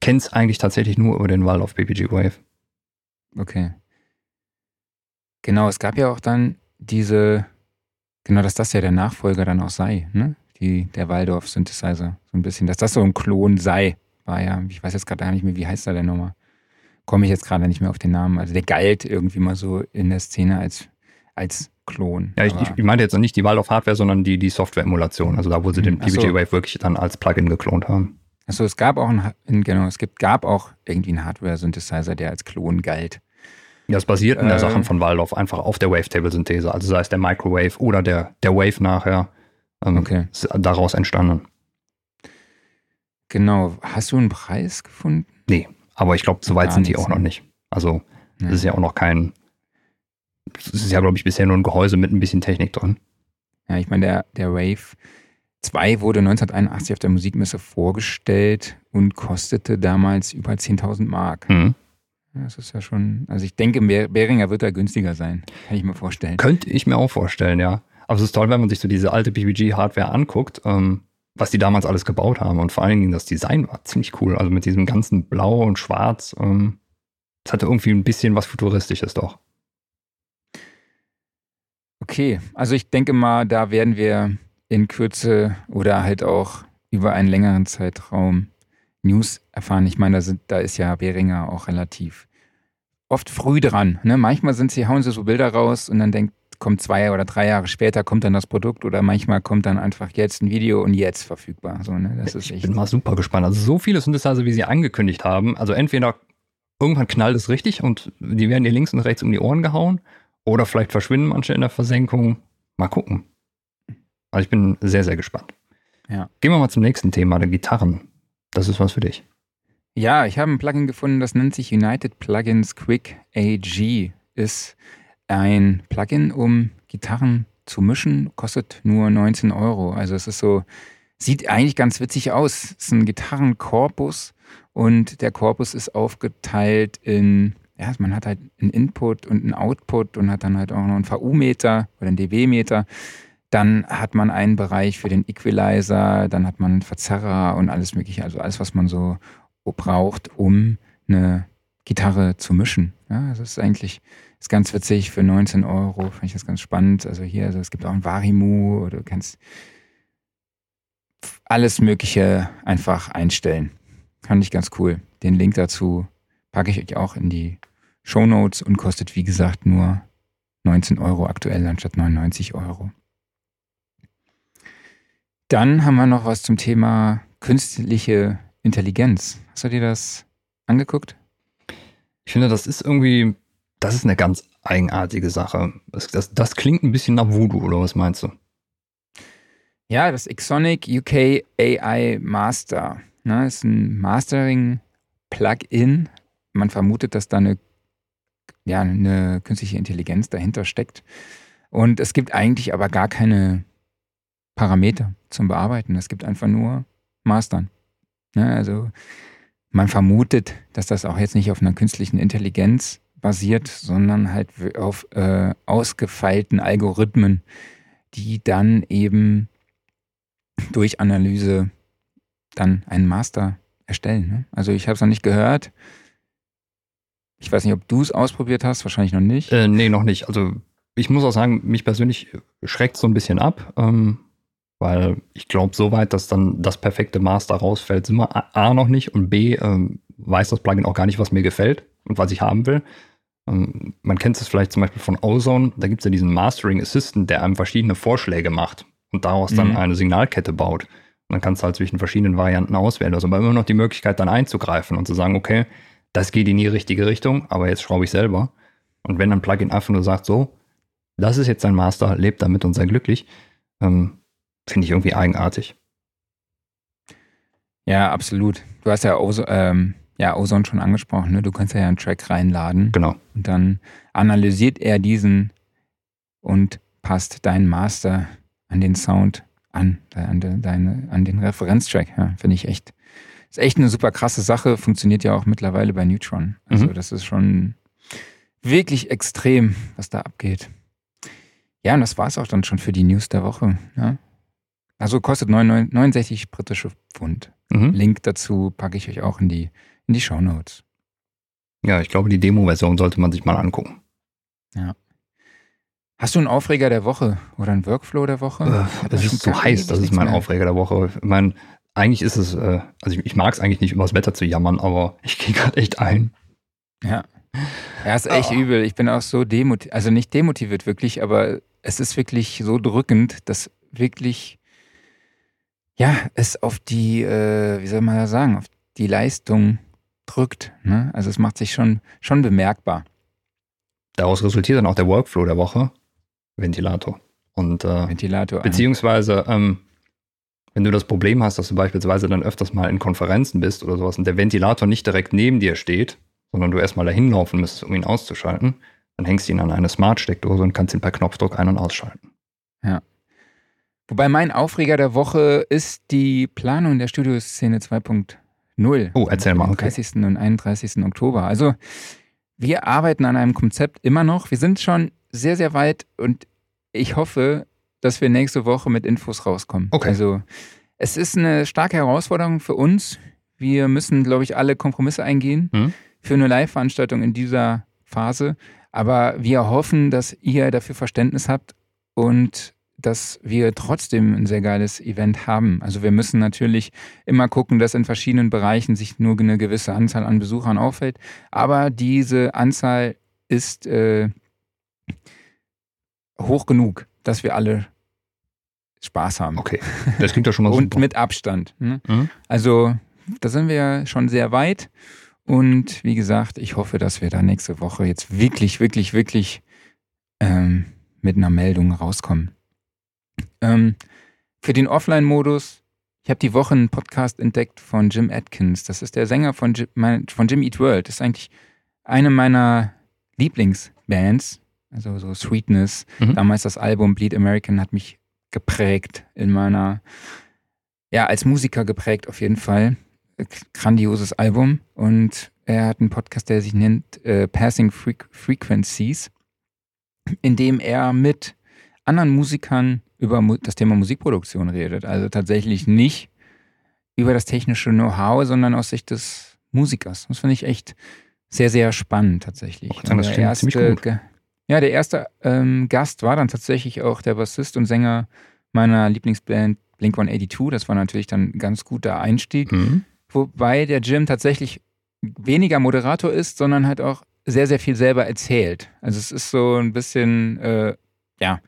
kenne es eigentlich tatsächlich nur über den Wall auf PPG Wave. Okay. Genau, es gab ja auch dann diese, genau, dass das ja der Nachfolger dann auch sei, ne? Die, der Waldorf Synthesizer. So ein bisschen, dass das so ein Klon sei war ja, ich weiß jetzt gerade gar nicht mehr, wie heißt er denn nochmal? Komme ich jetzt gerade nicht mehr auf den Namen. Also der galt irgendwie mal so in der Szene als, als Klon. Ja, ich, ich meinte jetzt nicht die Wahl auf Hardware, sondern die, die Software-Emulation. Also da, wo sie den PBJ so. Wave wirklich dann als Plugin geklont haben. Achso, es gab auch ein, genau, es gibt, gab auch irgendwie einen Hardware-Synthesizer, der als Klon galt. Ja, es basiert in der äh, Sachen von Waldorf einfach auf der Wavetable-Synthese. Also sei es der Microwave oder der, der Wave nachher. Ähm, okay. Daraus entstanden. Genau. Hast du einen Preis gefunden? Nee, aber ich glaube, so weit sind die auch noch nicht. Also, das ist ja auch noch kein. Das ist ja, glaube ich, bisher nur ein Gehäuse mit ein bisschen Technik drin. Ja, ich meine, der, der Wave 2 wurde 1981 auf der Musikmesse vorgestellt und kostete damals über 10.000 Mark. Mhm. Das ist ja schon, also ich denke, Behringer wird da günstiger sein. Kann ich mir vorstellen. Könnte ich mir auch vorstellen, ja. Aber es ist toll, wenn man sich so diese alte PPG-Hardware anguckt. Ähm, was die damals alles gebaut haben. Und vor allen Dingen das Design war ziemlich cool. Also mit diesem ganzen Blau und Schwarz. Ähm, das hatte irgendwie ein bisschen was Futuristisches doch. Okay, also ich denke mal, da werden wir in Kürze oder halt auch über einen längeren Zeitraum News erfahren. Ich meine, da, sind, da ist ja Beringer auch relativ oft früh dran. Ne? Manchmal sind sie, hauen sie so Bilder raus und dann denkt kommt zwei oder drei Jahre später, kommt dann das Produkt oder manchmal kommt dann einfach jetzt ein Video und jetzt verfügbar. So, ne? das ist ich bin mal super gespannt. Also so viele sind es also, wie sie angekündigt haben. Also entweder irgendwann knallt es richtig und die werden dir links und rechts um die Ohren gehauen oder vielleicht verschwinden manche in der Versenkung. Mal gucken. Also ich bin sehr, sehr gespannt. Ja. Gehen wir mal zum nächsten Thema, der Gitarren. Das ist was für dich. Ja, ich habe ein Plugin gefunden, das nennt sich United Plugins Quick AG. Ist ein Plugin, um Gitarren zu mischen, kostet nur 19 Euro. Also es ist so, sieht eigentlich ganz witzig aus. Es ist ein Gitarrenkorpus und der Korpus ist aufgeteilt in, ja, man hat halt einen Input und einen Output und hat dann halt auch noch einen VU-Meter oder einen dB-Meter. Dann hat man einen Bereich für den Equalizer, dann hat man Verzerrer und alles mögliche, also alles, was man so braucht, um eine Gitarre zu mischen. Ja, das ist eigentlich ist ganz witzig für 19 Euro. Fand ich das ganz spannend. Also hier, also es gibt auch ein Varimu oder du kannst alles Mögliche einfach einstellen. Fand ich ganz cool. Den Link dazu packe ich euch auch in die Show Notes und kostet, wie gesagt, nur 19 Euro aktuell anstatt 99 Euro. Dann haben wir noch was zum Thema künstliche Intelligenz. Hast du dir das angeguckt? Ich finde, das ist irgendwie das ist eine ganz eigenartige Sache. Das, das, das klingt ein bisschen nach Voodoo, oder was meinst du? Ja, das Exonic UK AI Master. Ne, ist ein Mastering-Plugin. Man vermutet, dass da eine, ja, eine künstliche Intelligenz dahinter steckt. Und es gibt eigentlich aber gar keine Parameter zum Bearbeiten. Es gibt einfach nur Mastern. Ne, also man vermutet, dass das auch jetzt nicht auf einer künstlichen Intelligenz basiert, sondern halt auf äh, ausgefeilten Algorithmen, die dann eben durch Analyse dann einen Master erstellen. Ne? Also ich habe es noch nicht gehört. Ich weiß nicht, ob du es ausprobiert hast, wahrscheinlich noch nicht. Äh, nee, noch nicht. Also ich muss auch sagen, mich persönlich schreckt so ein bisschen ab, ähm, weil ich glaube, so weit, dass dann das perfekte Master rausfällt, sind wir A noch nicht und B ähm, weiß das Plugin auch gar nicht, was mir gefällt und was ich haben will. Ähm, man kennt es vielleicht zum Beispiel von Ozone, da gibt es ja diesen Mastering Assistant, der einem verschiedene Vorschläge macht und daraus dann Mhm. eine Signalkette baut. Und dann kannst du halt zwischen verschiedenen Varianten auswählen. Also aber immer noch die Möglichkeit, dann einzugreifen und zu sagen, okay, das geht in die richtige Richtung, aber jetzt schraube ich selber. Und wenn ein Plugin einfach nur sagt, so, das ist jetzt dein Master, lebt damit und sei glücklich, ähm, finde ich irgendwie eigenartig. Ja, absolut. Du hast ja, Ozo, ähm, ja Ozone schon angesprochen. Ne? Du kannst ja einen Track reinladen Genau. und dann analysiert er diesen und passt deinen Master an den Sound an, an, de, deine, an den Referenztrack. Ja, Finde ich echt, ist echt eine super krasse Sache. Funktioniert ja auch mittlerweile bei Neutron. Also Mhm. das ist schon wirklich extrem, was da abgeht. Ja, und das war es auch dann schon für die News der Woche. Ja? Also kostet 99 69 britische Pfund. Mhm. Link dazu packe ich euch auch in die, in die Show Notes. Ja, ich glaube, die Demo-Version sollte man sich mal angucken. Hast du einen Aufreger der Woche oder einen Workflow der Woche? Äh, hab da Es schon ist so heiß, das ist mein mehr. Aufreger der Woche. Ich meine, eigentlich ist es, äh, also ich, ich mag es eigentlich nicht, über das Wetter zu jammern, aber ich gehe gerade echt ein. Ja. Ja, ist echt Oh. übel. Ich bin auch so demotiviert, also nicht demotiviert wirklich, aber es ist wirklich so drückend, dass wirklich, ja, es auf die, äh, wie soll man das sagen, auf die Leistung drückt. Ne? Also es macht sich schon, schon bemerkbar. Daraus resultiert dann auch der Workflow der Woche, Ventilator. Und äh, Ventilator beziehungsweise, ähm, wenn du das Problem hast, dass du beispielsweise dann öfters mal in Konferenzen bist oder sowas und der Ventilator nicht direkt neben dir steht, sondern du erstmal dahin laufen müsstest, um ihn auszuschalten, dann hängst du ihn an eine Smart-Steckdose und kannst ihn per Knopfdruck ein- und ausschalten. Wobei mein Aufreger der Woche ist die Planung der Studioszene 2.0. Oh, erzähl mal, Am okay. 30. und 31. Oktober. Also wir arbeiten an einem Konzept immer noch. Wir sind schon sehr, sehr weit und ich hoffe, dass wir nächste Woche mit Infos rauskommen. Okay. Also es ist eine starke Herausforderung für uns. Wir müssen, glaube ich, alle Kompromisse eingehen Mhm. für eine Live-Veranstaltung in dieser Phase. Aber wir hoffen, dass ihr dafür Verständnis habt und dass wir trotzdem ein sehr geiles Event haben. Also wir müssen natürlich immer gucken, dass in verschiedenen Bereichen sich nur eine gewisse Anzahl an Besuchern auffällt. Aber diese Anzahl ist äh, hoch genug, dass wir alle Spaß haben. Okay, das klingt ja schon mal Und super. mit Abstand. Ne? Mhm. Also da sind wir ja schon sehr weit. Und wie gesagt, ich hoffe, dass wir da nächste Woche jetzt wirklich, wirklich, wirklich ähm, mit einer Meldung rauskommen. Ähm, für den Offline-Modus, ich habe die Woche einen Podcast entdeckt von Jim Atkins. Das ist der Sänger von Jim, von Jim Eat World. Das ist eigentlich eine meiner Lieblingsbands. Also so Sweetness. Mhm. Damals das Album Bleed American hat mich geprägt in meiner, ja, als Musiker geprägt auf jeden Fall. Grandioses Album. Und er hat einen Podcast, der sich nennt äh, Passing Freq Frequencies, in dem er mit anderen Musikern über das Thema Musikproduktion redet. Also tatsächlich nicht über das technische Know-how, sondern aus Sicht des Musikers. Das finde ich echt sehr, sehr spannend tatsächlich. Ich sagen, das Und klingt ziemlich gut. Ja, der erste ähm, Gast war dann tatsächlich auch der Bassist und Sänger meiner Lieblingsband Blink 182. Das war natürlich dann ein ganz guter Einstieg. Mhm. Wobei der Jim tatsächlich weniger Moderator ist, sondern halt auch sehr, sehr viel selber erzählt. Also es ist so ein bisschen, äh, ja,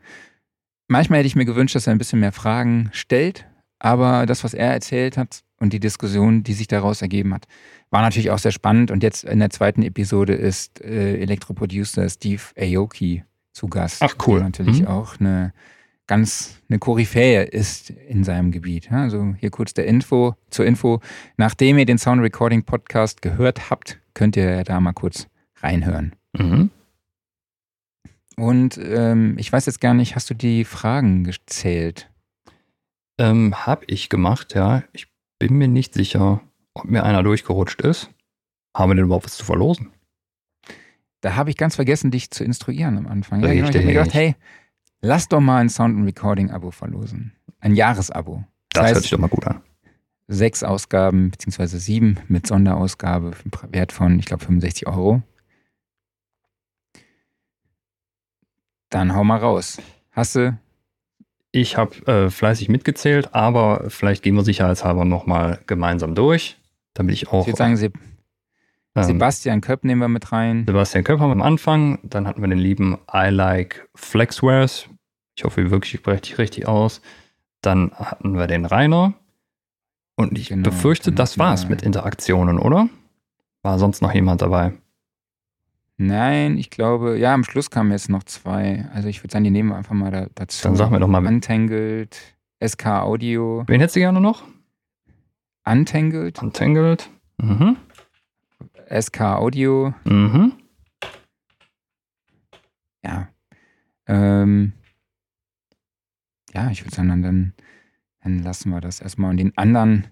manchmal hätte ich mir gewünscht, dass er ein bisschen mehr Fragen stellt, aber das, was er erzählt hat und die Diskussion, die sich daraus ergeben hat, war natürlich auch sehr spannend. Und jetzt in der zweiten Episode ist äh, Elektroproducer Steve Aoki zu Gast. Ach, cool. Der natürlich Mhm. auch eine ganz eine Koryphäe ist in seinem Gebiet. Also hier kurz der Info zur Info. Nachdem ihr den Sound Recording Podcast gehört habt, könnt ihr da mal kurz reinhören. Mhm. Und ähm, ich weiß jetzt gar nicht, hast du die Fragen gezählt? Ähm, hab ich gemacht, ja. Ich bin mir nicht sicher, ob mir einer durchgerutscht ist. Haben wir denn überhaupt was zu verlosen? Da habe ich ganz vergessen, dich zu instruieren am Anfang. Ja, genau. Ich habe mir gedacht, hey, lass doch mal ein Sound and Recording Abo verlosen. Ein Jahresabo. Das, das heißt, hört sich doch mal gut an. Sechs Ausgaben, beziehungsweise sieben mit Sonderausgabe, Wert von, ich glaube, 65 Euro. Dann hau mal raus. Hast du? Ich habe äh, fleißig mitgezählt, aber vielleicht gehen wir sicherheitshalber nochmal gemeinsam durch, damit ich auch. Ich würde sagen, Sie ähm, Sebastian Köpp nehmen wir mit rein. Sebastian Köpp haben wir am Anfang. Dann hatten wir den lieben I Like Flexwares. Ich hoffe, wirklich spreche ich richtig aus. Dann hatten wir den Rainer. Und ich genau, befürchte, das war's mit Interaktionen, oder? War sonst noch jemand dabei? Nein, ich glaube, ja, am Schluss kamen jetzt noch zwei. Also ich würde sagen, die nehmen wir einfach mal da, dazu. Dann sag mir doch mal. Untangled, SK Audio. Wen hättest du gerne noch? Untangled. Untangled. Mhm. SK Audio. Mhm. Ja. Ähm, ja, ich würde sagen, dann, dann lassen wir das erstmal. Und den anderen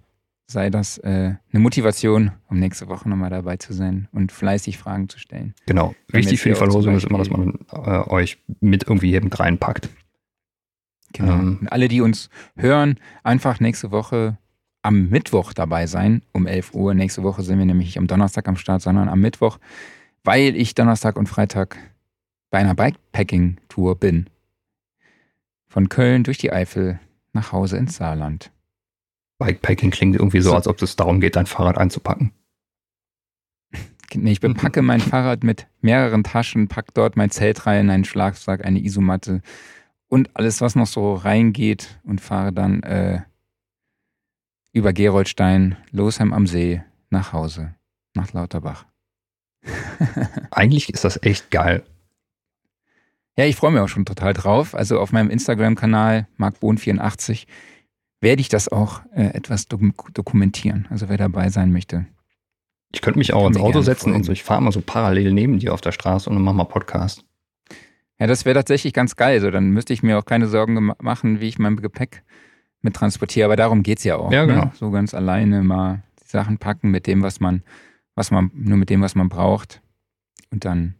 sei das äh, eine Motivation, um nächste Woche nochmal dabei zu sein und fleißig Fragen zu stellen. Genau. Wichtig für die Verlosung ist immer, dass man äh, euch mit irgendwie eben reinpackt. Genau. Ähm, und alle, die uns hören, einfach nächste Woche am Mittwoch dabei sein, um 11 Uhr. Nächste Woche sind wir nämlich nicht am Donnerstag am Start, sondern am Mittwoch, weil ich Donnerstag und Freitag bei einer Bikepacking-Tour bin. Von Köln durch die Eifel nach Hause ins Saarland. Bikepacking klingt irgendwie so, als ob es darum geht, dein Fahrrad einzupacken. Ich bepacke mein Fahrrad mit mehreren Taschen, pack dort mein Zelt rein, einen Schlagsack, eine Isomatte und alles, was noch so reingeht und fahre dann äh, über Geroldstein, Losheim am See, nach Hause, nach Lauterbach. Eigentlich ist das echt geil. Ja, ich freue mich auch schon total drauf. Also auf meinem Instagram-Kanal, markbohn84, werde ich das auch äh, etwas dok dokumentieren. Also wer dabei sein möchte. Ich könnte mich auch ins Auto setzen folgen. und so, ich fahre mal so parallel neben dir auf der Straße und dann machen wir Podcast. Ja, das wäre tatsächlich ganz geil. So, dann müsste ich mir auch keine Sorgen machen, wie ich mein Gepäck mit transportiere. Aber darum geht es ja auch. Ja, genau. Ne? So ganz alleine mal die Sachen packen mit dem, was man, was man, nur mit dem, was man braucht. Und dann,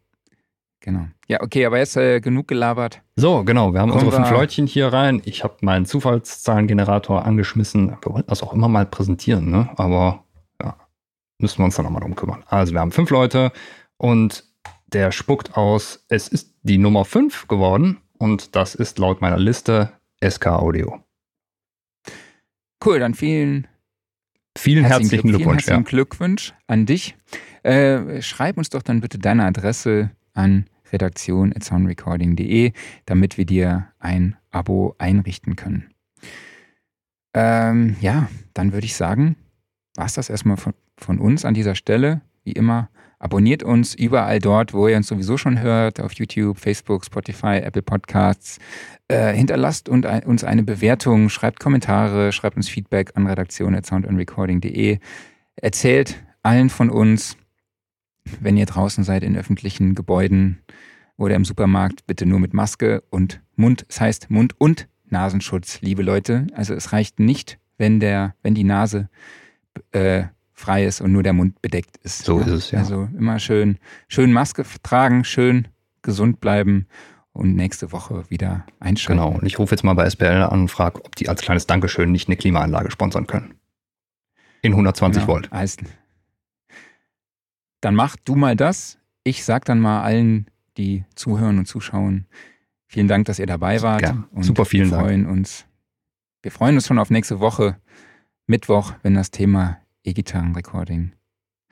genau. Ja, okay, aber jetzt äh, genug gelabert. So, genau. Wir haben Kommen unsere fünf Leutchen hier rein. Ich habe meinen Zufallszahlengenerator angeschmissen. Wir wollten das auch immer mal präsentieren, ne? Aber ja, müssen wir uns dann nochmal drum kümmern. Also, wir haben fünf Leute und der spuckt aus, es ist die Nummer fünf geworden und das ist laut meiner Liste SK Audio. Cool, dann vielen, vielen herzlichen, Glück, Glückwunsch. Vielen herzlichen ja. Glückwunsch an dich. Äh, schreib uns doch dann bitte deine Adresse an redaktion.soundrecording.de, damit wir dir ein Abo einrichten können. Ähm, ja, dann würde ich sagen, war es das erstmal von, von uns an dieser Stelle. Wie immer, abonniert uns überall dort, wo ihr uns sowieso schon hört, auf YouTube, Facebook, Spotify, Apple Podcasts. Äh, hinterlasst und ein, uns eine Bewertung, schreibt Kommentare, schreibt uns Feedback an redaktion.soundandrecording.de. Erzählt allen von uns, wenn ihr draußen seid in öffentlichen Gebäuden oder im Supermarkt, bitte nur mit Maske und Mund. Das heißt Mund- und Nasenschutz, liebe Leute. Also es reicht nicht, wenn der, wenn die Nase äh, frei ist und nur der Mund bedeckt ist. So ist es, ja. Also immer schön, schön Maske tragen, schön gesund bleiben und nächste Woche wieder einschalten. Genau, und ich rufe jetzt mal bei SPL an und frage, ob die als kleines Dankeschön nicht eine Klimaanlage sponsern können. In 120 genau. Volt. Also, dann mach du mal das. Ich sag dann mal allen, die zuhören und zuschauen, vielen Dank, dass ihr dabei wart. Ja, super, vielen wir freuen Dank. Uns, wir freuen uns schon auf nächste Woche, Mittwoch, wenn das Thema E-Gitarren-Recording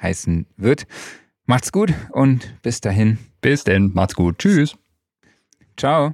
heißen wird. Macht's gut und bis dahin. Bis denn, macht's gut. Tschüss. Ciao.